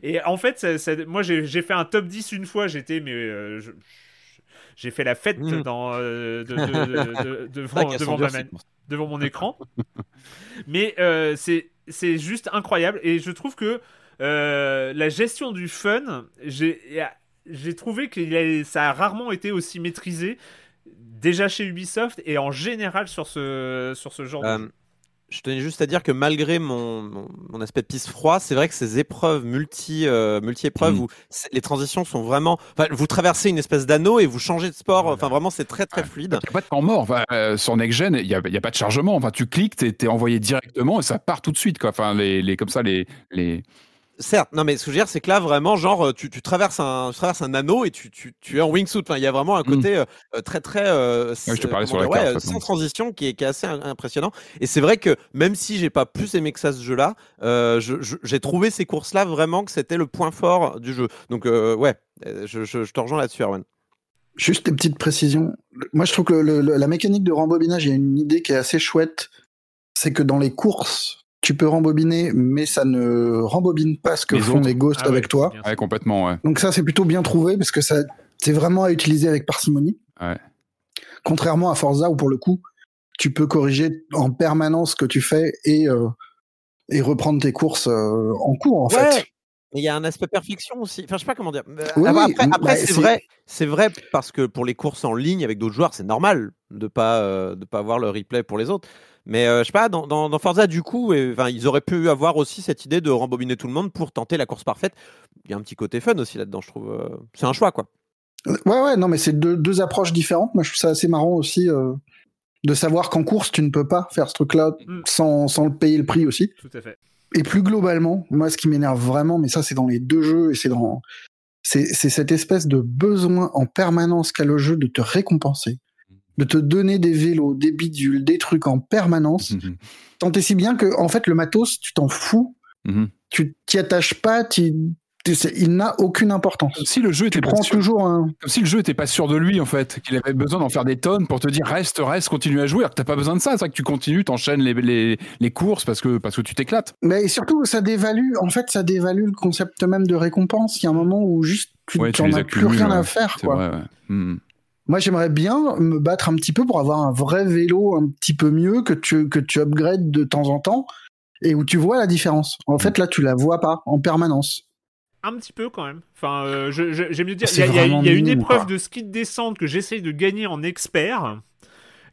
Et en fait, ça- ça- moi, j'ai fait un top 10 une fois. J'étais, mais je- j'ai fait la fête dans, euh, de- de- de- de- C'est devant, devant ma devant mon écran. Mais euh, c'est juste incroyable et je trouve que euh, la gestion du fun, j'ai j'ai trouvé que ça a rarement été aussi maîtrisé déjà chez Ubisoft et en général sur ce sur ce genre. de Euh, jeu. je tenais juste à dire que malgré mon, mon, mon aspect pisse froid, c'est vrai que ces épreuves multi, euh, multi-épreuves Mm. où les transitions sont vraiment. Enfin, vous traversez une espèce d'anneau et vous changez de sport. Voilà. Enfin, vraiment, c'est très très Ouais. fluide. Il n'y a pas de temps mort. Enfin, euh, sur Next Gen, il n'y a, il y a pas de chargement. Enfin, tu cliques, tu es, envoyé directement et ça part tout de suite. Quoi. Enfin, les, les, comme ça, les, les... Certes, non, mais ce que je veux dire, c'est que là, vraiment, genre, tu, tu traverses un, tu traverses un anneau et tu, tu, tu es en wingsuit. Enfin, il y a vraiment un côté euh, très très. euh, Mm. je te parlais comment sur la dire, carte, ouais, de toute façon. sans transition, qui est, qui est assez im- impressionnant. Et c'est vrai que même si j'ai pas plus aimé que ça ce jeu-là, euh, je- je- j'ai trouvé ces courses-là vraiment que c'était le point fort du jeu. Donc euh, ouais, euh, je, je, je te rejoins là-dessus, Erwan. Juste des petites précisions. Moi, je trouve que le- le- la mécanique de rembobinage, il y a une idée qui est assez chouette. C'est que dans les courses, tu peux rembobiner, mais ça ne rembobine pas ce que Les font autres. les ghosts Ah ouais, avec toi. c'est bien Ouais, complètement. Ouais. Donc ça, c'est plutôt bien trouvé parce que ça, c'est vraiment à utiliser avec parcimonie. Ouais. Contrairement à Forza où pour le coup, tu peux corriger en permanence ce que tu fais et euh, et reprendre tes courses euh, en cours en Ouais. fait. Mais il y a un aspect perfection aussi. Enfin, je sais pas comment dire. Oui, après, oui, après, après, bah, c'est c'est- vrai, c'est vrai parce que pour les courses en ligne avec d'autres joueurs, c'est normal de pas euh, de pas avoir le replay pour les autres. Mais euh, je sais pas, dans, dans, dans Forza, du coup, enfin, ils auraient pu avoir aussi cette idée de rembobiner tout le monde pour tenter la course parfaite. Il y a un petit côté fun aussi là-dedans, je trouve. euh, C'est un choix, quoi. Ouais, ouais, non, mais c'est deux, deux approches différentes. Moi, je trouve ça assez marrant aussi euh, de savoir qu'en course, tu ne peux pas faire ce truc-là Mm. sans, sans le payer le prix aussi. Tout à fait. Et plus globalement, moi, ce qui m'énerve vraiment, mais ça, c'est dans les deux jeux et c'est dans. C'est cette espèce de besoin en permanence qu'a le jeu de te récompenser, de te donner des vélos, des bidules, des trucs en permanence. Mhm. Tant et si bien que, en fait, le matos, tu t'en fous, Mhm. tu t'y attaches pas, tu sais, il n'a aucune importance. Comme si le jeu était Tu pas sûr, toujours un. comme si le jeu était pas sûr de lui en fait, qu'il avait besoin d'en faire des tonnes pour te dire reste, reste, continue à jouer. Alors que t'as pas besoin de ça, c'est vrai que tu continues, t'enchaînes les, les, les courses parce que parce que tu t'éclates. Mais surtout, ça dévalue, en fait, ça dévalue le concept même de récompense. Il y a un moment où juste tu Ouais, tu n'en les as plus rien ouais. à faire. Quoi. vrai. Ouais. Mhm. Moi, j'aimerais bien me battre un petit peu pour avoir un vrai vélo un petit peu mieux que tu, que tu upgrades de temps en temps et où tu vois la différence. En fait, là, tu la vois pas en permanence. Un petit peu quand même. Enfin, euh, j'aime mieux dire, il y a, il y a- vraiment il y a une épreuve quoi. de ski de descente que j'essaye de gagner en expert.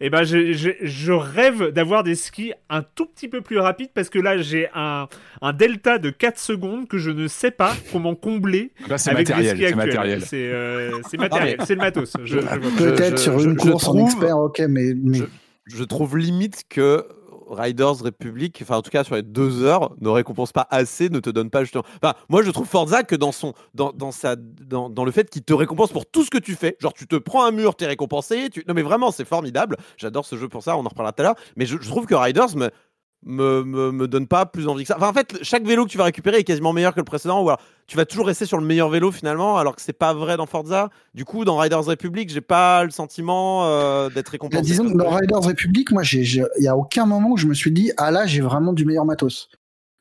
Et ben, je, je- je rêve d'avoir des skis un tout petit peu plus rapides parce que là, j'ai un, un delta de 4 secondes que je ne sais pas comment combler Là c'est avec matériel, les skis c'est actuels. matériel. C'est euh, c'est matériel, c'est le matos. Je- je vois. Peut-être je- sur une je course en trouve- expert, ok, mais, mais Je- je trouve limite que Riders Republic, enfin en tout cas sur les deux heures, ne récompense pas assez, ne te donne pas justement. Enfin, moi je trouve Forza que dans son, dans, dans sa, dans, dans le fait qu'il te récompense pour tout ce que tu fais. Genre tu te prends un mur, t'es récompensé. Tu... Non mais vraiment, c'est formidable. J'adore ce jeu pour ça. On en reparlera tout à l'heure. Mais je, je trouve que Riders me me, me, me donne pas plus envie que ça. Enfin, en fait, chaque vélo que tu vas récupérer est quasiment meilleur que le précédent, ou alors tu vas toujours rester sur le meilleur vélo finalement, alors que c'est pas vrai dans Forza. Du coup, dans Riders Republic, j'ai pas le sentiment euh, d'être Bah, récompensé. disons que dans Riders Republic, moi, il y a aucun moment où je me suis dit, ah là, j'ai vraiment du meilleur matos.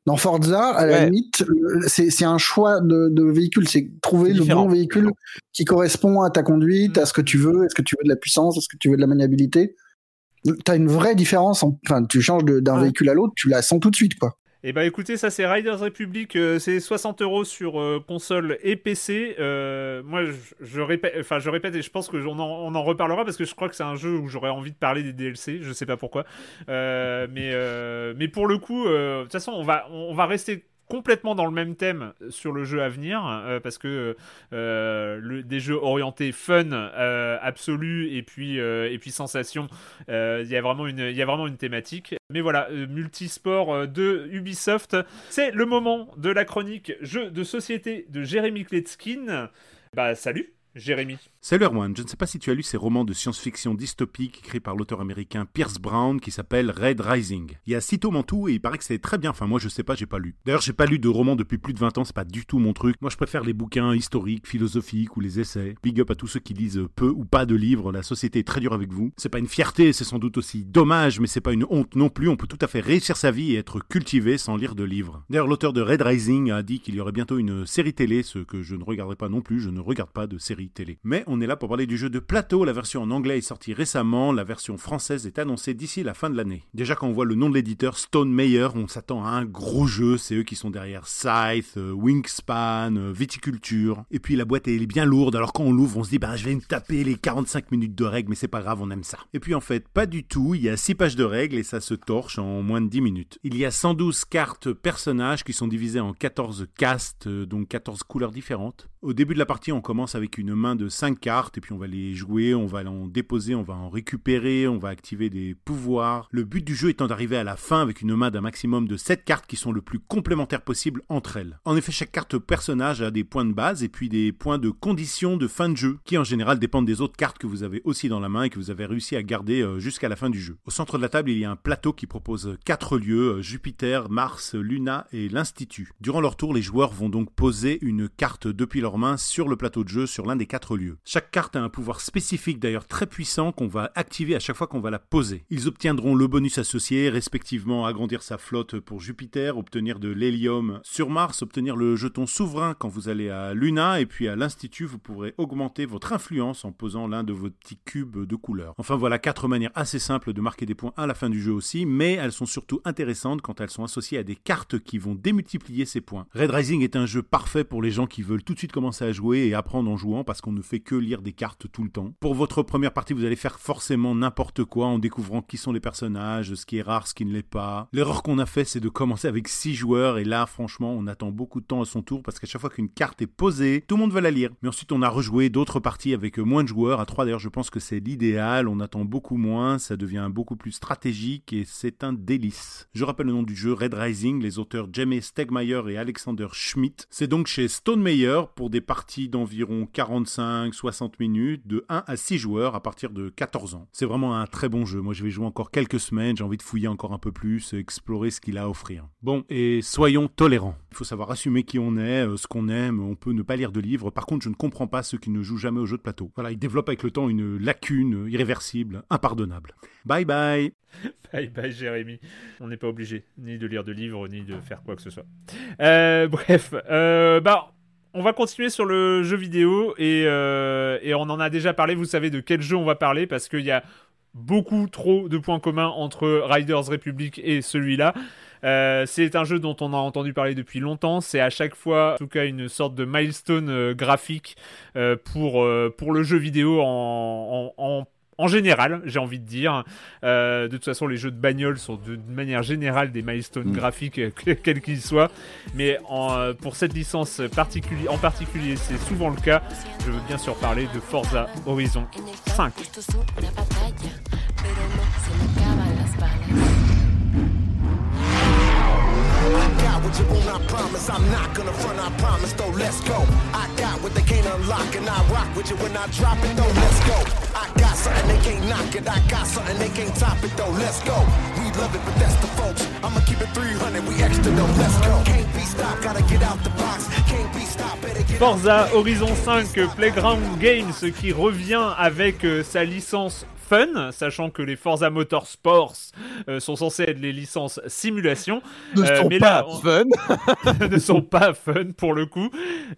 Dans Forza, à la Ouais. limite, c'est un choix de, de véhicule, c'est trouver le bon véhicule qui correspond à ta conduite, à ce que tu veux, est-ce que tu veux de la puissance, est-ce que tu veux de la maniabilité? T'as une vraie différence, en- enfin, tu changes d'un Ouais. véhicule à l'autre, tu la sens tout de suite, quoi. Et bah écoutez, ça c'est Riders Republic, euh, c'est 60 euros sur euh, console et PC. Euh, moi, je, je répète, enfin je répète et je pense que on en, on en reparlera parce que je crois que c'est un jeu où j'aurais envie de parler des DLC. Je sais pas pourquoi, mais mais pour le coup, de toute façon, on va on va rester complètement dans le même thème sur le jeu à venir euh, parce que euh, des jeux orientés fun euh, absolu et puis et puis sensation il y a vraiment une thématique. Mais voilà multisport de Ubisoft. C'est le moment de la chronique jeu de société de Jérémy Kletskin. Bah salut Jérémy Salut Erwan, je ne sais pas si tu as lu ces romans de science-fiction dystopique écrits par l'auteur américain Pierce Brown qui s'appelle Red Rising. Il y a six tomes en tout et il paraît que c'est très bien, enfin moi je sais pas, j'ai pas lu. D'ailleurs j'ai pas lu de romans depuis plus de 20 ans, c'est pas du tout mon truc. Moi je préfère les bouquins historiques, philosophiques ou les essais. Big up à tous ceux qui lisent peu ou pas de livres, la société est très dure avec vous. C'est pas une fierté, c'est sans doute aussi dommage, mais c'est pas une honte non plus, on peut tout à fait réussir sa vie et être cultivé sans lire de livres. D'ailleurs l'auteur de Red Rising a dit qu'il y aurait bientôt une série télé, ce que je ne regarderai pas non plus, je ne regarde pas de série Mais on est là pour parler du jeu de plateau, la version en anglais est sortie récemment, la version française est annoncée d'ici la fin de l'année. Déjà quand on voit le nom de l'éditeur Stone Meyer, on s'attend à un gros jeu, c'est eux qui sont derrière Scythe, euh, Wingspan, euh, Viticulture. Et puis la boîte est bien lourde, alors quand on l'ouvre on se dit bah je vais me taper les 45 minutes de règles, mais c'est pas grave, on aime ça. Et puis en fait pas du tout, il y a 6 pages de règles et ça se torche en moins de 10 minutes. Il y a 112 cartes personnages qui sont divisées en 14 castes, euh, donc 14 couleurs différentes. Au début de la partie, on commence avec une main de 5 cartes, et puis on va les jouer, on va en déposer, on va en récupérer, on va activer des pouvoirs. Le but du jeu étant d'arriver à la fin avec une main d'un maximum de 7 cartes qui sont le plus complémentaires possible entre elles. En effet, chaque carte personnage a des points de base et puis des points de condition de fin de jeu, qui en général dépendent des autres cartes que vous avez aussi dans la main et que vous avez réussi à garder euh, jusqu'à la fin du jeu. Au centre de la table, il y a un plateau qui propose 4 lieux, euh, Jupiter, Mars, Luna et l'Institut. Durant leur tour, les joueurs vont donc poser une carte depuis leur sur le plateau de jeu sur l'un des quatre lieux. Chaque carte a un pouvoir spécifique d'ailleurs très puissant qu'on va activer à chaque fois qu'on va la poser. Ils obtiendront le bonus associé, respectivement agrandir sa flotte pour Jupiter, obtenir de l'hélium sur Mars, obtenir le jeton souverain quand vous allez à Luna, et puis à l'Institut, vous pourrez augmenter votre influence en posant l'un de vos petits cubes de couleur. Enfin voilà quatre manières assez simples de marquer des points à la fin du jeu aussi, mais elles sont surtout intéressantes quand elles sont associées à des cartes qui vont démultiplier ces points. Red Rising est un jeu parfait pour les gens qui veulent tout de suite commencer à jouer et apprendre en jouant parce qu'on ne fait que lire des cartes tout le temps. Pour votre première partie, vous allez faire forcément n'importe quoi en découvrant qui sont les personnages, ce qui est rare, ce qui ne l'est pas. L'erreur qu'on a fait, c'est de commencer avec 6 joueurs et là, franchement, on attend beaucoup de temps à son tour parce qu'à chaque fois qu'une carte est posée, tout le monde va la lire. Mais ensuite, on a rejoué d'autres parties avec moins de joueurs. À 3 d'ailleurs, je pense que c'est l'idéal. On attend beaucoup moins, ça devient beaucoup plus stratégique et c'est un délice. Je rappelle le nom du jeu Red Rising, les auteurs Jamie Stegmaier et Alexander Schmidt. C'est donc chez Stone Meyer pour des parties d'environ 45-60 minutes, de 1 à 6 joueurs à partir de 14 ans. C'est vraiment un très bon jeu. Moi, je vais jouer encore quelques semaines. J'ai envie de fouiller encore un peu plus, explorer ce qu'il a à offrir. Bon, et soyons tolérants. Il faut savoir assumer qui on est, euh, ce qu'on aime. On peut ne pas lire de livres. Par contre, je ne comprends pas ceux qui ne jouent jamais aux jeux de plateau. Voilà, ils développent avec le temps une lacune irréversible, impardonnable. Bye bye Bye bye Jérémy. On n'est pas obligé ni de lire de livres ni de faire quoi que ce soit. Euh, bref, euh, bah on va continuer sur le jeu vidéo et, euh, et on en a déjà parlé. Vous savez de quel jeu on va parler parce qu'il y a beaucoup trop de points communs entre Riders Republic et celui-là. Euh, c'est un jeu dont on a entendu parler depuis longtemps. C'est à chaque fois, en tout cas, une sorte de milestone euh, graphique pour, le jeu vidéo en en général, j'ai envie de dire. Euh, de toute façon, les jeux de bagnole sont de, de manière générale des milestones Mm. graphiques, euh, que- quels qu'ils soient. Mais en, euh, pour cette licence particulier, en particulier, c'est souvent le cas. Je veux bien sûr parler de Forza Horizon 5. I'm not gonna front, I promise though, let's go. I got what they can't unlock, and I rock with you when I drop it though, let's go. I got something they can't knock it, I got something they can't top it though, let's go. We love it, but that's the folks. I'ma keep it 300, we extra though, let's go. Can't be stopped, gotta get out the box. Can't be stopped, better get out Forza Horizon 5 Playground Games qui revient avec euh, sa licence Fun, sachant que les Forza Motorsports euh, sont censés être les licences simulation. Ne Euh, sont mais pas là, on- fun. ne sont pas fun pour le coup.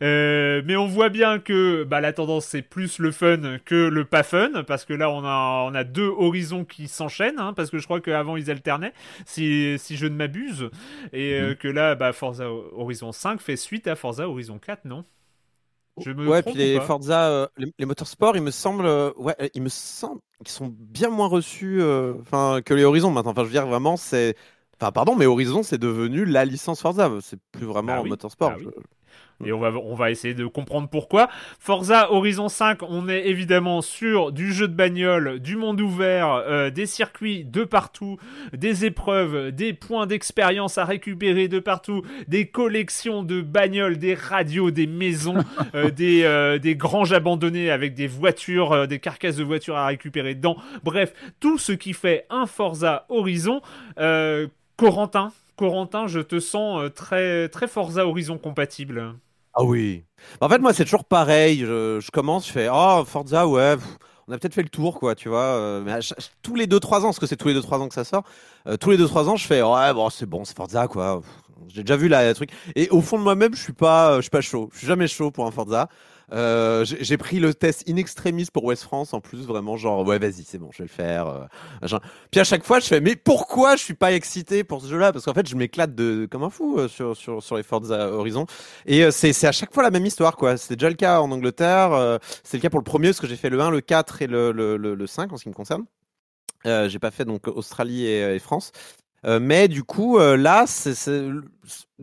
Euh, mais on voit bien que bah, la tendance c'est plus le fun que le pas fun, parce que là on a, on a deux horizons qui s'enchaînent, hein, parce que je crois qu'avant ils alternaient, si, si je ne m'abuse, et Mhm. que là bah, Forza Horizon 5 fait suite à Forza Horizon 4, non? Je me Ouais, puis les Forza, euh, les, les motorsports, il me semble, euh, ouais, il me semble qu'ils sont bien moins reçus, euh, enfin, que les Horizons maintenant. Enfin, je veux dire vraiment, c'est, enfin, pardon, mais Horizon, c'est devenu la licence Forza. C'est plus vraiment Bah oui, motorsport. bah oui. Je- Et on va, on va essayer de comprendre pourquoi. Forza Horizon 5, on est évidemment sur du jeu de bagnole, du monde ouvert, euh, des circuits de partout, des épreuves, des points d'expérience à récupérer de partout, des collections de bagnoles, des radios, des maisons, euh, des, euh, des granges abandonnées avec des voitures, des carcasses de voitures à récupérer dedans. Bref, tout ce qui fait un Forza Horizon. Corentin, Corentin, je te sens euh, très, très Forza Horizon compatible. Ah oui. En fait, moi, c'est toujours pareil. Je, commence, je fais, oh, Forza, ouais. On a peut-être fait le tour, quoi, tu vois. euh, mais tous les 2-3 ans, parce que c'est tous les 2-3 ans que ça sort, euh, tous les 2-3 ans, je fais, ouais, bon, c'est bon, c'est Forza, quoi. J'ai déjà vu la, la truc. Et au fond de moi-même, je suis pas, je suis pas chaud. Je suis jamais chaud pour un Forza. Euh, j'ai pris le test in extremis pour West France en plus, vraiment genre ouais vas-y c'est bon je vais le faire. euh. Puis à chaque fois je fais mais pourquoi je suis pas excité pour ce jeu-là? Parce qu'en fait je m'éclate de comme un fou euh, sur sur sur les Forza Horizon et c'est c'est à chaque fois la même histoire quoi. C'était déjà le cas en Angleterre, c'est le cas pour le premier parce que j'ai fait le 1, le 4 et le le, le, le 5 en ce qui me concerne. Euh, j'ai pas fait donc Australie et, et France. Euh, mais du coup, euh, là, c'est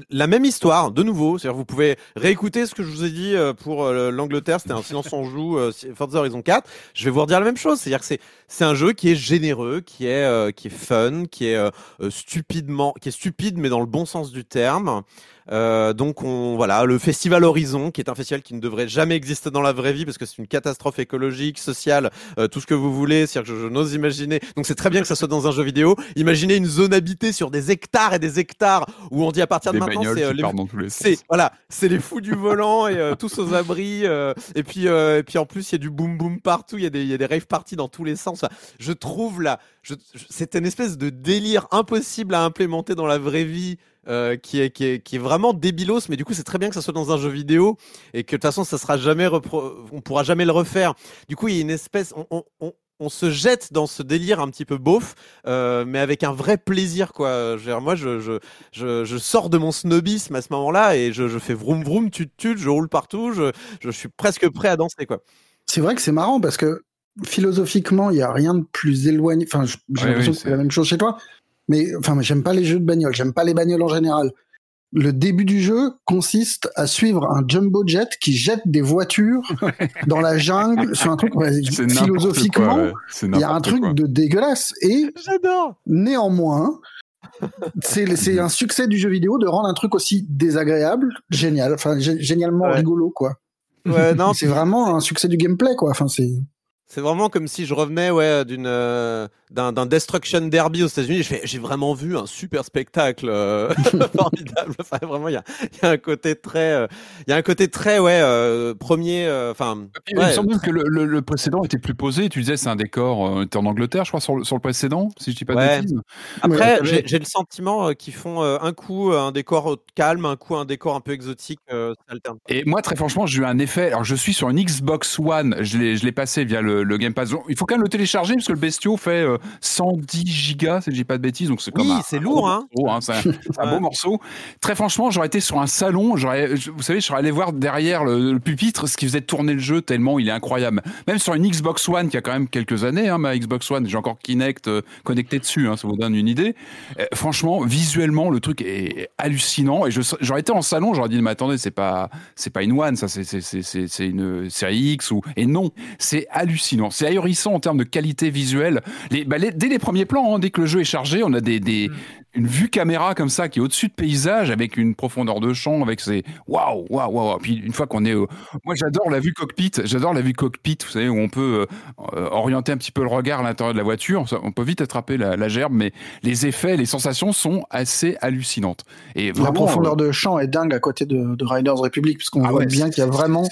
la même histoire, de nouveau. C'est-à-dire, vous pouvez réécouter ce que je vous ai dit euh, pour euh, l'Angleterre. C'était un silence en joue, euh, Forza Horizon 4. Je vais vous redire la même chose. C'est-à-dire que c'est c'est un jeu qui est généreux, qui est qui est fun, qui est stupidement, qui est stupide, mais dans le bon sens du terme. Donc on voilà le festival Horizon qui est un festival qui ne devrait jamais exister dans la vraie vie parce que c'est une catastrophe écologique, sociale, tout ce que vous voulez, c'est-à-dire que je, je n'ose imaginer. Donc c'est très bien que ça soit dans un jeu vidéo. Imaginez une zone habitée sur des hectares et des hectares où on dit à partir de maintenant c'est euh, les- c'est voilà, c'est les fous du volant et euh, tous aux abris euh, et puis euh, et puis en plus il y a du boom boom partout, il y a des il y a des rave parties dans tous les sens. Je trouve là, je, je- c'est une espèce de délire impossible à implémenter dans la vraie vie. euh, qui est qui est qui est vraiment débilos mais du coup c'est très bien que ça soit dans un jeu vidéo et que de toute façon ça sera jamais repro- on pourra jamais le refaire du coup il y a une espèce on, on, on, se jette dans ce délire un petit peu beauf euh, mais avec un vrai plaisir quoi Je veux dire, moi je, je je, je sors de mon snobisme à ce moment-là et je, je fais vroom vroom, tut tut, je roule partout, je, je suis presque prêt à danser quoi. C'est vrai que c'est marrant parce que philosophiquement, il y a rien de plus éloigné. Enfin, j'ai Oui, l'impression oui, que c'est la même chose chez toi. Mais enfin, j'aime pas les jeux de bagnole. J'aime pas les bagnoles en général. Le début du jeu consiste à suivre un jumbo jet qui jette des voitures dans la jungle sur un truc. philosophiquement, il y a un truc quoi. de dégueulasse. Et J'adore. néanmoins, c'est c'est un succès du jeu vidéo de rendre un truc aussi désagréable, génial, enfin gé- génialement Ouais. rigolo quoi. Ouais, non, C'est vraiment un succès du gameplay quoi. Enfin c'est c'est vraiment comme si je revenais ouais d'une euh, d'un d'un Destruction Derby aux États-Unis. J'ai vraiment vu un super spectacle euh, formidable. Enfin, vraiment, il y a, il y a un côté très, euh, il y a un côté très ouais euh, premier. euh, Enfin, Il ouais, me semble que le, le- le précédent était plus posé. Tu disais c'est un décor. Euh, T'es en Angleterre, je crois, sur le, sur le précédent, si je dis pas Ouais. de bêtises. Après, Ouais, j'ai j'ai le sentiment qu'ils font euh, un coup un décor calme, un coup un décor un peu exotique. Euh. Et moi, très franchement, j'ai eu un effet. Alors, je suis sur une Xbox One. Je l'ai, je l'ai passé via le, le Game Pass. Il faut quand même le télécharger parce que le bestiau fait euh, 110 gigas, si je dis pas de bêtises. Donc, c'est Oui, c'est lourd, hein. hein. C'est un, beau morceau. Très franchement, j'aurais été sur un salon. J'aurais, vous savez, je serais allé voir derrière le, le pupitre ce qui faisait tourner le jeu tellement il est incroyable. Même sur une Xbox One qui a quand même quelques années, hein, ma Xbox One, j'ai encore Kinect euh, connecté dessus. Hein, ça vous donne une idée. Euh, franchement, visuellement, le truc est hallucinant. Et j'aurais été en salon, j'aurais dit, mais attendez, c'est pas, c'est pas une One, ça, c'est, c'est, c'est, c'est, c'est une série X ou, et non, c'est hallucinant. C'est ahurissant en termes de qualité visuelle. Les, bah, les- dès les premiers plans, hein, dès que le jeu est chargé, on a des, des, une vue caméra comme ça qui est au-dessus de paysage avec une profondeur de champ avec ses waouh waouh waouh puis une fois qu'on est au- moi j'adore la vue cockpit j'adore la vue cockpit vous savez où on peut euh, euh, orienter un petit peu le regard à l'intérieur de la voiture. On peut vite attraper la, la gerbe mais les effets les sensations sont assez hallucinantes. Et La profondeur euh, de champ est dingue à côté de, de Riders Republic, puisqu'on ah voit ouais, bien qu'il y a vraiment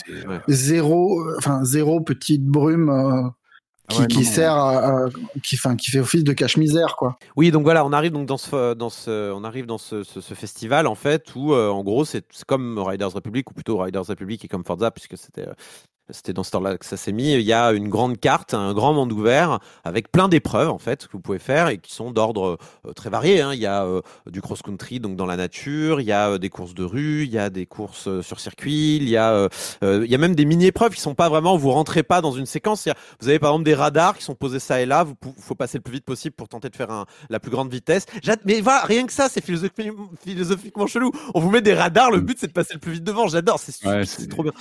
zéro, enfin zéro petite brume euh, qui, ouais, qui non, sert à, à- qui, fait office de cache-misère, quoi. Oui, donc voilà, on arrive donc dans ce, dans ce, on arrive dans ce, ce- ce festival en fait où euh, en gros c'est c'est comme Riders Republic ou plutôt Riders Republic et comme Forza puisque c'était euh, c'était dans ce temps-là que ça s'est mis. Il y a une grande carte, un grand monde ouvert avec plein d'épreuves en fait que vous pouvez faire et qui sont d'ordre euh, très varié. hein. Il y a euh, du cross-country donc dans la nature, il y a euh, des courses de rue, il y a des courses sur circuit, il y a il y a même des mini-épreuves qui sont pas vraiment, vous rentrez pas dans une séquence. Vous avez par exemple des radars qui sont posés ça et là, vous faut passer le plus vite possible pour tenter de faire un, la plus grande vitesse. Mais voilà, rien que ça, c'est philosophi- philosophiquement chelou. On vous met des radars, le but c'est de passer le plus vite devant. J'adore, c'est Ouais, trop bien.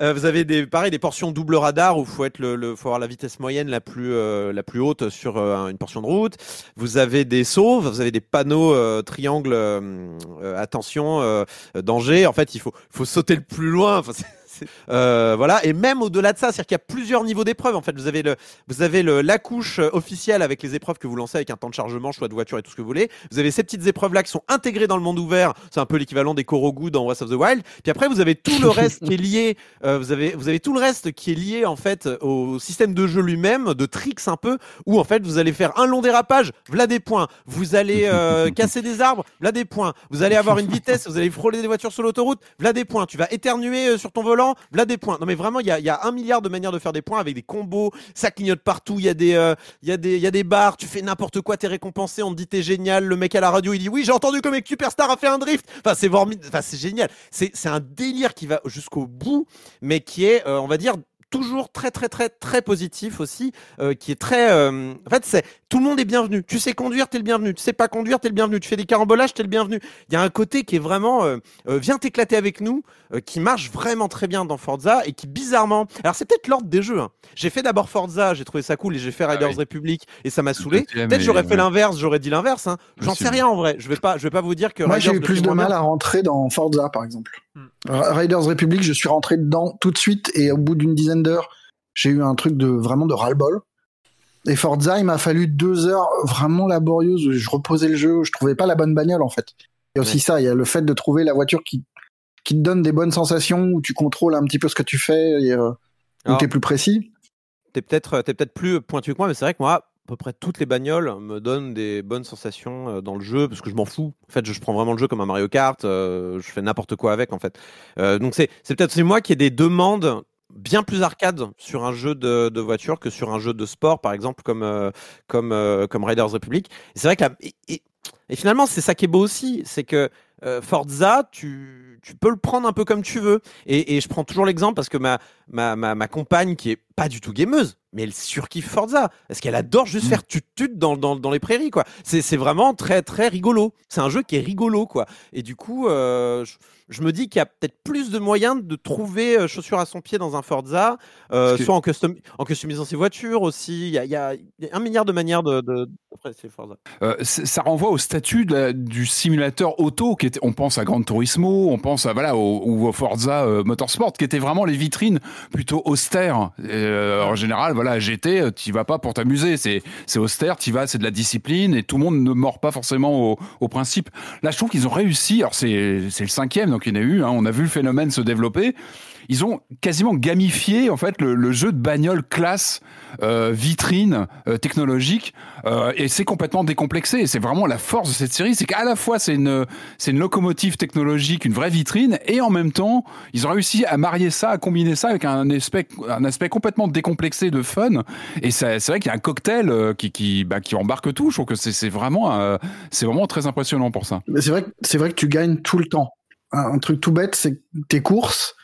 Euh, vous avez des pareil des portions double radar où faut être le, le faut avoir la vitesse moyenne la plus euh, la plus haute sur euh, une portion de route. Vous avez des sauts, vous avez des panneaux euh, triangle euh, euh, attention danger. En fait, il faut faut sauter le plus loin. Euh, voilà et même au-delà de ça, c'est-à-dire qu'il y a plusieurs niveaux d'épreuves. En fait, vous avez le vous avez le, la couche euh, officielle avec les épreuves que vous lancez avec un temps de chargement, choix de voiture et tout ce que vous voulez. Vous avez ces petites épreuves là qui sont intégrées dans le monde ouvert. C'est un peu l'équivalent des Korogu dans Breath of the Wild. Puis après, vous avez tout le reste qui est lié. euh, vous avez vous avez tout le reste qui est lié en fait au système de jeu lui-même, de tricks un peu, où en fait vous allez faire un long dérapage, voilà des points. Vous allez euh, casser des arbres, voilà des points. Vous allez avoir une vitesse, vous allez frôler des voitures sur l'autoroute, voilà des points. Tu vas éternuer sur ton volant, voilà des points. Non mais vraiment, il y a, un milliard de manières de faire des points avec des combos. Ça clignote partout. Il y a des euh, y a des y a des barres. Tu fais n'importe quoi, t'es récompensé. On te dit t'es génial. Le mec à la radio, il dit oui, j'ai entendu que mec Superstar a fait un drift. Enfin c'est enfin génial. C'est un délire qui va jusqu'au bout, mais qui est euh, on va dire toujours très très très très positif aussi euh, qui est très euh, en fait c'est tout le monde est bienvenu tu sais conduire t'es le bienvenu tu sais pas conduire t'es le bienvenu tu fais des carambolages t'es le bienvenu il y a un côté qui est vraiment euh, euh, viens t'éclater avec nous euh, qui marche vraiment très bien dans Forza et qui bizarrement alors c'est peut-être l'ordre des jeux hein. j'ai fait d'abord Forza j'ai trouvé ça cool et j'ai fait Riders oui. Republic et ça m'a saoulé peut-être j'aurais fait ouais. l'inverse j'aurais dit l'inverse hein. j'en sais rien en vrai je vais pas je vais pas vous dire que Moi, j'ai Riders eu plus de mal bien. à rentrer dans Forza, par exemple. R- Riders Republic, je suis rentré dedans tout de suite et au bout d'une dizaine d'heures, j'ai eu un truc de vraiment de ras-le-bol. Et Forza, il m'a fallu deux heures vraiment laborieuses où je reposais le jeu, où je trouvais pas la bonne bagnole en fait. Il y a aussi Ouais. ça, il y a le fait de trouver la voiture qui, qui te donne des bonnes sensations, où tu contrôles un petit peu ce que tu fais et euh, où tu es plus précis. t'es peut-être t'es peut-être plus pointu que moi, mais c'est vrai que moi, peu près toutes les bagnoles me donnent des bonnes sensations euh, dans le jeu parce que je m'en fous. En fait, je, prends vraiment le jeu comme un Mario Kart. euh, je fais n'importe quoi avec, en fait. Euh, donc c'est c'est peut-être aussi moi qui ai des demandes bien plus arcade sur un jeu de, de voiture que sur un jeu de sport, par exemple comme comme comme Riders Republic. C'est vrai que la- et, finalement, c'est ça qui est beau aussi, c'est que Forza, tu, tu peux le prendre un peu comme tu veux. Et, et je prends toujours l'exemple parce que ma, ma, ma, ma compagne, qui est pas du tout gameuse, mais elle surkiffe Forza. Parce qu'elle adore juste Mm. faire tut-tut dans, dans, dans les prairies, quoi. C'est vraiment très, très rigolo. C'est un jeu qui est rigolo, quoi. Et du coup, euh, je, je me dis qu'il y a peut-être plus de moyens de trouver euh, chaussures à son pied dans un Forza, euh, soit en, custom, en customisant ses voitures aussi. Il y a, y, a, y a un milliard de manières de. de... Après, c'est Forza. C- ça renvoie au statut de la- du simulateur auto qui était, on pense à Gran Turismo, on pense à voilà au, ou au Forza euh, Motorsport qui étaient vraiment les vitrines plutôt austères. Euh, en général, voilà GT, euh, tu vas pas pour t'amuser, c'est austère, tu vas, c'est de la discipline et tout le monde ne mord pas forcément au, au principe. Là, je trouve qu'ils ont réussi. Alors c'est c'est le cinquième, donc il y en a eu. hein, on a vu le phénomène se développer. Ils ont quasiment gamifié en fait le, le jeu de bagnole classe, euh, vitrine, euh, technologique, euh, et c'est complètement décomplexé. C'est vraiment la force de cette série, c'est qu'à la fois c'est une c'est une locomotive technologique, une vraie vitrine, et en même temps ils ont réussi à marier ça, à combiner ça avec un aspect un aspect complètement décomplexé de fun. Et c'est vrai qu'il y a un cocktail euh, qui qui bah, qui embarque tout. Je trouve que c'est vraiment euh, c'est vraiment très impressionnant pour ça. C'est vrai, c'est vrai que tu gagnes tout le temps. Un, truc tout bête, c'est tes courses,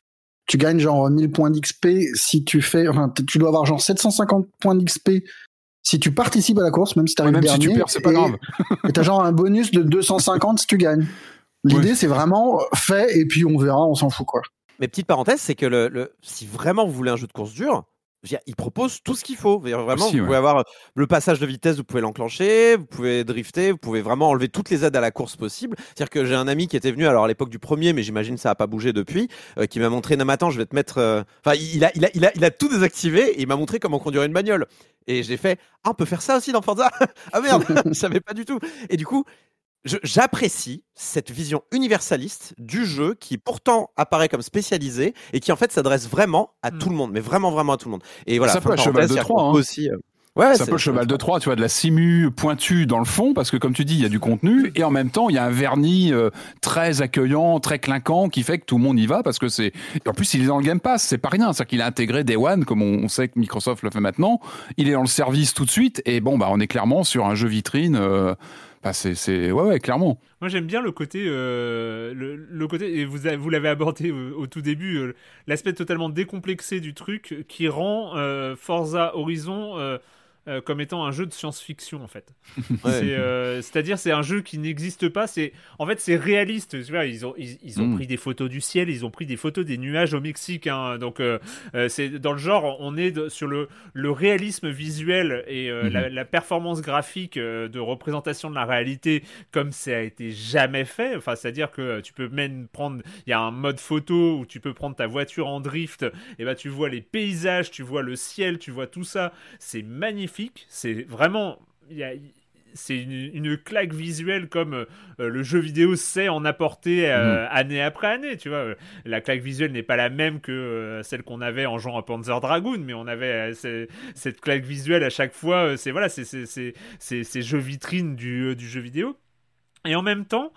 tu gagnes genre 1000 points d'XP si tu fais, enfin, tu dois avoir genre 750 points d'XP si tu participes à la course, même si t'arrives Même si dernier. tu perds, c'est pas et- grave. Et t'as genre un bonus de 250 si tu gagnes. L'idée, c'est vraiment fait et puis on verra, on s'en fout quoi. Mais petite parenthèse, c'est que le, le- si vraiment vous voulez un jeu de course dur, il propose tout ce qu'il faut. Vraiment, Aussi, vous ouais. pouvez avoir le passage de vitesse, vous pouvez l'enclencher, vous pouvez drifter, vous pouvez vraiment enlever toutes les aides à la course possibles. C'est-à-dire que j'ai un ami qui était venu, alors à l'époque du premier, mais j'imagine ça a pas bougé depuis, euh, qui m'a montré, non attends, je vais te mettre... euh, Enfin, il, a, il, a, il, a, il a tout désactivé et il m'a montré comment conduire une bagnole. Et j'ai fait, ah, on peut faire ça aussi dans Forza? Ah merde, je savais pas du tout. Et du coup, j'apprécie cette vision universaliste du jeu qui pourtant apparaît comme spécialisé et qui en fait s'adresse vraiment à Mm. tout le monde, mais vraiment vraiment à tout le monde. Et voilà, Ça fin peut, cheval de c'est-à-dire Troie, qu'on hein. peut aussi. euh, Ouais, ça c'est- peut le cheval de Troie, tu vois, de la simu pointue dans le fond, parce que comme tu dis, il y a du contenu, et en même temps, il y a un vernis euh, très accueillant, très clinquant, qui fait que tout le monde y va, parce que c'est... En plus, il est dans le Game Pass, c'est pas rien, c'est-à-dire qu'il a intégré Day One, comme on, on sait que Microsoft le fait maintenant, il est dans le service tout de suite, et bon, bah, on est clairement sur un jeu vitrine, euh, bah, c'est... Ouais, clairement. Moi j'aime bien le côté, euh, le, côté et vous, vous l'avez abordé au, tout début, euh, l'aspect totalement décomplexé du truc qui rend euh, Forza Horizon euh, comme étant un jeu de science-fiction en fait. Ouais. Euh, C'est-à-dire c'est un jeu qui n'existe pas. C'est en fait c'est réaliste. Tu vois, ils ont ils, ils ont Mm. pris des photos du ciel, ils ont pris des photos des nuages au Mexique. hein. donc euh, c'est dans le genre on est sur le le réalisme visuel et Mhm. la, la performance graphique de représentation de la réalité comme ça a été jamais fait. Enfin c'est à dire que tu peux même prendre il y a un mode photo où tu peux prendre ta voiture en drift et ben tu vois les paysages, tu vois le ciel, tu vois tout ça. C'est magnifique. C'est vraiment c'est une, une claque visuelle comme euh, le jeu vidéo sait en apporter euh, année après année. Tu vois, la claque visuelle n'est pas la même que euh, celle qu'on avait en jouant à Panzer Dragoon, mais on avait cette claque visuelle à chaque fois. c'est voilà, c'est c'est c'est c'est ces jeux vitrines du du jeu vidéo. Et en même temps,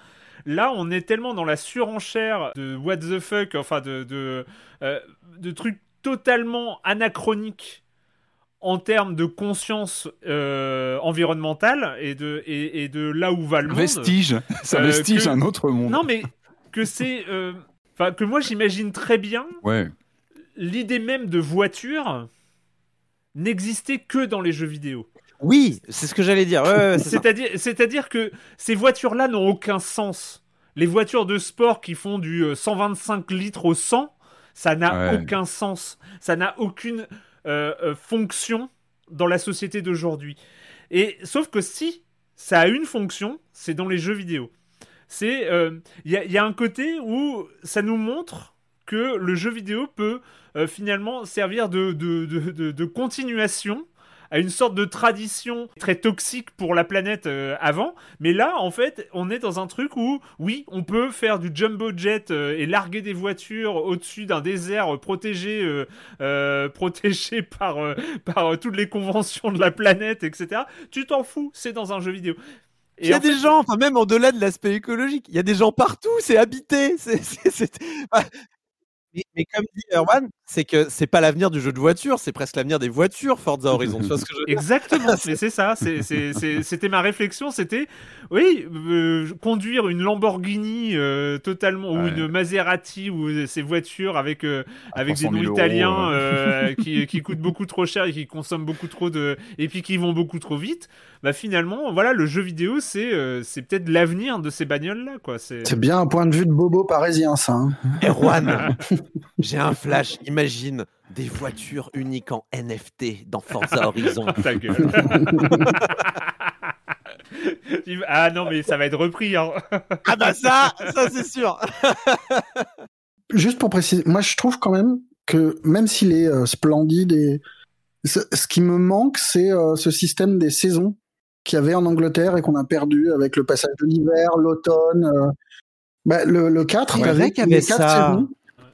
là, on est tellement dans la surenchère de what the fuck, enfin de de, de trucs totalement anachroniques en termes de conscience euh, environnementale et de, et, et de là où va le monde. Vestige, ça Euh, vestige que- un autre monde. Non, mais que c'est. euh, Enfin, que moi j'imagine très bien Ouais. l'idée même de voiture n'existait que dans les jeux vidéo. Oui, c'est ce que j'allais dire. Ouais. C'est-à-dire, c'est-à-dire que ces voitures-là n'ont aucun sens. Les voitures de sport qui font du euh, 125 litres au 100, ça n'a Ouais. aucun sens. Ça n'a aucune fonction dans la société d'aujourd'hui. Et sauf que si ça a une fonction, c'est dans les jeux vidéo. C'est euh, il y, a- il y a un côté où ça nous montre que le jeu vidéo peut euh, finalement servir de, de- de continuation à une sorte de tradition très toxique pour la planète euh, avant. Mais là, en fait, on est dans un truc où, oui, on peut faire du jumbo jet euh, et larguer des voitures au-dessus d'un désert euh, protégé, protégé par, par toutes les conventions de la planète, etc. Tu t'en fous, c'est dans un jeu vidéo. Et Il y a en des gens, enfin même au-delà de l'aspect écologique, il y a des gens partout, c'est habité. c'est. Mais, mais comme dit Erwan, c'est que c'est pas l'avenir du jeu de voiture, c'est presque l'avenir des voitures Forza Horizon. tu vois ce que je veux dire? Exactement, mais c'est ça, c'était ma réflexion, c'était, oui, euh, conduire une Lamborghini euh, totalement, ou une Maserati, ou ces voitures avec, euh, avec des 300 000 noms euros, italiens ouais. euh, qui, qui coûtent beaucoup trop cher et qui consomment beaucoup trop de... et puis qui vont beaucoup trop vite, bah finalement, voilà, le jeu vidéo, c'est euh, c'est peut-être l'avenir de ces bagnoles-là, quoi. C'est... C'est bien un point de vue de bobo parisien, ça. hein. Erwan, j'ai un flash. Imagine des voitures uniques en NFT dans Forza Horizon. Ta gueule. Tu- ah non, mais ça va être repris, hein. Ah bah ça, ça c'est sûr. Juste pour préciser, moi je trouve quand même que même s'il est euh, splendide et ce, ce qui me manque, c'est euh, ce système des saisons qu'il y avait en Angleterre et qu'on a perdu avec le passage de l'hiver, l'automne. euh. Bah, le, le 4, C'est t'avais vrai qu'il y avait les quatre ça. saisons.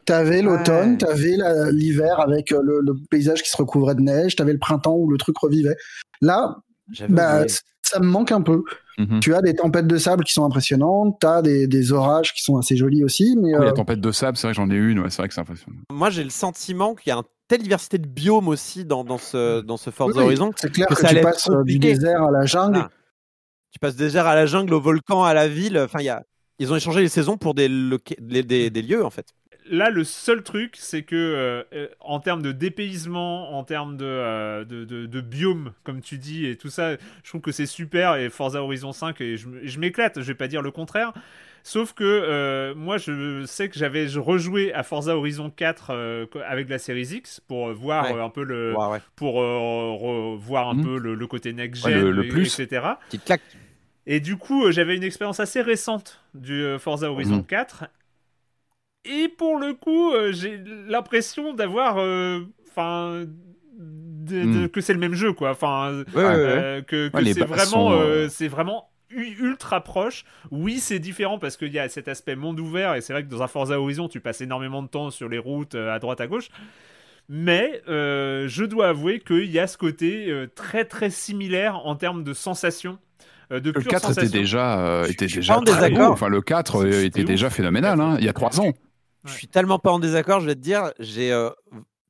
T'avais l'automne, Ouais. t'avais l'hiver avec euh, le, le paysage qui se recouvrait de neige, t'avais le printemps où le truc revivait. Là, bah, ça me manque un peu. Mhm. Tu as des tempêtes de sable qui sont impressionnantes, t'as des, des orages qui sont assez jolis aussi, mais Oui, euh, la tempête de sable, c'est vrai que j'en ai une, ouais, c'est vrai que c'est impressionnant. Moi j'ai le sentiment qu'il y a une telle diversité de biomes aussi dans, dans ce, dans ce Forza oui, Horizon. c'est clair que que, ça tu passes euh, du désert à la jungle. Ah. Tu passes du désert à la jungle, au volcan, à la ville. Enfin, il y a... Ils ont échangé les saisons pour des, loca- des, des- des lieux en fait. là, le seul truc, c'est que euh, euh, en termes de dépaysement, en termes de, euh, de, de, de biome, comme tu dis, et tout ça, je trouve que c'est super. Et Forza Horizon 5, et je m'éclate, je vais pas dire le contraire. Sauf que euh, moi, je sais que j'avais rejoué à Forza Horizon 4 euh, avec la série X pour euh, voir Ouais. euh, un peu le, Ouais, ouais. pour euh, revoir un Mhm. peu le, le côté next Ouais, gen, le- plus. etc. Petite claque. Et du coup, euh, j'avais une expérience assez récente du euh, Forza Horizon Mhm. 4. Et pour le coup, euh, j'ai l'impression d'avoir. Enfin. de- de- Mhm. que c'est le même jeu, quoi. Enfin. Ouais, ouais, ouais. euh, que, que Ouais, les c'est vraiment, sont, euh, c'est vraiment u- ultra proche. Oui, c'est différent parce qu'il y a cet aspect monde ouvert et c'est vrai que dans un Forza Horizon, tu passes énormément de temps sur les routes euh, à droite à gauche. Mais euh, je dois avouer qu'il y a ce côté euh, très très similaire en termes de sensations. euh, de Le pure 4 était sensation. déjà, euh, Je était déjà pas en très beau. Enfin, le 4 euh, C'était était ouf. déjà phénoménal, hein, il y a 3 ans. Je suis tellement pas en désaccord, je vais te dire, j'ai euh,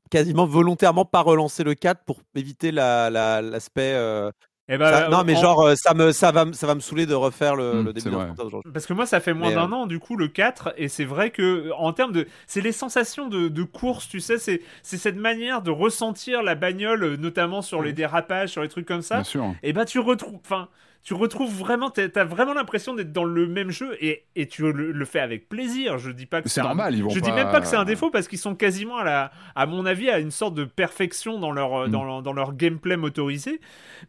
quasiment volontairement pas relancé le 4 pour éviter la- la- l'aspect. euh, Eh ben, ça- non, mais en- genre, euh, ça, me, ça, va, me- ça va me saouler de refaire le, Mm, le début aujourd'hui. Parce que moi, ça fait moins Mais, d'un euh, an, du coup, le 4, et c'est vrai que, en termes de. C'est les sensations de, de course, tu sais, c'est c'est cette manière de ressentir la bagnole, euh, notamment sur les dérapages, sur les trucs comme ça. Bien sûr. Et ben, tu retrouves. Enfin. Tu retrouves vraiment, t'as vraiment l'impression d'être dans le même jeu et, et tu le, le fais avec plaisir. Je dis pas que C'est normal, ils vont Je dis pas- même pas que c'est un défaut parce qu'ils sont quasiment à la, à mon avis, à une sorte de perfection dans leur, Mm. dans leur, dans leur gameplay motorisé.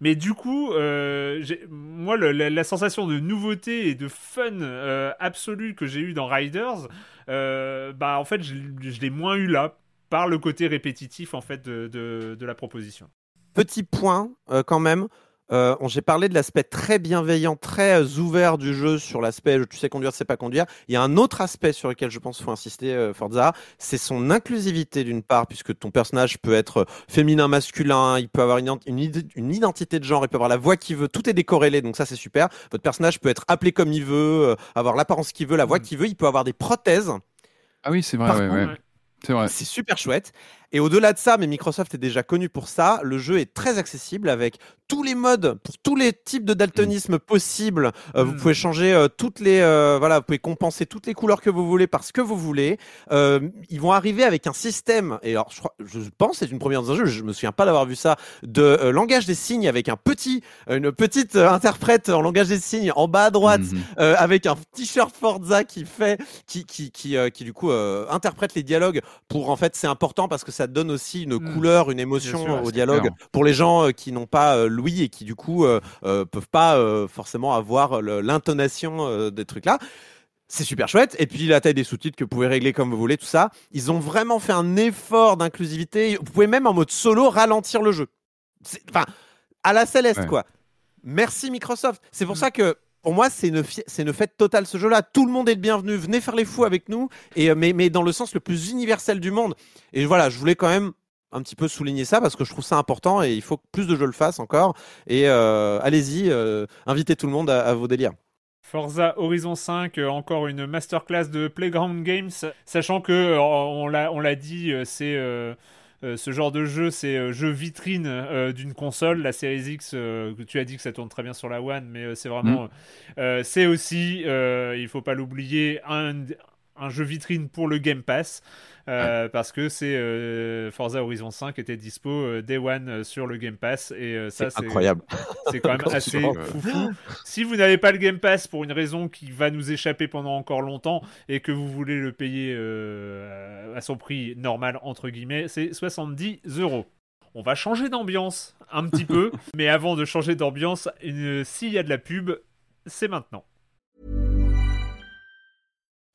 Mais du coup, euh, moi, le- la, la sensation de nouveauté et de fun euh, absolu que j'ai eu dans Riders, euh, bah en fait, je, je l'ai moins eu là par le côté répétitif en fait de, de, de la proposition. Petit point euh, quand même. Euh, J'ai parlé de l'aspect très bienveillant, très euh, ouvert du jeu sur l'aspect tu sais conduire, tu sais pas conduire. Il y a un autre aspect sur lequel je pense qu'il faut insister, euh, Forza, c'est son inclusivité d'une part, puisque ton personnage peut être féminin, masculin, il peut avoir une, une, id- une identité de genre, il peut avoir la voix qu'il veut, tout est décorrélé, donc ça c'est super. Votre personnage peut être appelé comme il veut, euh, avoir l'apparence qu'il veut, la voix Mm. qu'il veut, il peut avoir des prothèses. Ah oui, c'est vrai, ouais, ouais. C'est vrai. C'est super chouette. Et au-delà de ça, mais Microsoft est déjà connu pour ça, le jeu est très accessible avec tous les modes, pour tous les types de daltonisme possibles. Euh, Vous Mm. pouvez changer euh, toutes les, euh, voilà, vous pouvez compenser toutes les couleurs que vous voulez par ce que vous voulez. Ils vont arriver avec un système, et alors je, crois, je pense c'est une première dans un jeu, je me souviens pas d'avoir vu ça, de langage des signes avec un petit, une petite interprète en langage des signes en bas à droite Mhm. avec un t-shirt Forza qui fait, qui, qui, qui, qui du coup interprète les dialogues pour en fait c'est important parce que ça donne aussi une Mm. couleur, une émotion sûr, au dialogue clair. pour les gens euh, qui n'ont pas euh, l'ouïe et qui du coup euh, euh, peuvent pas euh, forcément avoir l'intonation euh, des trucs là. C'est super chouette. Et puis la taille des sous-titres que vous pouvez régler comme vous voulez, tout ça. Ils ont vraiment fait un effort d'inclusivité. Vous pouvez même en mode solo ralentir le jeu. Enfin, à la céleste Ouais. quoi. Merci Microsoft. C'est pour ça que pour moi, c'est une, fête totale ce jeu-là. Tout le monde est le bienvenu. Venez faire les fous avec nous, euh, mais, dans le sens le plus universel du monde. Et voilà, je voulais quand même un petit peu souligner ça parce que je trouve ça important et il faut que plus de jeux le fassent encore. Et euh, allez-y, euh, invitez tout le monde à, vos délires. Forza Horizon 5, euh, encore une masterclass de Playground Games, sachant que on l'a dit, c'est euh, ce genre de jeu, c'est euh, jeu vitrine euh, d'une console. La Series X, tu as dit que ça tourne très bien sur la One, mais c'est vraiment, euh, c'est aussi, il faut pas l'oublier, un un jeu vitrine pour le Game Pass euh, parce que c'est euh, Forza Horizon 5 était dispo euh, Day One sur le Game Pass et ça C'est incroyable. c'est quand même Quand assez foufou. Si vous n'avez pas le Game Pass pour une raison qui va nous échapper pendant encore longtemps et que vous voulez le payer à son prix normal, entre guillemets, c'est 70 euros. On va changer d'ambiance un petit peu, mais avant de changer d'ambiance, s'il y a de la pub, c'est maintenant.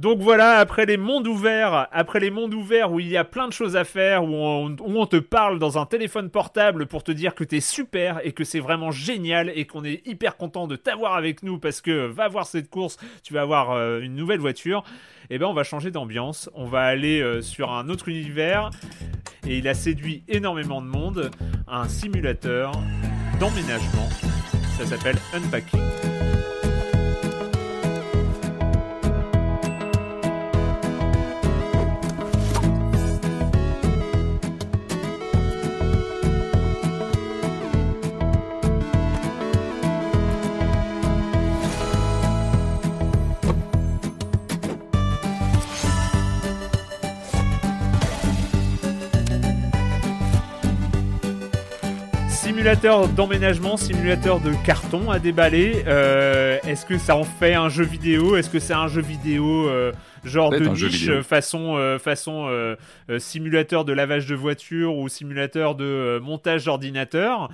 Donc voilà, après les mondes ouverts, après les mondes ouverts où il y a plein de choses à faire, où on, te parle dans un téléphone portable pour te dire que t'es super et que c'est vraiment génial et qu'on est hyper content de t'avoir avec nous parce que va voir cette course, tu vas avoir euh, une nouvelle voiture. Et ben on va changer d'ambiance, on va aller euh, sur un autre univers et il a séduit énormément de monde, un simulateur d'emménagement. Ça s'appelle Unpacking. Simulateur d'emménagement, simulateur de carton à déballer. Euh, Est-ce que ça en fait un jeu vidéo? Est-ce que c'est un jeu vidéo euh, genre de niche, façon, euh, façon simulateur de lavage de voiture ou simulateur de montage d'ordinateur?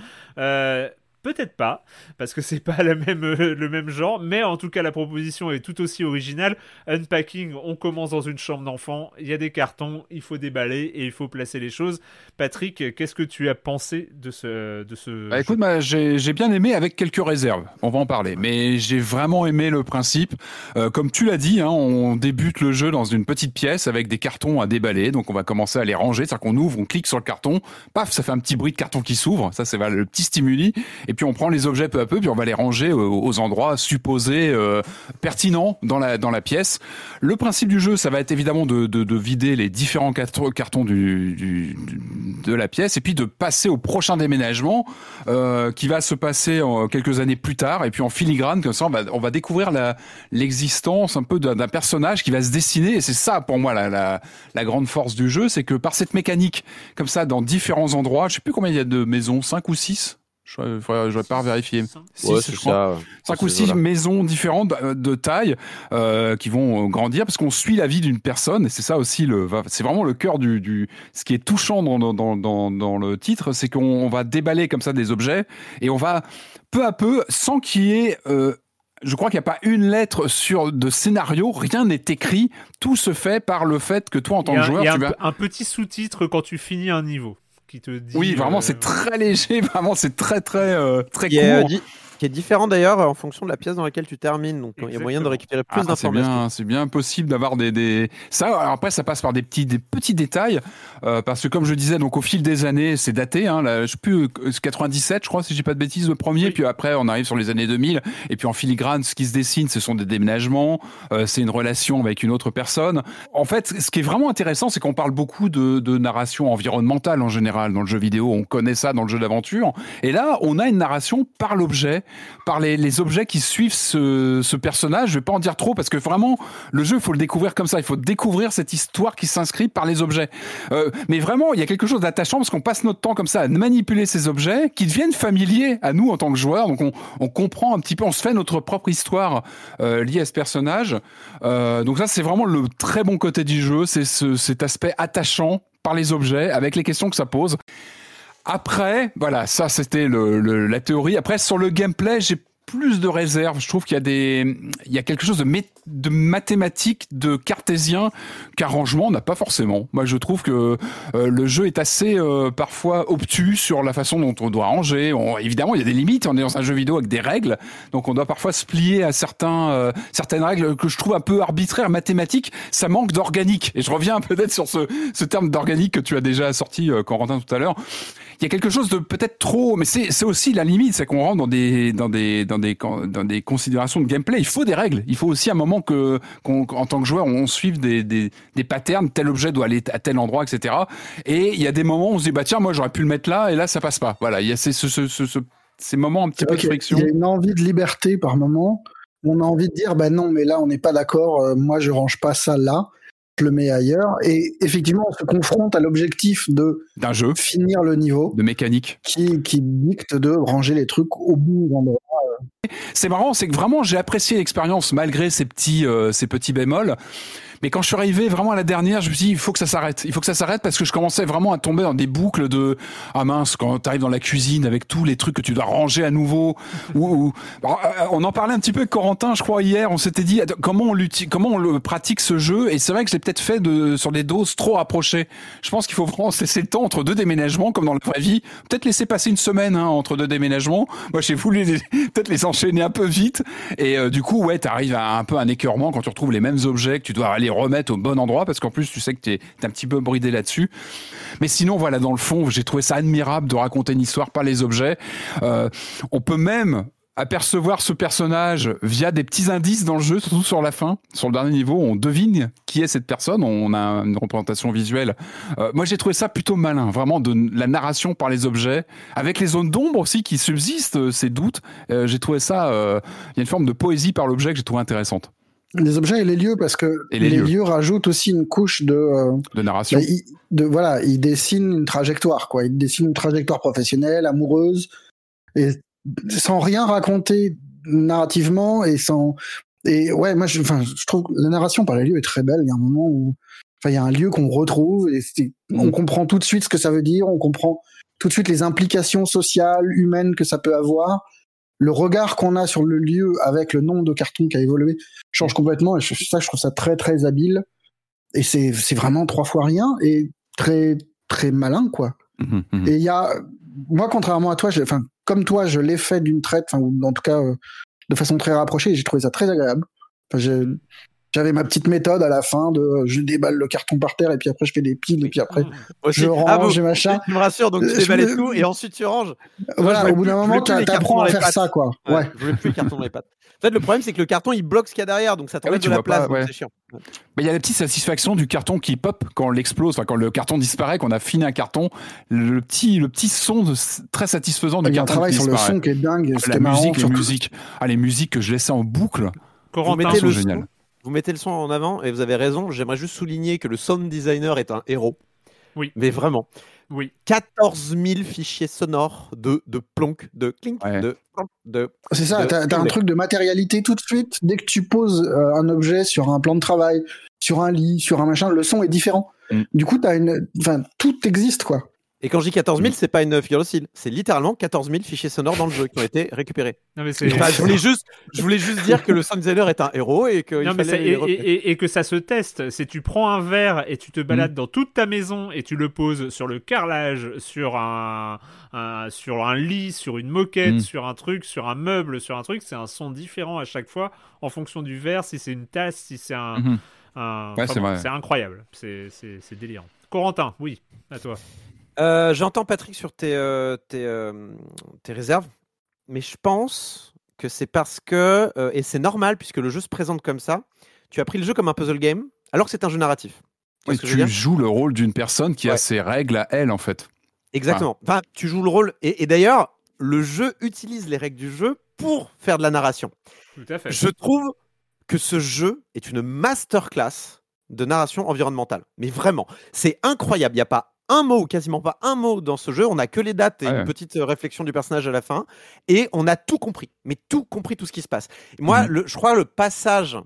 Peut-être pas, parce que c'est pas la même, euh, le même genre, mais en tout cas la proposition est tout aussi originale. Unpacking, on commence dans une chambre d'enfant, il y a des cartons, il faut déballer et il faut placer les choses. Patrick, qu'est-ce que tu as pensé de ce, de ce Bah, écoute, bah, j'ai bien aimé avec quelques réserves. On va en parler. Mais j'ai vraiment aimé le principe. Euh, comme tu l'as dit, hein, on débute le jeu dans une petite pièce avec des cartons à déballer. Donc on va commencer à les ranger. C'est-à-dire qu'on ouvre, on clique sur le carton. Paf, ça fait un petit bruit de carton qui s'ouvre. Ça, c'est le petit stimuli. Et puis on prend les objets peu à peu, puis on va les ranger aux, endroits supposés euh, pertinents dans la, dans la pièce. Le principe du jeu, ça va être évidemment de, de, de vider les différents cartons du, du- de la pièce et puis de passer au prochain déménagement euh, qui va se passer en quelques années plus tard et puis en filigrane comme ça on va, on va découvrir l'existence un peu d'un personnage qui va se dessiner et c'est ça pour moi la, la, la grande force du jeu c'est que par cette mécanique comme ça dans différents endroits je sais plus combien il y a de maisons cinq ou six je je vais pas vérifier Six, Ouais, je c'est crois ça. ouais. cinq Dans ou ces six eaux-là. maisons différentes euh, de taille euh, qui vont euh, grandir parce qu'on suit la vie d'une personne et c'est ça aussi le c'est vraiment le cœur du, du ce qui est touchant dans, dans, dans, le titre c'est qu'on on va déballer comme ça des objets et on va peu à peu sans qu'il y ait euh, je crois qu'il n'y a pas une lettre sur de scénario, rien n'est écrit, tout se fait par le fait que toi en tant que joueur il y a tu un, vas un petit sous-titre quand tu finis un niveau qui te dit. oui vraiment euh, c'est très léger vraiment c'est très très euh, très euh, court di- qui est différent d'ailleurs en fonction de la pièce dans laquelle tu termines. Donc il y a moyen de récupérer Ah, plus c'est d'informations. bien, c'est bien possible d'avoir des, des ça. Alors après, ça passe par des petits, des petits détails euh, parce que comme je disais, donc au fil des années, c'est daté. Hein, là, je sais plus, euh, 97, je crois, si j'ai pas de bêtises, le premier. Oui. Puis après, on arrive sur les années 2000. Et puis en filigrane, ce qui se dessine, ce sont des déménagements. euh, c'est une relation avec une autre personne. En fait, ce qui est vraiment intéressant, c'est qu'on parle beaucoup de, de narration environnementale en général dans le jeu vidéo. On connaît ça dans le jeu d'aventure. Et là, on a une narration par l'objet, par les, objets qui suivent ce, personnage. Je vais pas en dire trop parce que vraiment, le jeu, il faut le découvrir comme ça. Il faut découvrir cette histoire qui s'inscrit par les objets. Euh, mais vraiment, il y a quelque chose d'attachant parce qu'on passe notre temps comme ça à manipuler ces objets qui deviennent familiers à nous en tant que joueurs. Donc on, comprend un petit peu, on se fait notre propre histoire euh, liée à ce personnage. Euh, donc ça, c'est vraiment le très bon côté du jeu. C'est ce, cet aspect attachant par les objets avec les questions que ça pose. Après, voilà, ça c'était le, le- la théorie. Après, sur le gameplay, j'ai plus de réserves. Je trouve qu'il y a des, il y a quelque chose de, mé- de mathématique, de cartésien qu'arrangement n'a pas forcément. Moi, je trouve que euh, le jeu est assez euh, parfois obtus sur la façon dont on doit ranger. On- évidemment, il y a des limites. On est dans un jeu vidéo avec des règles, donc on doit parfois se plier à certains, euh, certaines règles que je trouve un peu arbitraires, mathématiques. Ça manque d'organique. Et je reviens peut-être sur ce, ce terme d'organique que tu as déjà sorti, euh, Corentin, tout à l'heure il y a quelque chose de peut-être trop, mais c'est c'est aussi la limite, c'est qu'on rentre dans des dans des dans des dans des considérations de gameplay. Il faut des règles. Il faut aussi un moment que qu'on en tant que joueur on suive des des des patterns. Tel objet doit aller à tel endroit, etc. Et il y a des moments où on se dit bah tiens moi j'aurais pu le mettre là et là ça passe pas. Voilà, il y a ces ce, ce, ce- ce- ces moments un petit peu de friction. Il y a une envie de liberté par moment. On a envie de dire, bah non, mais là, on n'est pas d'accord. euh, moi, je range pas ça là. Je le mets ailleurs. Et effectivement, on se confronte à l'objectif de d'un jeu, finir le niveau de mécanique. qui, qui dicte de ranger les trucs au bout endroit. C'est marrant, c'est que vraiment j'ai apprécié l'expérience malgré ces petits euh, ces petits bémols. Mais quand je suis arrivé vraiment à la dernière, je me suis dit il faut que ça s'arrête. Il faut que ça s'arrête parce que je commençais vraiment à tomber dans des boucles de ah mince quand tu arrives dans la cuisine avec tous les trucs que tu dois ranger à nouveau. ou, ou- euh, on en parlait un petit peu avec Corentin, je crois hier. On s'était dit comment on l'utilise, comment on le pratique ce jeu? Et c'est vrai que je l'ai peut-être fait de sur des doses trop rapprochées. Je pense qu'il faut vraiment se laisser le temps entre deux déménagements comme dans la vraie vie. Peut-être laisser passer une semaine hein, entre deux déménagements. Moi j'ai voulu peut-être les enchaîner un peu vite. Et euh, du coup ouais t'arrives à un peu un écœurement quand tu retrouves les mêmes objets que tu dois aller remettre au bon endroit parce qu'en plus tu sais que t'es t'es un petit peu bridé là-dessus. Mais sinon voilà dans le fond j'ai trouvé ça admirable de raconter une histoire par les objets. Euh, on peut même apercevoir ce personnage via des petits indices dans le jeu, surtout sur la fin. Sur le dernier niveau, on devine qui est cette personne. On a une représentation visuelle. Euh, moi, j'ai trouvé ça plutôt malin, vraiment de la narration par les objets, avec les zones d'ombre aussi qui subsistent, euh, ces doutes. J'ai trouvé ça. Il y a une forme de poésie par l'objet que j'ai trouvé intéressante. Les objets et les lieux, parce que les les, lieux. lieux. rajoutent aussi une couche de, euh, De narration. bah, de voilà, ils dessinent une trajectoire, quoi. Ils dessinent une trajectoire professionnelle, amoureuse, et sans rien raconter narrativement et sans. Et ouais, moi, je, enfin, je trouve que la narration par les lieux est très belle. Il y a un moment où, enfin, il y a un lieu qu'on retrouve et c'est- on Mm. comprend tout de suite ce que ça veut dire, on comprend tout de suite les implications sociales, humaines que ça peut avoir. Le regard qu'on a sur le lieu avec le nombre de cartons qui a évolué change complètement et je, ça, je trouve ça très très habile. Et c'est c'est vraiment trois fois rien et très très malin quoi. Mhm, mhm. Et il y a, moi, contrairement à toi, enfin, comme toi, je l'ai fait d'une traite, enfin, ou en tout cas, euh, de façon très rapprochée, et j'ai trouvé ça très agréable. Enfin, j'ai- j'avais ma petite méthode à la fin de, euh, je déballe le carton par terre, et puis après, je fais des piles, et puis après, aussi. je Ah, range bon, et machin. Tu me rassures, donc tu me- tout et ensuite tu ranges. Voilà, au bout d'un moment, t'apprends dans à faire pattes. ça, quoi. Ouais. Ouais. Je voulais plus les cartons dans les pattes. En fait, le problème, c'est que le carton, il bloque ce qu'il y a derrière, donc ça t'enlève Ah oui, tu de la place, ouais. c'est chiant. Mais il y a la petite satisfaction du carton qui pop quand on l'explose, enfin quand le carton disparaît, qu'on a fini un carton, le petit, le petit son de- très satisfaisant du Il y a un carton travail sur le son qui est dingue, et La c'était marrant. musique, les musiques, ah les musiques que je laissais en boucle, Corentin, sont le géniales. Vous mettez le son en avant et vous avez raison. J'aimerais juste souligner que le sound designer est un héros. Oui. Mais vraiment. oui. 14 000 fichiers sonores de, de plonk, de clink, Ouais. de plonk, de. C'est ça, t'as un truc de matérialité tout de suite. Dès que tu poses euh, un objet sur un plan de travail, sur un lit, sur un machin, le son est différent. Mm. Du coup, t'as une, enfin, tout existe, quoi. Et quand je dis 14 000, c'est pas une figure de style. C'est littéralement 14 000 fichiers sonores dans le jeu qui ont été récupérés. Non, mais c'est. Enfin, je, voulais juste, je voulais juste dire que le sound designer est un héros et qu'il Non, mais ça- fallait et, que ça se teste. C'est tu prends un verre et tu te balades Mm. dans toute ta maison et tu le poses sur le carrelage, sur un, un- sur un lit, sur une moquette, Mm. sur un truc, sur un meuble, sur un truc. C'est un son différent à chaque fois en fonction du verre, si c'est une tasse, si c'est un. Mhm. un- Ouais, enfin c'est bon, vrai. C'est incroyable. C'est délirant. Corentin, oui, à toi. Euh, J'entends Patrick sur tes, euh, tes, euh, tes réserves, mais je pense que c'est parce que, euh, et c'est normal puisque le jeu se présente comme ça, tu as pris le jeu comme un puzzle game alors que c'est un jeu narratif. Oui, ce que je veux tu dire? joues le rôle d'une personne qui a ses règles à elle en fait. Exactement. Enfin, tu joues le rôle, et, et d'ailleurs, le jeu utilise les règles du jeu pour faire de la narration. Tout à fait. Je trouve que ce jeu est une masterclass de narration environnementale. Mais vraiment, c'est incroyable. Il n'y a pas un mot, quasiment pas un mot dans ce jeu. On n'a que les dates et Ouais. une petite euh, réflexion du personnage à la fin. Et on a tout compris. Mais tout compris, tout ce qui se passe. Et moi, Mhm. le, je crois le passage,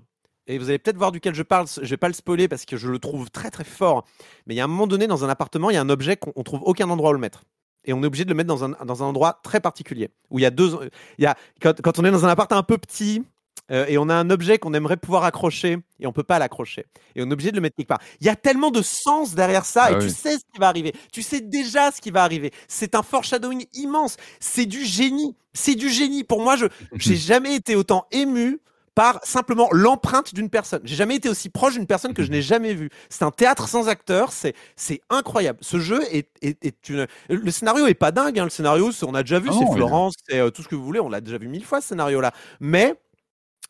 et vous allez peut-être voir duquel je parle, je vais pas le spoiler parce que je le trouve très très fort. Mais il y a un moment donné, dans un appartement, il y a un objet qu'on on trouve aucun endroit où le mettre. Et on est obligé de le mettre dans un, dans un endroit très particulier. Où il y a deux. Il y a, quand, quand on est dans un appart un peu petit, euh, et on a un objet qu'on aimerait pouvoir accrocher et on peut pas l'accrocher et on est obligé de le mettre quelque part. Il y a tellement de sens derrière ça Ah et oui. tu sais ce qui va arriver. Tu sais déjà ce qui va arriver. C'est un foreshadowing immense. C'est du génie. C'est du génie. Pour moi, je j'ai jamais été autant ému par simplement l'empreinte d'une personne. J'ai jamais été aussi proche d'une personne que je n'ai jamais vue. C'est un théâtre sans acteur, c'est c'est incroyable. Ce jeu est, est, est une le scénario est pas dingue hein. le scénario, on a déjà vu, Ah c'est Florence, c'est euh, tout ce que vous voulez, on l'a déjà vu mille fois ce scénario là. Mais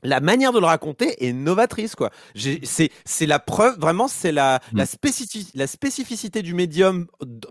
la manière de le raconter est novatrice quoi. C'est c'est la preuve vraiment c'est la Mm. la, spécifi- la spécificité du médium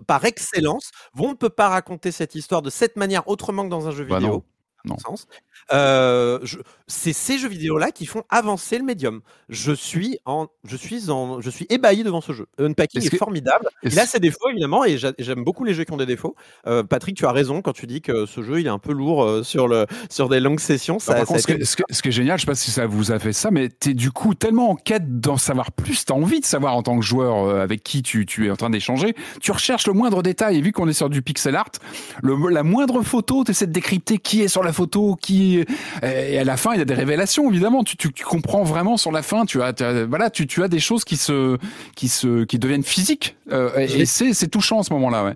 par excellence. On ne peut pas raconter cette histoire de cette manière autrement que dans un jeu Bah vidéo. non. Non. sens. Euh, je- c'est ces jeux vidéo là qui font avancer le médium. Je suis en je suis en je suis ébahi devant ce jeu. Unpacking est, que- formidable. est-ce- Il a ses défauts évidemment et j'a- j'aime beaucoup les jeux qui ont des défauts. Euh, Patrick, tu as raison quand tu dis que ce jeu il est un peu lourd euh, sur le sur des longues sessions. Ça, Alors, par ça a contre, ce, été- que- ce que- ce qui est génial, je sais pas si ça vous a fait ça, mais t'es du coup tellement en quête d'en savoir plus, t'as envie de savoir en tant que joueur avec qui tu, tu es en train d'échanger, tu recherches le moindre détail, et vu qu'on est sur du pixel art, le, la moindre photo, tu essaies de décrypter qui est sur la photo, qui et à la fin, il y a des révélations, évidemment, tu, tu, tu comprends vraiment sur la fin, tu as, tu as- voilà, tu, tu as des choses qui se, qui se, qui deviennent physiques, euh, et, et c'est, c'est touchant à ce moment-là, ouais.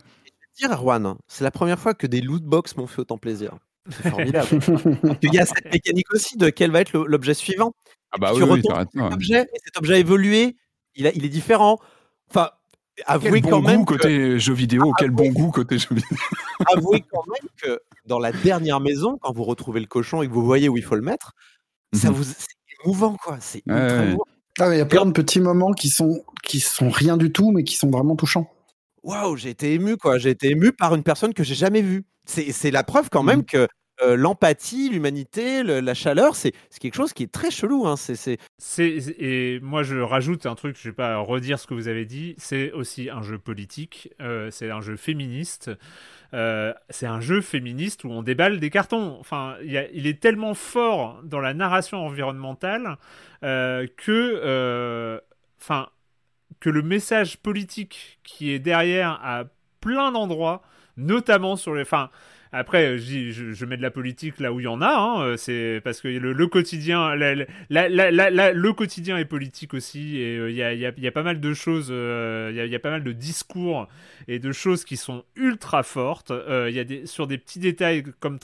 dire, Erwan, c'est la première fois que des loot box m'ont fait autant plaisir. C'est formidable. Il y a cette mécanique aussi de quel va être l'objet suivant. Ah bah tu oui, oui, retournes t'as raison, ouais. Cet objet, et cet objet a évolué, il, a, il est différent. Enfin, avouez Quel quand bon même goût que- côté jeu vidéo, quel bon goût côté jeu vidéo. avouez quand même que dans la dernière maison, quand vous retrouvez le cochon et que vous voyez où il faut le mettre, ça Mhm. vous c'est émouvant quoi. C'est Ouais, ultra ouais. émouvant. Ah, mais il y a plein de petits moments qui sont, qui sont rien du tout, mais qui sont vraiment touchants. Waouh, j'ai été ému quoi. J'ai été ému par une personne que j'ai jamais vue. C'est c'est la preuve quand même Mhm. que euh, l'empathie, l'humanité, la chaleur, c'est quelque chose qui est très chelou. Hein. C'est et moi je rajoute un truc, je vais pas redire ce que vous avez dit. C'est aussi un jeu politique, euh, c'est un jeu féministe, euh, c'est un jeu féministe où on déballe des cartons. Enfin, il, est tellement fort dans la narration environnementale que, enfin, que le message politique qui est derrière à plein d'endroits, notamment sur les, enfin. Après, je, dis- je, je mets de la politique là où il y en a, hein, euh, c'est parce que le, le quotidien, la- la- la- le quotidien est politique aussi, et euh, il y, a, il y a- il y a pas mal de choses, euh, il y, a, il y a pas mal de discours et de choses qui sont ultra fortes. Il y a des, sur des petits détails comme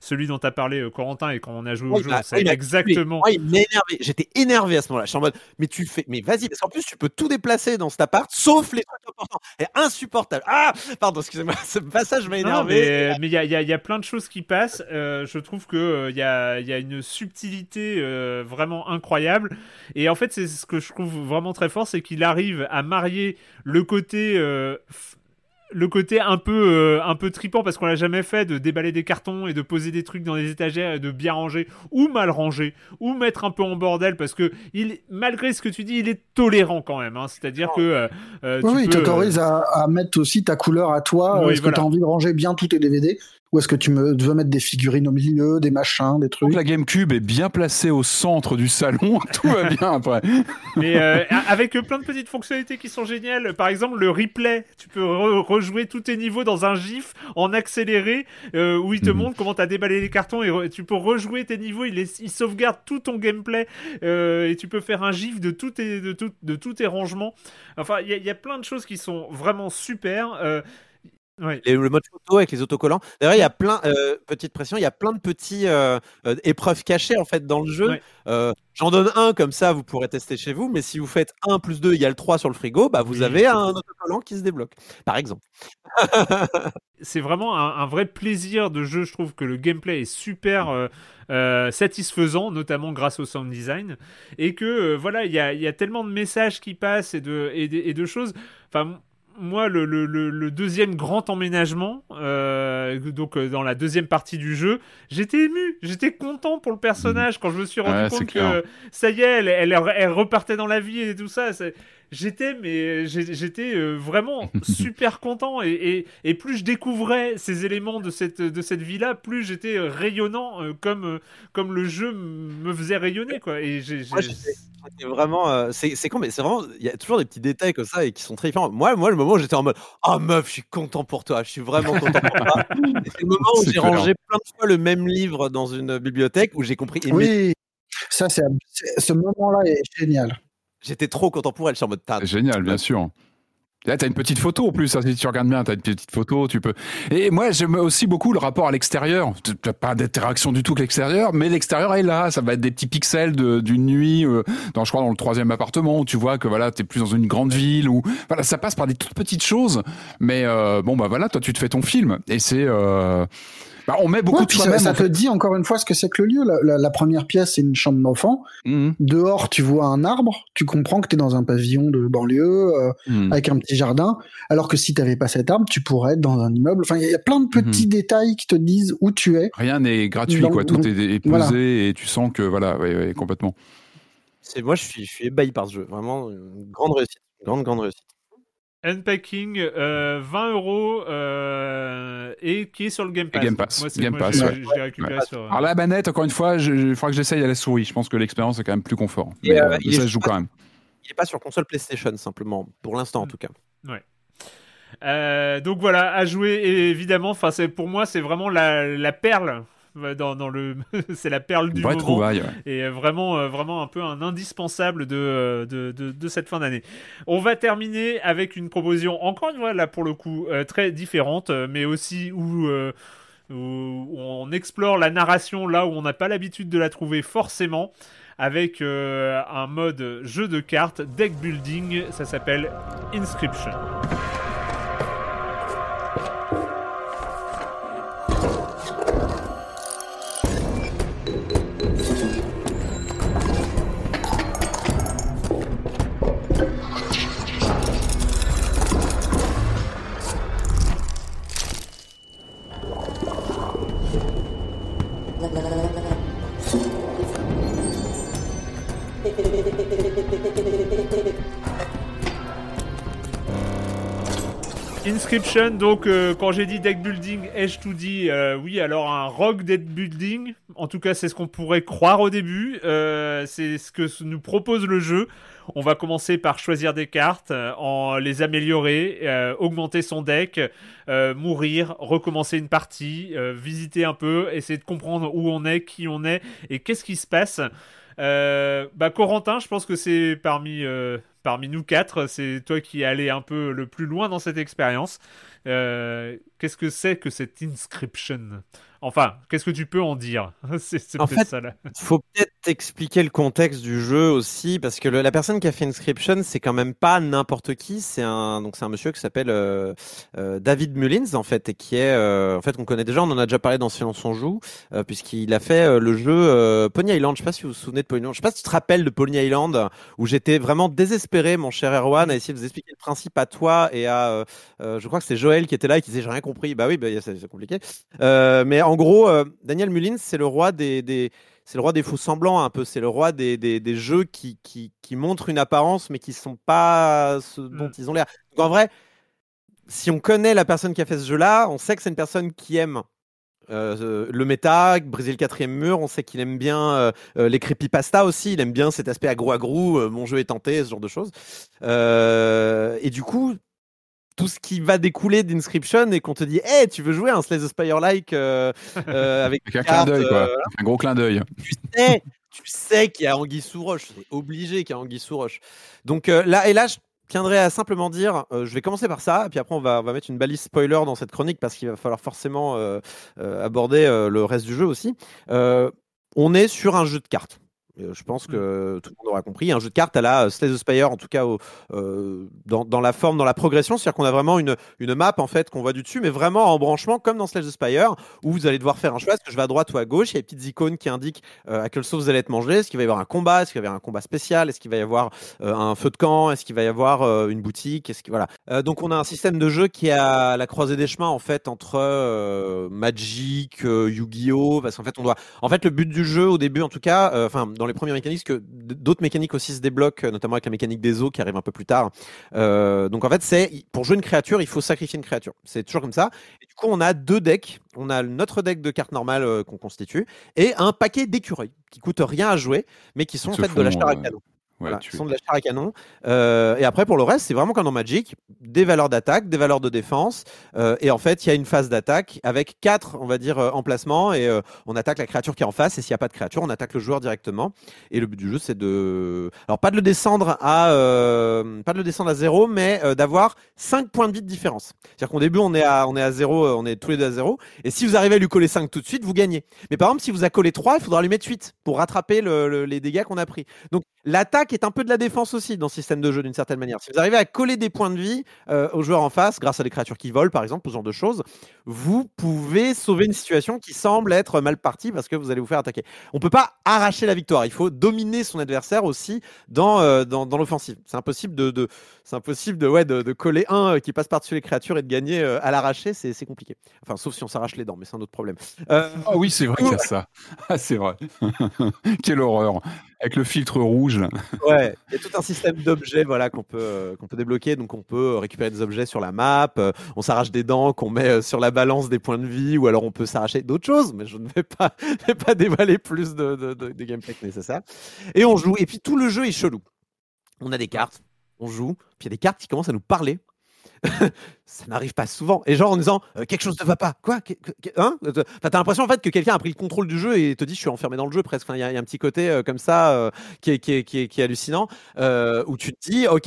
celui dont tu as parlé, Corentin, et quand on a joué au jeu, il m'a exactement. Il énervé. J'étais énervé à ce moment-là. Je suis en mode, mais tu fais, mais vas-y, parce qu'en plus, tu peux tout déplacer dans cet appart, sauf les trucs importants. Et insupportable. Ah, pardon, excusez-moi, ce passage m'a Non, énervé. mais mais il il y a- plein de choses qui passent. Euh, je trouve que euh, il y, a, il y a une subtilité euh, vraiment incroyable. Et en fait, c'est ce que je trouve vraiment très fort, c'est qu'il arrive à marier le côté euh, le côté un peu euh, un peu tripant parce qu'on l'a jamais fait de déballer des cartons et de poser des trucs dans les étagères et de bien ranger ou mal ranger ou mettre un peu en bordel parce que il malgré ce que tu dis il est tolérant quand même hein. c'est-à-dire que euh, euh, Oui, tu oui, il peux, euh, t'autorise à, à mettre aussi ta couleur à toi. Oui, est-ce voilà. que tu as envie de ranger bien tous tes DVD Ou est-ce que tu me, veux mettre des figurines au milieu, des machins, des trucs Donc la GameCube est bien placée au centre du salon, tout va bien après. Mais euh, avec plein de petites fonctionnalités qui sont géniales. Par exemple, le replay. Tu peux re- rejouer tous tes niveaux dans un GIF en accéléré euh, où il te Mhm. montre comment t'as déballé les cartons et tu peux rejouer tes niveaux. Il, est- il sauvegarde tout ton gameplay euh, et tu peux faire un GIF de tous tes, de tout- de tous tes rangements. Enfin, il y, a- il y a plein de choses qui sont vraiment super. Et le mode photo avec les autocollants. D'ailleurs, il y a plein, euh, petite pression, il y a plein de petits euh, euh, épreuves cachées en fait dans le jeu. Euh, J'en donne un comme ça, vous pourrez tester chez vous. Mais si vous faites 1 plus 2 égale 3 sur le frigo, bah, vous Oui. avez un autocollant qui se débloque, par exemple. c'est vraiment un, un vrai plaisir de jeu. Je trouve que le gameplay est super euh, satisfaisant, notamment grâce au sound design, et que voilà, il y a, il y a tellement de messages qui passent et de, et de, et de choses. Enfin, moi, le, le- le- le deuxième grand emménagement, euh, donc euh, dans la deuxième partie du jeu, j'étais ému, j'étais content pour le personnage quand je me suis rendu Ouais, compte clair. que ça y est, elle, elle, elle repartait dans la vie et tout ça. J'étais, mais j'étais euh, vraiment super content et, et, et plus je découvrais ces éléments de cette, de cette vie-là, plus j'étais euh, rayonnant euh, comme, comme le jeu me faisait rayonner quoi. Et j'ai, vraiment, euh, c'est c'est con, mais c'est vraiment, il y a toujours des petits détails comme ça et qui sont très différents. Moi, moi, le moment où j'étais en mode, oh meuf, je suis content pour toi, je suis vraiment content pour toi. C'est le moment où j'ai rangé plein de fois le même livre dans une bibliothèque où j'ai compris. Oui, ça, c'est, ce moment-là est génial. J'étais trop content pour elle. Je suis en mode, C'est génial, bien sûr. Là, t'as une petite photo en plus, hein, si tu regardes bien, t'as une petite photo, tu peux. Et moi, j'aime aussi beaucoup le rapport à l'extérieur. T'as pas d'interaction du tout avec l'extérieur, mais l'extérieur est là. Ça va être des petits pixels d'une nuit, euh, dans, je crois, dans le troisième appartement, où tu vois que voilà, t'es plus dans une grande ville, ou voilà, ça passe par des toutes petites choses. Mais euh, bon, bah voilà, toi, tu te fais ton film, et c'est. Euh... Bah, on met beaucoup Ouais, de ça, soi-même. ça en te fait. dit encore une fois ce que c'est que le lieu. La, la- la première pièce, c'est une chambre d'enfant. Mhm. Dehors, tu vois un arbre. Tu comprends que tu es dans un pavillon de banlieue euh, Mhm. avec un petit jardin. Alors que si tu pas cet arbre, tu pourrais être dans un immeuble. Enfin, il y a plein de petits détails qui te disent où tu es. Rien n'est gratuit, quoi. Tout donc, est, est posé voilà. et tu sens que voilà, ouais, ouais, complètement. c'est moi, je suis, je suis ébahi par ce jeu. Vraiment, une grande réussite. Une grande, grande réussite. Unpacking, euh, 20 euros euh, et qui est sur le Game Pass. Game Pass, Moi, Game moi, Pass, ouais. récupéré Ouais. sur. Alors la manette, encore une fois, je- il faudra que j'essaye à la souris. Je pense que l'expérience est quand même plus confort. Et, Mais euh, euh, il ça se joue quand même. Il n'est pas sur console PlayStation, simplement. Pour l'instant, en tout cas. Euh, donc voilà, à jouer évidemment. Enfin, c'est pour moi, c'est vraiment la, la perle euh, dans, dans le. c'est la perle du moment. trouvaille. ouais. et euh, vraiment, euh, vraiment un peu un indispensable de, euh, de, de, de cette fin d'année. On va terminer avec une proposition, encore une fois, là pour le coup, très différente, mais aussi où, où on explore la narration là où on n'a pas l'habitude de la trouver forcément. Avec euh, un mode jeu de cartes, deck building, ça s'appelle Inscription. Inscription, donc euh, quand j'ai dit deck building Edge 2D, euh, oui, alors un rogue deck building, en tout cas c'est ce qu'on pourrait croire au début, euh, c'est ce que nous propose le jeu. On va commencer par choisir des cartes, en les améliorer, augmenter son deck, mourir, recommencer une partie, visiter un peu, essayer de comprendre où on est, qui on est et qu'est-ce qui se passe. Bah Corentin, je pense que c'est parmi parmi nous quatre, c'est toi qui es allé un peu le plus loin dans cette expérience. Euh, qu'est-ce que c'est que cette inscription? Enfin, qu'est-ce que tu peux en dire? C'est En fait, ça là. Faut peut-être expliquer le contexte du jeu aussi, parce que le- la personne qui a fait Inscription, c'est quand même pas n'importe qui. C'est un donc c'est un monsieur qui s'appelle euh, euh, David Mullins en fait, et qui est euh, en fait qu'on connaît déjà. On en a déjà parlé dans Silence on joue, puisqu'il a fait le jeu Pony Island. Je sais pas si vous vous souvenez de Pony Island. Je sais pas si tu te rappelles de Pony Island, où j'étais vraiment désespéré, mon cher Erwan, à essayer de vous expliquer le principe à toi et à, je crois que c'est Joël qui était là et qui disait j'ai rien compris. Bah oui, bah, c'est compliqué. Mais en gros, euh, Daniel Mullins, c'est le roi des, des c'est le roi des faux semblants un peu. C'est le roi des, des, des jeux qui, qui, qui montrent une apparence mais qui sont pas ce dont Mm. ils ont l'air. Donc en vrai, si on connaît la personne qui a fait ce jeu-là, on sait que c'est une personne qui aime euh, le méta, briser le quatrième mur. On sait qu'il aime bien euh, euh, les creepypasta aussi. Il aime bien cet aspect agro-agro. euh, mon jeu est tenté, ce genre de choses. Et du coup, tout ce qui va découler d'Inscription et qu'on te dit, hey, tu veux jouer un Slay the Spire-like euh, euh, avec Avec un des clin quoi. euh, Avec un gros clin d'œil. tu sais, tu sais qu'il y a Anguille sous roche. C'est obligé qu'il y a Anguille sous roche. Donc là, et là, je tiendrais à simplement dire, euh, je vais commencer par ça, et puis après on va, on va mettre une balise spoiler dans cette chronique parce qu'il va falloir forcément euh, euh, aborder le reste du jeu aussi. On est sur un jeu de cartes. Euh, Je pense que tout le monde aura compris. Un jeu de cartes à la euh, Slay the Spire, en tout cas au- euh, dans, dans la forme, dans la progression, c'est-à-dire qu'on a vraiment une, une map en fait qu'on voit du dessus, mais vraiment en branchement comme dans Slay the Spire, où vous allez devoir faire un choix. Est-ce que je vais à droite ou à gauche? Il y a des petites icônes qui indiquent euh, à quel sauce vous allez être mangé. Est-ce qu'il va y avoir un combat? Est-ce qu'il va y avoir un combat spécial? Est-ce qu'il va y avoir euh, un feu de camp? Est-ce qu'il va y avoir une boutique? Est-ce que voilà. Donc on a un système de jeu qui est à la croisée des chemins en fait entre Magic, Yu-Gi-Oh, parce qu'en fait on doit. En fait le but du jeu au début en tout cas, enfin dans les premières mécaniques, que d'autres mécaniques aussi se débloquent, euh, notamment avec la mécanique des eaux qui arrive un peu plus tard. Euh, donc en fait c'est pour jouer une créature, il faut sacrifier une créature. C'est toujours comme ça. Et du coup on a deux decks. On a notre deck de cartes normales euh, qu'on constitue et un paquet d'écureuils qui coûtent rien à jouer, mais qui sont en fait de la font, chair à canon. Ouais, Voilà, tu- sont de la chair à canon. Euh, et après, pour le reste, c'est vraiment comme dans Magic, des valeurs d'attaque, des valeurs de défense. Euh, et en fait, il y a une phase d'attaque avec quatre, on va dire, euh, emplacements. Et euh, on attaque la créature qui est en face. Et s'il n'y a pas de créature, on attaque le joueur directement. Et le but du jeu, c'est de, alors pas de le descendre à, euh, pas de le descendre à zéro, mais euh, d'avoir cinq points de vie de différence. C'est-à-dire qu'au début, on est à, on est à zéro, on est tous les deux à zéro. Et si vous arrivez à lui coller 5 tout de suite, vous gagnez. Mais par exemple, si vous a collé 3, il faudra lui mettre 8 pour rattraper le- le- les dégâts qu'on a pris. Donc l'attaque est un peu de la défense aussi dans ce système de jeu d'une certaine manière. Si vous arrivez à coller des points de vie euh, aux joueurs en face, grâce à des créatures qui volent par exemple, ce genre de choses, vous pouvez sauver une situation qui semble être mal partie parce que vous allez vous faire attaquer. On peut pas arracher la victoire, il faut dominer son adversaire aussi dans, euh, dans, dans l'offensive. C'est impossible de, de c'est impossible de, ouais, de, de coller un euh, qui passe par-dessus les créatures et de gagner euh, à l'arracher, c'est c'est compliqué. Enfin, sauf si on s'arrache les dents, mais c'est un autre problème. Ah oui, c'est vrai qu'il y a ça. Ah, c'est vrai. Quelle horreur. Avec le filtre rouge. là. Ouais, il y a tout un système d'objets voilà, qu'on peut, euh, débloquer. Donc, on peut euh, récupérer des objets sur la map, euh, on s'arrache des dents qu'on met sur la balance des points de vie, ou alors on peut s'arracher d'autres choses, mais je ne vais pas, dévaler plus de, de, de, de gameplay que nécessaire. Et on joue, et puis tout le jeu est chelou. On a des cartes, on joue, puis il y a des cartes qui commencent à nous parler. ça n'arrive pas souvent. Et genre en disant euh, quelque chose ne va pas. Quoi? Hein? Enfin, T'as l'impression en fait que quelqu'un a pris le contrôle du jeu et te dit je suis enfermé dans le jeu presque. Il y, a- un petit côté euh, comme ça euh, qui, est, qui, est, qui, est, qui est hallucinant euh, où tu te dis ok,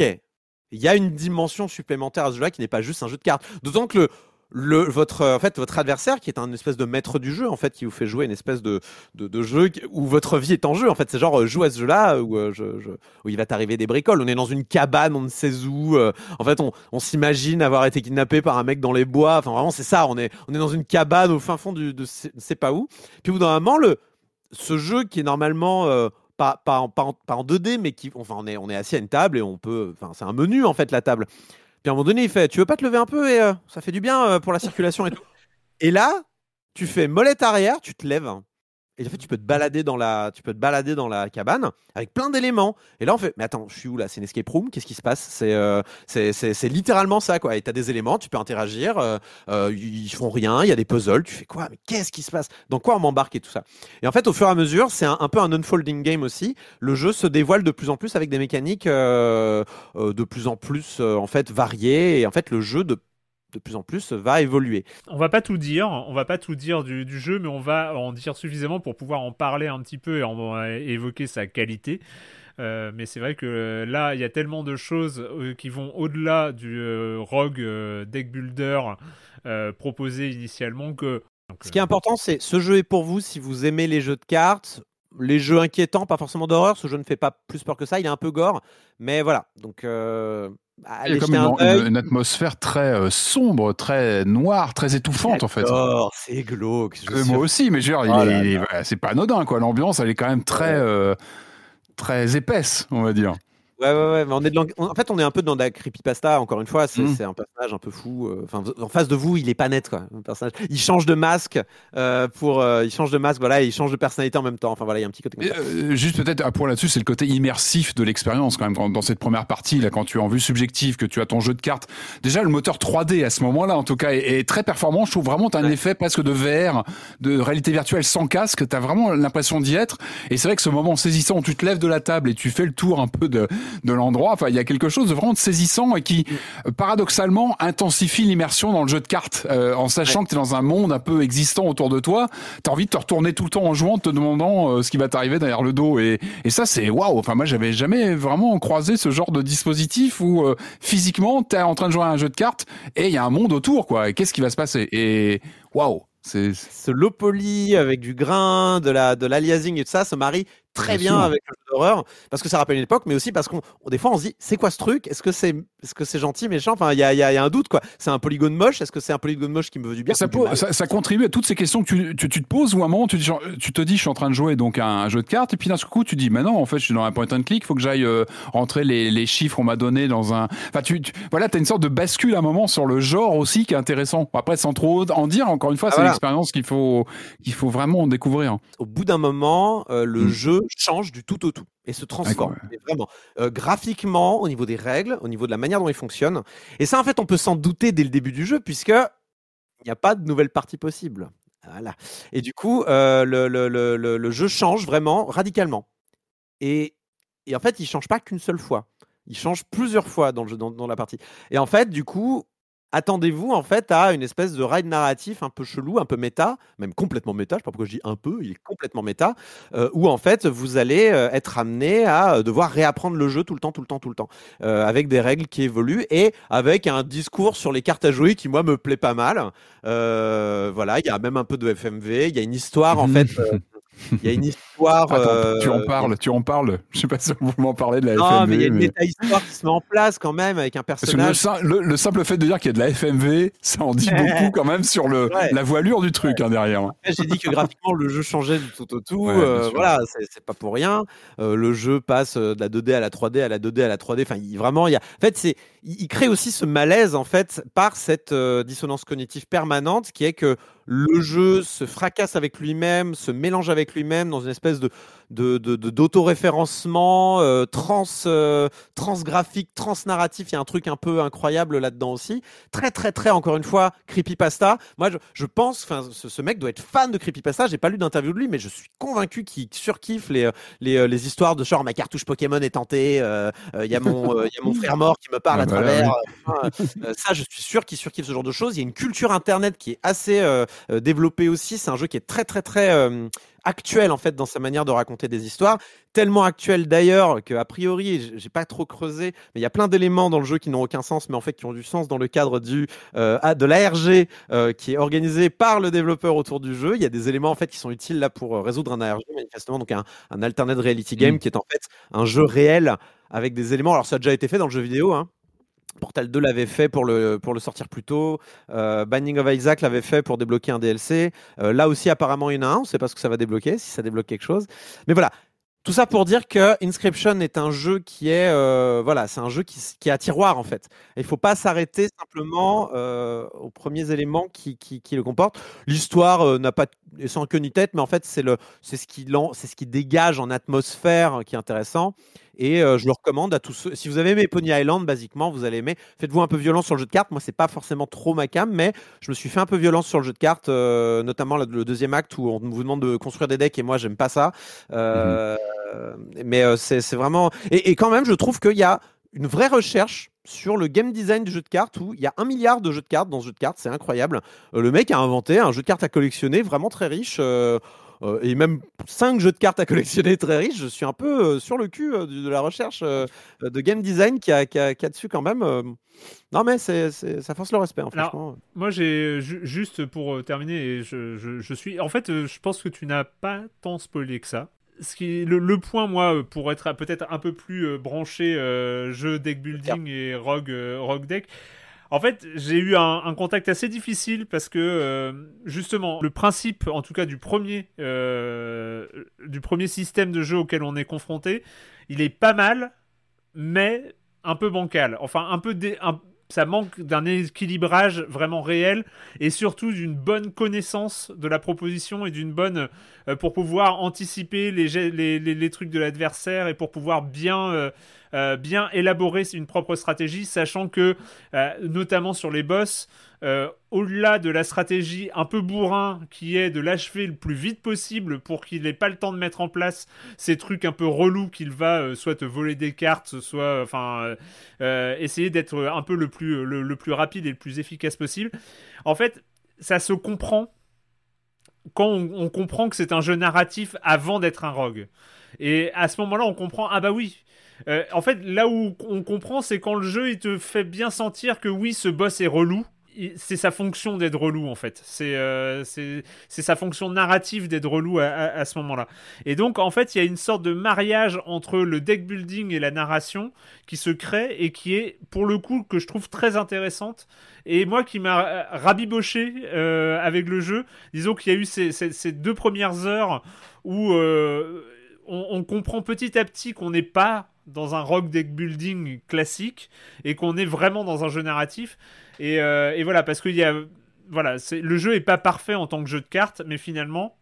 il y a une dimension supplémentaire à ce jeu-là qui n'est pas juste un jeu de cartes. D'autant que le le, votre, euh, fait, votre adversaire, qui est un espèce de maître du jeu, en fait, qui vous fait jouer une espèce de, jeu où votre vie est en jeu. En fait, c'est genre, euh, joue à ce jeu-là où, euh, je- où il va t'arriver des bricoles. On est dans une cabane, on ne sait où. euh, en fait, on, s'imagine avoir été kidnappé par un mec dans les bois. Enfin, vraiment, c'est ça. On est, dans une cabane au fin fond du, de sais pas où. Puis, au bout d'un moment, le, ce jeu qui est normalement euh, pas, en, en 2D, mais qui, enfin, on est, on est assis à une table et on peut, enfin, c'est un menu en fait la table. Puis à un moment donné, il fait, tu veux pas te lever un peu et euh, ça fait du bien euh, pour la circulation et tout. Et là, tu fais molette arrière, tu te lèves. Et en fait, tu peux te balader dans la, tu peux te balader dans la cabane avec plein d'éléments. Et là, on fait, mais attends, je suis où là? C'est une escape room? Qu'est-ce qui se passe? C'est, euh, c'est, littéralement ça, quoi. Et t'as des éléments, tu peux interagir. euh, euh, ils font rien. Il y a des puzzles. Tu fais quoi? Mais qu'est-ce qui se passe? Dans quoi on m'embarque et tout ça? Et en fait, au fur et à mesure, c'est un, peu un unfolding game aussi. Le jeu se dévoile de plus en plus avec des mécaniques euh, euh, de plus en plus en fait variées. Et en fait, le jeu de de plus en plus va évoluer. On va pas tout dire, on va pas tout dire du, du jeu, mais on va en dire suffisamment pour pouvoir en parler un petit peu et en, évoquer sa qualité. Euh, mais c'est vrai que euh, là, il y a tellement de choses euh, qui vont au-delà du euh, rogue euh, deck builder euh, proposé initialement que. donc, Ce qui est important, c'est ce jeu est pour vous si vous aimez les jeux de cartes, les jeux inquiétants, pas forcément d'horreur. Ce jeu ne fait pas plus peur que ça. Il est un peu gore, mais voilà. Donc, euh, Il y a comme une, une- une atmosphère très euh, sombre, très noire, très étouffante en fait. C'est glauque. je Euh, moi aussi, mais je veux dire, il Oh voilà, c'est pas anodin quoi. L'ambiance, elle est quand même très, euh, très épaisse, on va dire. Ouais, ouais, ouais. Mais on est de l'ang- en fait, on est un peu dans de la creepypasta. Encore une fois, c'est Mm. un personnage un peu fou. euh, Enfin, en face de vous, il est pas net, quoi. Le personnage, il change de masque euh, pour, euh, il change de masque. Voilà, et il change de personnalité en même temps. Enfin voilà, il y a un petit côté comme ça. euh, juste peut-être un point là-dessus, c'est le côté immersif de l'expérience quand même dans, dans cette première partie là, quand tu es en vue subjective, que tu as ton jeu de cartes. Déjà, le moteur 3D à ce moment-là, en tout cas, est, est très performant. Je trouve vraiment tu as un Ouais. effet presque de VR, de réalité virtuelle sans casque. Tu as vraiment l'impression d'y être. Et c'est vrai que ce moment saisissant où tu te lèves de la table et tu fais le tour un peu de, de l'endroit. Enfin, il y a quelque chose de vraiment saisissant et qui, paradoxalement, intensifie l'immersion dans le jeu de cartes, euh, en sachant que tu es dans un monde un peu existant autour de toi. T'as envie de te retourner tout le temps en jouant, te demandant euh, ce qui va t'arriver derrière le dos. Et, et ça, c'est waouh. Enfin, moi, j'avais jamais vraiment croisé ce genre de dispositif où euh, physiquement, t'es en train de jouer à un jeu de cartes et il y a un monde autour, quoi. Et qu'est-ce qui va se passer? Et waouh, c'est Ce low poly avec du grain, de la, de l'aliasing et tout ça se marie très Bien avec le jeu d'horreur parce que ça rappelle une époque, mais aussi parce qu'on, on- des fois, on se dit, c'est quoi ce truc? Est-ce que c'est, est-ce que c'est gentil, méchant? Enfin, il y a, il y a- y a un doute, quoi. C'est un polygone moche? Est-ce que c'est un polygone moche qui me veut du bien? Ça, mal? ça, ça contribue à toutes ces questions que tu, tu, tu te poses ou à un moment tu, genre, tu te dis je suis en train de jouer donc à un jeu de cartes et puis d'un coup tu dis mais non en fait je suis dans un point and click faut que j'aille euh, rentrer les, les chiffres qu'on m'a donné dans un enfin tu, tu voilà t'as une sorte de bascule à un moment sur le genre aussi qui est intéressant après sans trop en dire encore une fois Ah, c'est voilà. l'expérience qu'il faut qu'il faut vraiment découvrir au bout d'un moment, euh, le Mm. jeu change du tout au tout et se transforme. Vraiment, Euh, graphiquement, au niveau des règles, au niveau de la manière dont il fonctionne. Et ça, en fait, on peut s'en douter dès le début du jeu, puisque il n'y a pas de nouvelle partie possible. Voilà. Et du coup, euh, le, le- le- le- le jeu change vraiment radicalement. Et, et en fait, il change pas qu'une seule fois. Il change plusieurs fois dans, le jeu, dans, dans la partie. Et en fait, du coup, attendez-vous en fait à une espèce de ride narratif un peu chelou, un peu méta, même complètement méta. Je sais pas pourquoi je dis un peu, il est complètement méta, euh, où en fait vous allez euh, être amené à euh, devoir réapprendre le jeu tout le temps, tout le temps, tout le temps, euh, avec des règles qui évoluent et avec un discours sur les cartes à jouer qui moi me plaît pas mal. Euh, voilà, il y a même un peu de FMV, il y a une histoire en fait. Il y a une histoire. Attends, euh, tu en parles tu en parles je sais pas si vous m'en parlez de la Non, FMV mais il y a une mais- méta-histoire qui se met en place quand même avec un parce que le, personnage. sim- le- le simple fait de dire qu'il y a de la FMV, ça en dit beaucoup quand même sur le, Ouais. la voilure du truc hein, derrière. J'ai dit que graphiquement le jeu changeait du tout au tout. Ouais, euh, voilà, c'est pas pour rien. Euh, le jeu passe euh, de la 2D à la 3D, à la 2D à la 3D. Enfin, il, vraiment, il y a. En fait, c'est il, crée aussi ce malaise en fait par cette dissonance cognitive permanente qui est que le jeu se fracasse avec lui-même, se mélange avec lui-même dans une espèce de de de- de- d'autoréférencement euh, trans euh, transgraphique, transnarratif. Il y a un truc un peu incroyable là-dedans aussi. Très très très encore une fois creepypasta. Moi, je, je pense, enfin, ce, ce mec doit être fan de creepypasta. J'ai pas lu d'interview de lui, mais je suis convaincu qu'il surkiffe les les, euh, les histoires de genre ma cartouche Pokémon est tentée. euh, euh, Il y a mon euh, il y a mon frère mort qui me parle Ah à bah travers. ça, je suis sûr qu'il surkiffe ce genre de choses. Il y a une culture internet qui est assez développée aussi. C'est un jeu qui est très très très euh, actuel en fait dans sa manière de raconter des histoires, tellement actuel d'ailleurs que a priori j'ai pas trop creusé, mais il y a plein d'éléments dans le jeu qui n'ont aucun sens, mais en fait qui ont du sens dans le cadre du euh, de l'ARG euh, qui est organisé par le développeur autour du jeu. Il y a des éléments en fait qui sont utiles là pour euh, résoudre un ARG manifestement, donc un, un alternate reality game Mm. qui est en fait un jeu réel avec des éléments. Alors ça a déjà été fait dans le jeu vidéo. Hein. Portal 2 l'avait fait pour le, pour le sortir plus tôt. Euh, Binding of Isaac l'avait fait pour débloquer un DLC. Euh, là aussi, apparemment, il y en a un. On ne sait pas ce que ça va débloquer, si ça débloque quelque chose. Mais voilà. Tout ça pour dire que Inscription est un jeu qui est, euh, voilà, c'est un jeu qui, qui est à tiroir en fait. Il faut pas s'arrêter simplement euh, aux premiers éléments qui, qui, le comportent. L'histoire n'a pas sans queue ni tête, mais en fait c'est le, c'est ce qui c'est ce qui dégage en atmosphère qui est intéressant. Et euh, je le recommande à tous ceux. Si vous avez aimé Pony Island, basiquement, vous allez aimer. Faites-vous un peu violence sur le jeu de cartes. Moi, c'est pas forcément trop ma cam, mais je me suis fait un peu violence sur le jeu de cartes, euh, notamment le, le deuxième acte où on vous demande de construire des decks et moi, j'aime pas ça. Euh, Mais c'est c'est vraiment. Et, et quand même, je trouve qu'il y a une vraie recherche sur le game design du jeu de cartes où il y a un milliard de jeux de cartes dans ce jeu de cartes, c'est incroyable. Euh, le mec a inventé un jeu de cartes à collectionner vraiment très riche. euh, euh, et même cinq jeux de cartes à collectionner très riches, je suis un peu euh, sur le cul euh, de, de la recherche de game design qui a, qui a, qui a dessus quand même. Non mais c'est c'est- ça force le respect, hein, Alors, franchement. Moi, j'ai ju- juste pour terminer, je, je- je suis. En fait, je pense que tu n'as pas tant spoilé que ça. Ce qui, le, le point, moi, pour être peut-être un peu plus branché jeu deck building et rogue, rogue deck, en fait, j'ai eu un, contact assez difficile parce que euh, justement, le principe, en tout cas du premier, euh, du premier système de jeu auquel on est confronté, il est pas mal, mais un peu bancal. Enfin, un peu ça manque d'un équilibrage vraiment réel et surtout d'une bonne connaissance de la proposition et d'une bonne euh, pour pouvoir anticiper les, les, trucs de l'adversaire et pour pouvoir bien euh, bien élaborer une propre stratégie, sachant que euh, notamment sur les boss, euh, au-delà de la stratégie un peu bourrin qui est de l'achever le plus vite possible pour qu'il n'ait pas le temps de mettre en place ces trucs un peu relous qu'il va soit te voler des cartes, soit enfin essayer d'être un peu le plus, le plus rapide et le plus efficace possible. En fait, ça se comprend quand on, on comprend que c'est un jeu narratif avant d'être un rogue. Et à ce moment-là, on comprend, ah bah oui. Euh, en fait, là où on comprend, c'est quand le jeu il te fait bien sentir que oui, ce boss est relou. C'est sa fonction d'être relou en fait. C'est euh, sa fonction narrative d'être relou à, ce moment-là. Et donc en fait, il y a une sorte de mariage entre le deck building et la narration qui se crée et qui est pour le coup que je trouve très intéressante et moi qui m'a euh, rabiboché avec le jeu. Disons qu'il y a eu ces, deux premières heures où on comprend petit à petit qu'on n'est pas dans un rock deck building classique et qu'on est vraiment dans un jeu narratif. Et, euh, et voilà, parce qu'il y a. Voilà, c'est- le jeu est pas parfait en tant que jeu de cartes, mais finalement,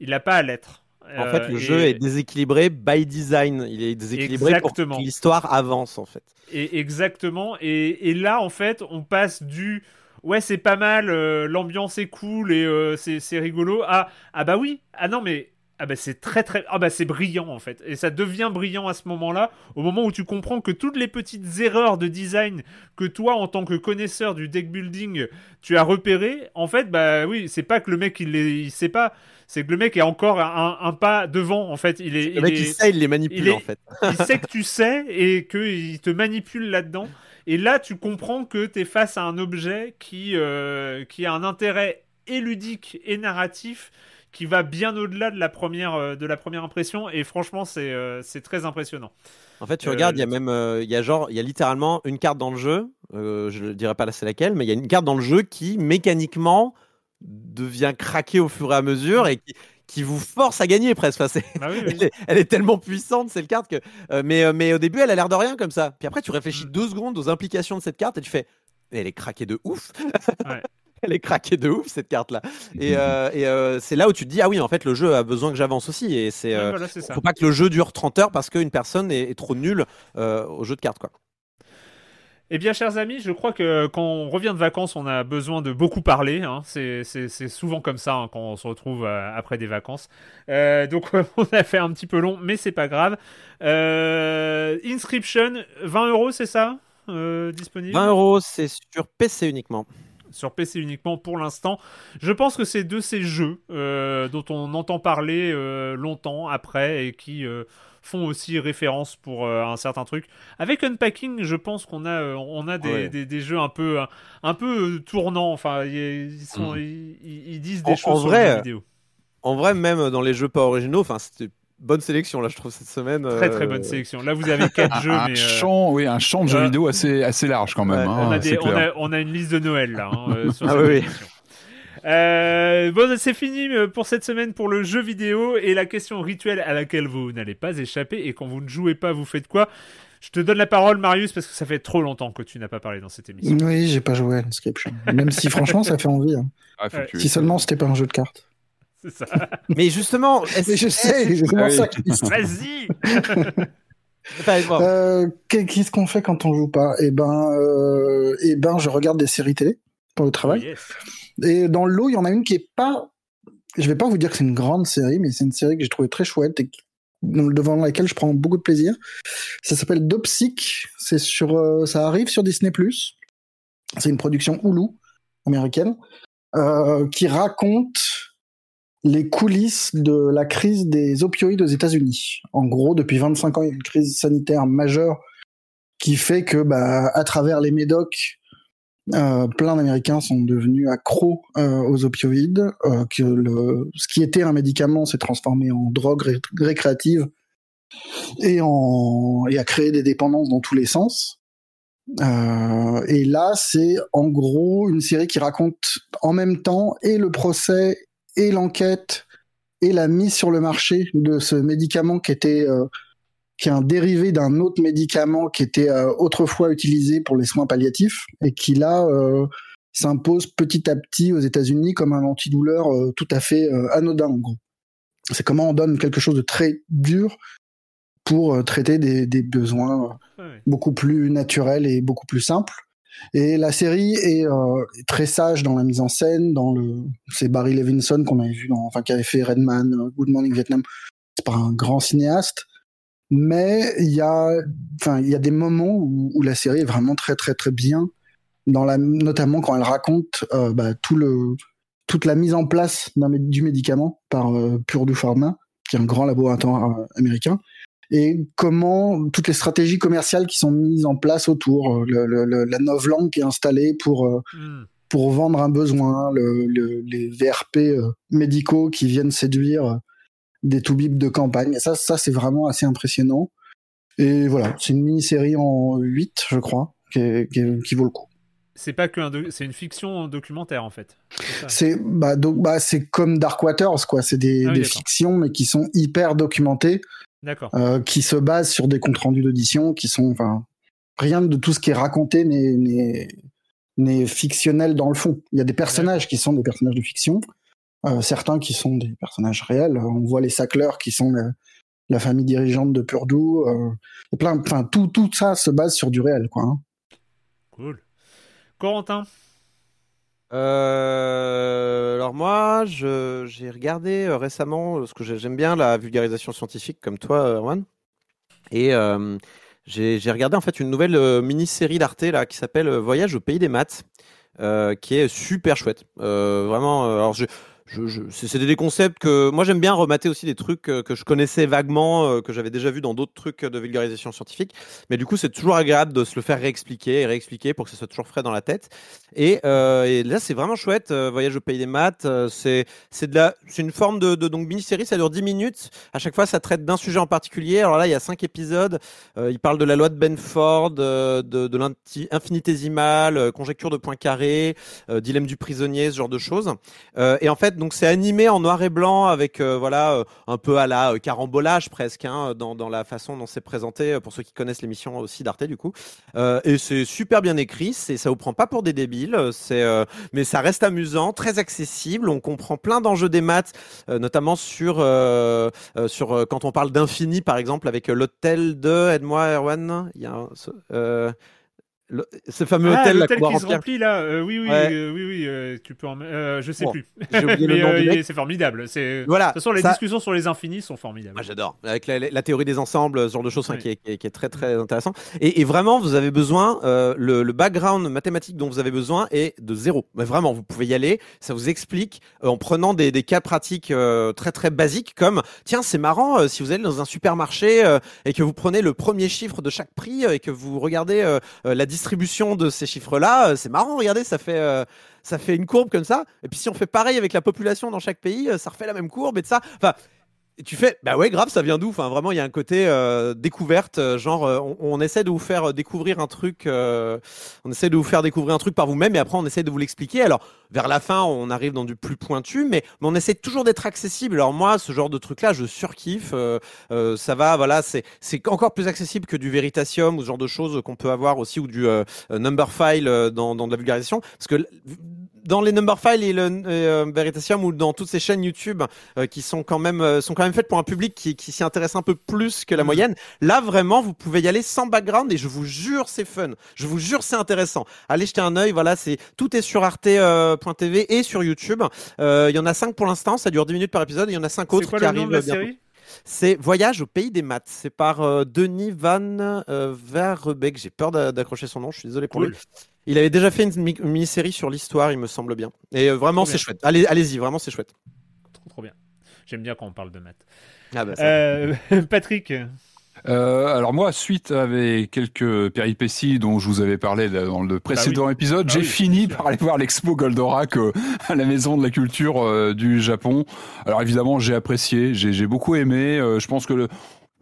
il n'a pas à l'être. En Euh, fait, le et- jeu est déséquilibré by design. Il est déséquilibré Exactement. pour que l'histoire avance en fait. Et exactement. Et, et là, en fait, on passe du ouais, c'est pas mal, euh, l'ambiance est cool et euh, c'est c'est rigolo. Ah, ah bah oui. Ah non, mais ah bah c'est très très ah bah c'est brillant en fait. Et ça devient brillant à ce moment-là, au moment où tu comprends que toutes les petites erreurs de design que toi, en tant que connaisseur du deck building, tu as repéré. En fait, bah oui, c'est pas que le mec il, les, il sait pas. C'est que le mec est encore un, un pas devant en fait. Il est, Le il mec, est- il sait, il les manipule il est- en fait. il sait que tu sais et qu'il te manipule là-dedans. Et là, tu comprends que tu es face à un objet qui, euh, qui a un intérêt et ludique et narratif qui va bien au-delà de la première euh, de la première impression et franchement c'est euh, c'est très impressionnant. En fait, tu Euh, regardes, il y a même, euh, il y a genre, il y a littéralement une carte dans le jeu. euh, je ne dirais pas c'est laquelle, mais il y a une carte dans le jeu qui mécaniquement devient craquée au fur et à mesure et qui, qui vous force à gagner presque. Enfin, Bah oui, oui. elle, est, elle est tellement puissante cette carte que. mais, mais au début, elle a l'air de rien comme ça. Puis après, tu Mm. réfléchis deux secondes aux implications de cette carte et tu fais, elle est craquée de ouf. Ouais. elle est craquée de ouf cette carte là. Et, euh, et euh, c'est là où tu te dis ah oui en fait le jeu a besoin que j'avance aussi et c'est euh, voilà, faut pas que le jeu dure 30 heures parce qu'une personne est, est trop nulle au jeu de cartes quoi. Eh bien, chers amis, je crois que quand on revient de vacances, on a besoin de beaucoup parler. hein. C'est souvent comme ça hein, quand on se retrouve euh, après des vacances. Euh, donc, on a fait un petit peu long, mais c'est pas grave. Euh, Inscription, 20 euros, c'est ça Disponible? 20 euros c'est sur PC uniquement. Sur PC uniquement pour l'instant. Je pense que c'est de ces jeux euh, dont on entend parler euh, longtemps après et qui euh, font aussi référence pour un certain truc. Avec Unpacking, je pense qu'on a, on a des, Ouais. des, des jeux un peu, un, peu tournants. Enfin, ils, ils sont, ils, disent des En- choses en vrai, vidéo. En vrai même dans les jeux pas originaux enfin c'était bonne sélection là je trouve cette semaine. Très euh, très bonne sélection. Là, vous avez quatre jeux, un mais euh, champ, oui, un champ de jeux euh, vidéo assez, assez large quand même. ouais, hein, on, a c'est des, on, clair. a, on a une liste de Noël là hein, euh, sur Ah oui. Euh, bon, c'est fini euh, pour cette semaine pour le jeu vidéo et la question rituelle à laquelle vous n'allez pas échapper. Et quand vous ne jouez pas, vous faites quoi? Je te donne la parole, Marius, parce que ça fait trop longtemps que tu n'as pas parlé dans cette émission. Oui, j'ai pas joué à Inscription. Même si franchement, ça fait envie. hein. Ah, Si seulement c'était pas un jeu de cartes. C'est ça. Mais justement, Mais je sais, c'est Ah ça Vas-y Euh, qu'est- Qu'est-ce qu'on fait quand on joue pas? Eh ben, euh, eh ben, je regarde des séries télé pour le travail. Oh, yes. Et dans le lot, il y en a une qui est pas. Je vais pas vous dire que c'est une grande série, mais c'est une série que j'ai trouvée très chouette et devant laquelle je prends beaucoup de plaisir. Ça s'appelle Dopsic. C'est sur, euh, ça arrive sur Disney+. C'est une production Hulu américaine euh, qui raconte les coulisses de la crise des opioïdes aux États-Unis. En gros, depuis 25 ans, il y a une crise sanitaire majeure qui fait que, bah, à travers les médocs, euh, plein d'Américains sont devenus accros euh, aux opioïdes, euh, que le, ce qui était un médicament s'est transformé en drogue ré- récréative et, en, et a créé des dépendances dans tous les sens. Et là, c'est en gros une série qui raconte en même temps et le procès et l'enquête et la mise sur le marché de ce médicament qui était euh, qui est un dérivé d'un autre médicament qui était euh, autrefois utilisé pour les soins palliatifs et qui là euh, s'impose petit à petit aux États-Unis comme un antidouleur euh, tout à fait anodin en gros. C'est comment on donne quelque chose de très dur pour traiter des, des besoins beaucoup plus naturels et beaucoup plus simples. Et la série est euh, très sage dans la mise en scène, dans le c'est Barry Levinson qu'on avait vu dans enfin qui avait fait Redman, euh, Good Morning Vietnam. C'est pas un grand cinéaste, mais il y a enfin il y a des moments où, la série est vraiment très très très bien dans la notamment quand elle raconte euh, bah, tout le toute la mise en place du médicament par Purdue Pharma, qui est un grand laboratoire américain, et comment toutes les stratégies commerciales qui sont mises en place autour, euh, le, le- la novlangue qui est installée pour euh, Hmm. pour vendre un besoin, le, le- les VRP euh, médicaux qui viennent séduire des toubibs de campagne. Et ça, ça c'est vraiment assez impressionnant. Et voilà, c'est une mini-série en 8, je crois, qui, est- qui est- qui vaut le coup. C'est pas que un c'est une fiction documentaire en fait. C'est bah, donc, bah, c'est comme Dark Waters, quoi. C'est des, Ah oui, des fictions, mais qui sont hyper documentées. Euh, qui se basent sur des comptes rendus d'audition, qui sont, enfin, rien de tout ce qui est raconté n'est- fictionnel dans le fond. Il y a des personnages qui sont des personnages de fiction, euh, certains qui sont des personnages réels. On voit les Sackler qui sont la, la famille dirigeante de Purdue. Euh, plein, enfin, tout, tout ça se base sur du réel, quoi. hein. Cool. Corentin? Euh, alors moi, j'ai regardé euh, récemment, euh, parce que j'ai- j'aime bien la vulgarisation scientifique comme toi, Erwan, et euh, j'ai regardé en fait une nouvelle euh, mini-série d'Arte là qui s'appelle euh, Voyage au pays des maths, euh, qui est super chouette. Euh, vraiment, euh, alors je, c'est des concepts que moi j'aime bien remater aussi des trucs euh, que je connaissais vaguement, euh, que j'avais déjà vu dans d'autres trucs de vulgarisation scientifique. Mais du coup, c'est toujours agréable de se le faire réexpliquer et réexpliquer pour que ça soit toujours frais dans la tête. Et, euh, là, c'est vraiment chouette. Voyage au pays des maths, c'est c'est de la, c'est une forme de, donc mini-série. Ça dure 10 minutes. À chaque fois, ça traite d'un sujet en particulier. Alors là, il y a cinq épisodes. Euh, il parle de la loi de Benford, de, de conjecture de Poincaré, euh, dilemme du prisonnier, ce genre de choses. Et en fait, donc c'est animé en noir et blanc avec euh, voilà euh, un peu à la euh, carambolage presque hein, dans, dans la façon dont c'est présenté pour ceux qui connaissent l'émission aussi d'Arte du coup. Et c'est super bien écrit, c'est ça vous prend pas pour des débiles, c'est mais ça reste amusant, très accessible, on comprend plein d'enjeux des maths, notamment sur sur quand on parle d'infini par exemple avec l'hôtel de aide-moi Erwan, le- ce fameux Ah, hôtel l'hôtel qui se remplit là. euh, oui, oui, Ouais. euh, oui, oui. euh, tu peux en. euh, je sais Bon, plus. j'ai oublié le Mais euh, c'est formidable. C'est. Voilà, De toute façon, les ça- discussions sur les infinis sont formidables. J'adore. Avec la, la théorie des ensembles, ce genre de choses Oui. qui, est, qui est- qui est très très intéressant. Et, et vraiment, vous avez besoin, euh, le, le background mathématique dont vous avez besoin est de zéro. Mais vraiment, vous pouvez y aller. Ça vous explique euh, en prenant des, des cas pratiques euh, très très basiques comme tiens, c'est marrant euh, si vous allez dans un supermarché euh, et que vous prenez le premier chiffre de chaque prix euh, et que vous regardez la distribution de ces chiffres-là, euh, c'est marrant. Regardez, ça fait euh, ça fait une courbe comme ça. Et puis si on fait pareil avec la population dans chaque pays, euh, ça refait la même courbe et de ça. Enfin, Et tu fais, bah ouais, grave, ça vient d'où? Enfin, vraiment, il y a un côté euh, découverte, euh, genre, euh, on, on essaie de vous faire euh, découvrir un truc, euh, on essaie de vous faire découvrir un truc par vous-même, et après, on essaie de vous l'expliquer. Alors, vers la fin, on arrive dans du plus pointu, mais, on essaie toujours d'être accessible. Alors moi, ce genre de truc-là, je surkiffe. euh, ça va, voilà, c'est c'est encore plus accessible que du Veritasium ou ce genre de choses qu'on peut avoir aussi, ou du number file dans, dans de la vulgarisation, parce que dans les number files et le euh, Veritasium ou dans toutes ces chaînes YouTube euh, qui sont quand même euh, sont quand même faites pour un public qui, qui s'y intéresse un peu plus que la moyenne. Là vraiment, vous pouvez y aller sans background et je vous jure c'est fun. Je vous jure c'est intéressant. Allez jeter un œil. Voilà, c'est tout est sur arte.tv et sur YouTube. Il y en a cinq pour l'instant. Ça dure 10 minutes par épisode. et Il y en a cinq autres quoi qui arrivent bientôt. C'est Voyage au pays des maths. C'est par euh, Denis Van euh, Verbeek. J'ai peur d'a- d'accrocher son nom. Je suis désolé pour Cool. lui. Il avait déjà fait une mi- une mini-série sur l'histoire, il me semble bien. Et euh, vraiment, c'est chouette. Allez, allez-y, vraiment, c'est chouette. Trop trop bien. J'aime bien quand on parle de maths. Ah bah. Euh, Patrick, Euh, alors moi, suite avec quelques péripéties dont je vous avais parlé dans le précédent épisode, Bah j'ai oui, fini par aller voir l'expo Goldorak euh, à la Maison de la Culture euh, du Japon. Alors évidemment, j'ai apprécié, j'ai beaucoup aimé. euh, je pense que le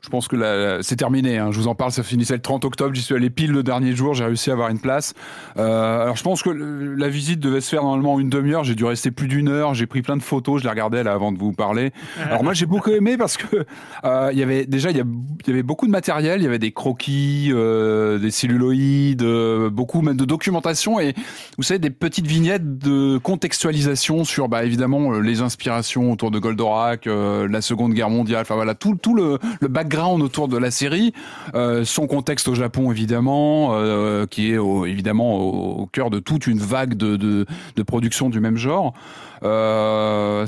je pense que la- c'est terminé. Hein. Je vous en parle, ça finissait le 30 octobre. J'y suis allé pile le dernier jour. J'ai réussi à avoir une place. Euh, alors, je pense que la visite devait se faire normalement en une demi-heure. J'ai dû rester plus d'une heure. J'ai pris plein de photos. Je les regardais là avant de vous parler. Alors moi, j'ai beaucoup aimé parce que euh, il y avait déjà il y, a- il y avait beaucoup de matériel. Il y avait des croquis, euh, des celluloïdes, euh, beaucoup même de documentation et vous savez des petites vignettes de contextualisation sur bah évidemment euh, les inspirations autour de Goldorak, euh, la Seconde Guerre mondiale. Enfin voilà tout tout le, le background autour de la série, euh, son contexte au Japon évidemment, euh, qui est au- évidemment au, au cœur de toute une vague de de, de production du même genre. Euh,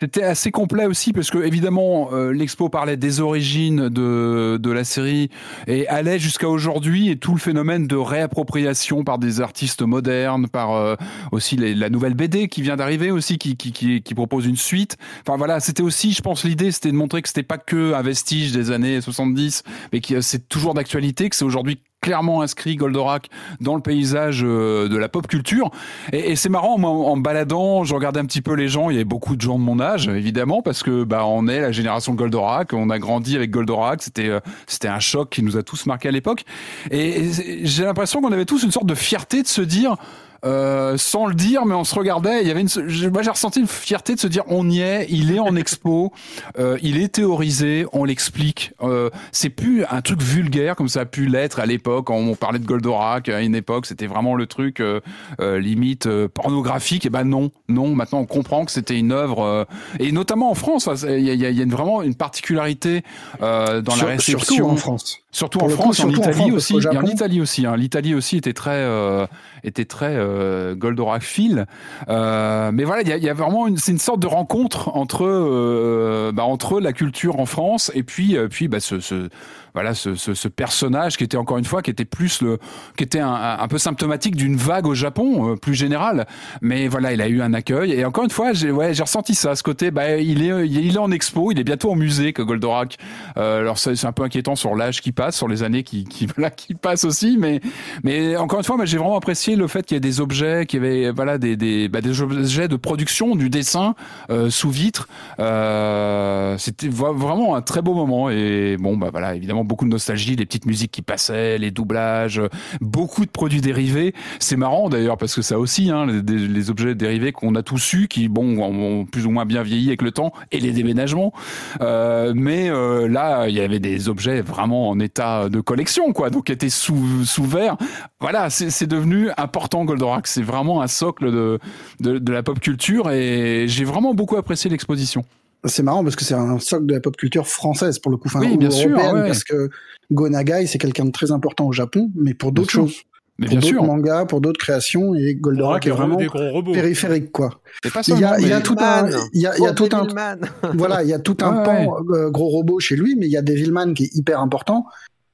c'était assez complet aussi parce que évidemment euh, l'expo parlait des origines de, de la série et allait jusqu'à aujourd'hui et tout le phénomène de réappropriation par des artistes modernes, par euh, aussi la nouvelle BD qui vient d'arriver aussi qui, qui, qui, qui propose une suite. Enfin voilà, c'était aussi, je pense, l'idée c'était de montrer que c'était pas que un vestige des années 70, mais que c'est toujours d'actualité, que c'est aujourd'hui clairement inscrit Goldorak dans le paysage euh, de la pop culture. Et, c'est marrant, moi, en baladant, je regardais un petit peu les gens. Il y avait beaucoup de gens de mon âge, évidemment, parce que bah on est la génération Goldorak. On a grandi avec Goldorak. C'était euh, c'était un choc qui nous a tous marqué à l'époque. Et j'ai l'impression qu'on avait tous une sorte de fierté de se dire. Euh, sans le dire, mais on se regardait. Il y avait une, moi j'ai ressenti une fierté de se dire on y est, il est en expo, euh, il est théorisé, on l'explique. Euh, c'est plus un truc vulgaire comme ça a pu l'être à l'époque quand on parlait de Goldorak à une époque. C'était vraiment le truc euh, euh, limite euh, pornographique. Et ben non, non. Maintenant on comprend que c'était une œuvre euh, et notamment en France. c'est- Il y a, y a- y a une- vraiment une particularité euh, dans Sur- la réception. Surtout en France. Surtout Pour en coup, France, en surtout en Italie France, parce aussi. Et en Italie aussi. Hein. L'Italie aussi était très, euh, était très euh, Goldorak fil. Euh, mais voilà, il y a, y a vraiment une, c'est une sorte de rencontre entre, euh, bah, entre la culture en France et puis, euh, puis bah, ce, ce, voilà, ce, ce, ce personnage qui était encore une fois, qui était plus le, qui était un, peu symptomatique d'une vague au Japon euh, plus générale. Mais voilà, il a eu un accueil. Et encore une fois, j'ai, ouais, j'ai ressenti ça, ce côté. Bah, il est, il est en expo, il est bientôt en musée que Goldorak. Euh, alors c'est, un peu inquiétant sur l'âge qui passe, sur les années qui, qui, voilà, qui passent aussi. Mais, mais encore une fois, moi, j'ai vraiment apprécié le fait qu'il y ait des objets, qu'il y avait voilà des, des, bah, des objets de production, du dessin euh, sous vitre. Euh, c'était vraiment un très beau moment. Et bon, bah voilà, évidemment beaucoup de nostalgie, les petites musiques qui passaient, les doublages, beaucoup de produits dérivés. C'est marrant d'ailleurs parce que ça aussi, hein, les, objets dérivés qu'on a tous eu, qui bon ont, plus ou moins bien vieilli avec le temps et les déménagements. Euh, mais euh, là, il y avait des objets vraiment en état de collection, quoi, donc qui étaient sous verre. Voilà, c'est devenu important Goldorak. C'est vraiment un socle de de la pop culture et j'ai vraiment beaucoup apprécié l'exposition. C'est marrant parce que c'est un socle de la pop culture française pour le coup, enfin, Oui, ou bien sûr, ouais. parce que Go Nagai c'est quelqu'un de très important au Japon, mais pour d'autres choses, Mais pour bien d'autres sûr, mangas, pour d'autres créations, et Goldorak est vraiment des gros robots. périphérique quoi. Il y a, seulement. il y a tout un, il y a, il y a Trop tout un, Devilman. voilà, il y a tout un Ouais, pan euh, gros robot chez lui, mais il y a Devilman qui est hyper important.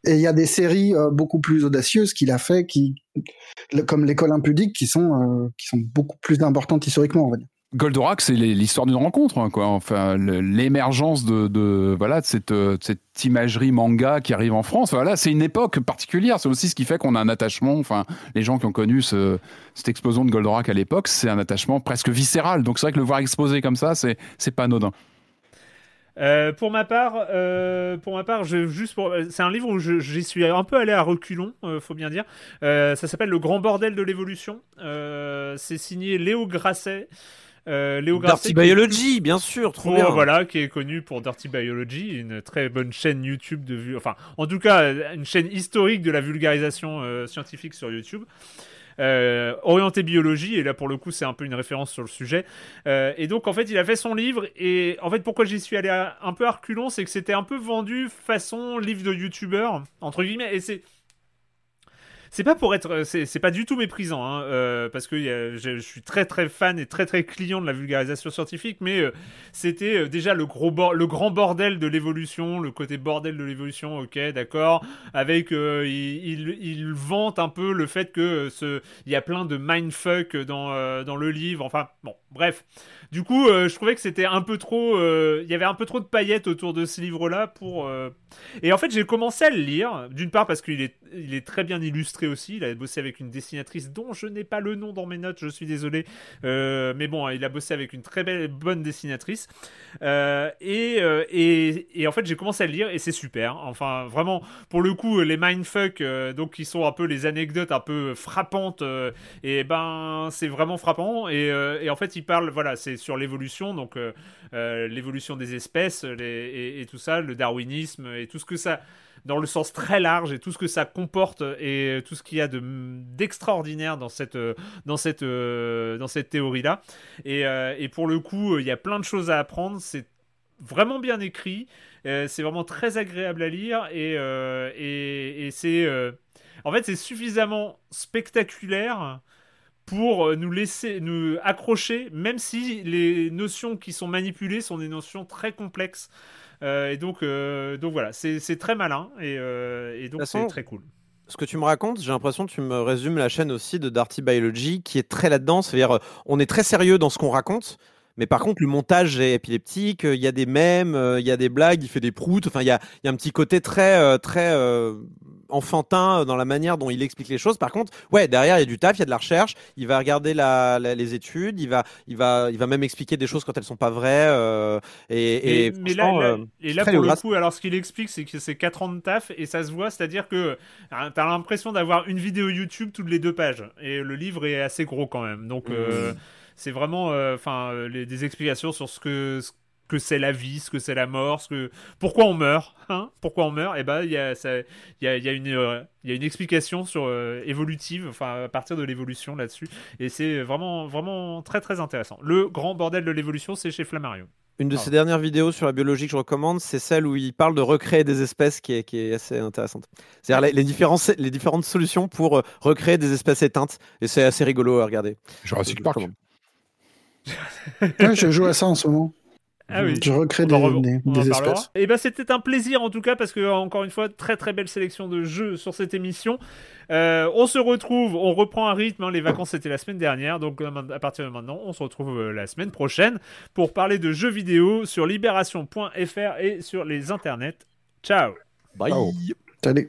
Et il y a des séries euh, beaucoup plus audacieuses qu'il a fait, qui, le- comme l'école impudique, qui sont, euh, qui sont beaucoup plus importantes historiquement, on va dire. Goldorak, c'est l'histoire d'une rencontre, hein, quoi. Enfin, l'émergence de, voilà cette, euh, cette imagerie manga qui arrive en France. Voilà, c'est une époque particulière. C'est aussi ce qui fait qu'on a un attachement. Enfin, les gens qui ont connu ce, cette explosion de Goldorak à l'époque, c'est un attachement presque viscéral. Donc c'est vrai que le voir exposé comme ça, c'est c'est pas anodin. Euh, pour ma part, euh, pour ma part, je, juste pour, c'est un livre où j'y suis un peu allé à reculons, euh, faut bien dire. Ça s'appelle Le Grand Bordel de l'évolution. C'est signé Léo Grasset. Euh, Léo Grasset Dirty qui Biology, bien sûr, trop bien. voilà, qui est connu pour Dirty Biology, une très bonne chaîne YouTube de vue, enfin, en tout cas, une chaîne historique de la vulgarisation euh, scientifique sur YouTube. Euh, orienté biologie, et là pour le coup c'est un peu une référence sur le sujet. Euh, et donc en fait il a fait son livre, et en fait pourquoi j'y suis allé à- un peu à reculons, c'est que c'était un peu vendu façon livre de youtubeur, entre guillemets, et c'est. C'est pas pour être, c'est pas du tout méprisant, hein, euh, parce que je, suis très très fan et très très client de la vulgarisation scientifique, mais euh, c'était euh, déjà le gros le grand bordel de l'évolution, le côté bordel de l'évolution, ok, d'accord, avec il, il, il vante un peu le fait que ce, il y a plein de mindfuck dans dans le livre, enfin bon, bref. Du coup, euh, je trouvais que c'était un peu trop, euh, il y avait un peu trop de paillettes autour de ce livre-là pour. euh, Et en fait, j'ai commencé à le lire, d'une part parce qu'il est, il est très bien illustré aussi. Il a bossé avec une dessinatrice dont je n'ai pas le nom dans mes notes, je suis désolé. Mais bon, il a bossé avec une très belle, bonne dessinatrice. Et, et, et en fait, j'ai commencé à le lire et c'est super. Enfin, vraiment, pour le coup, les mindfuck, donc qui sont un peu les anecdotes un peu frappantes, et ben, c'est vraiment frappant. Et, et en fait, il parle, voilà, c'est sur l'évolution, donc euh, euh, l'évolution des espèces les, et, tout ça, le darwinisme et tout ce que ça dans le sens très large et tout ce que ça comporte et tout ce qu'il y a de d'extraordinaire dans cette euh, dans cette euh, dans cette théorie là et, euh, et pour le coup il y a plein de choses à apprendre. C'est vraiment bien écrit euh, c'est vraiment très agréable à lire et euh, et, c'est euh, en fait c'est suffisamment spectaculaire pour euh, nous laisser nous accrocher même si les notions qui sont manipulées sont des notions très complexes euh, et donc, euh, donc voilà, c'est très malin et, euh, et donc c'est très cool. Ce que tu me racontes, j'ai l'impression que tu me résumes la chaîne aussi de Darty Biology qui est très là-dedans. C'est-à-dire, on est très sérieux dans ce qu'on raconte, mais par contre, le montage est épileptique. euh, Il y a des mèmes, euh, il y a des blagues, il fait des proutes. Enfin, il y a, il y a un petit côté très, euh, très euh, enfantin dans la manière dont il explique les choses. Par contre, ouais, derrière, il y a du taf, il y a de la recherche. Il va regarder la, la- les études. Il va, il va, il va même expliquer des choses quand elles sont pas vraies. euh, et, et Mais, mais là, et là pour le coup, alors ce qu'il explique, c'est que c'est 4 ans de taf et ça se voit, c'est-à-dire que hein, t'as l'impression d'avoir une vidéo YouTube toutes les deux pages et le livre est assez gros quand même. Donc euh, c'est vraiment, euh, enfin, euh, des explications sur ce que ce que c'est la vie, ce que c'est la mort, ce que pourquoi on meurt, hein, pourquoi on meurt. Et ben il y a il y a, il y a une euh, il y a une explication sur euh, évolutive, enfin à partir de l'évolution là-dessus et c'est vraiment vraiment très très intéressant. Le grand bordel de l'évolution, c'est chez Flammarion. Une de Pardon. ses dernières vidéos sur la biologie que je recommande, c'est celle où il parle de recréer des espèces qui est, qui est assez intéressante. C'est-à-dire les, les, différents- les différentes solutions pour recréer des espèces éteintes. Et c'est assez rigolo à regarder. Jurassic Park. recommande. Ouais, je joue à ça en ce moment. Ah oui. Je recrée On des, en des- des espèces. Et ben c'était un plaisir en tout cas parce que encore une fois très très belle sélection de jeux sur cette émission. Euh, on se retrouve, on reprend un rythme. hein, les vacances c'était la semaine dernière, donc euh, à partir de maintenant on se retrouve euh, la semaine prochaine pour parler de jeux vidéo sur libération.fr et sur les internets. Ciao. Bye. Ciao. Salut.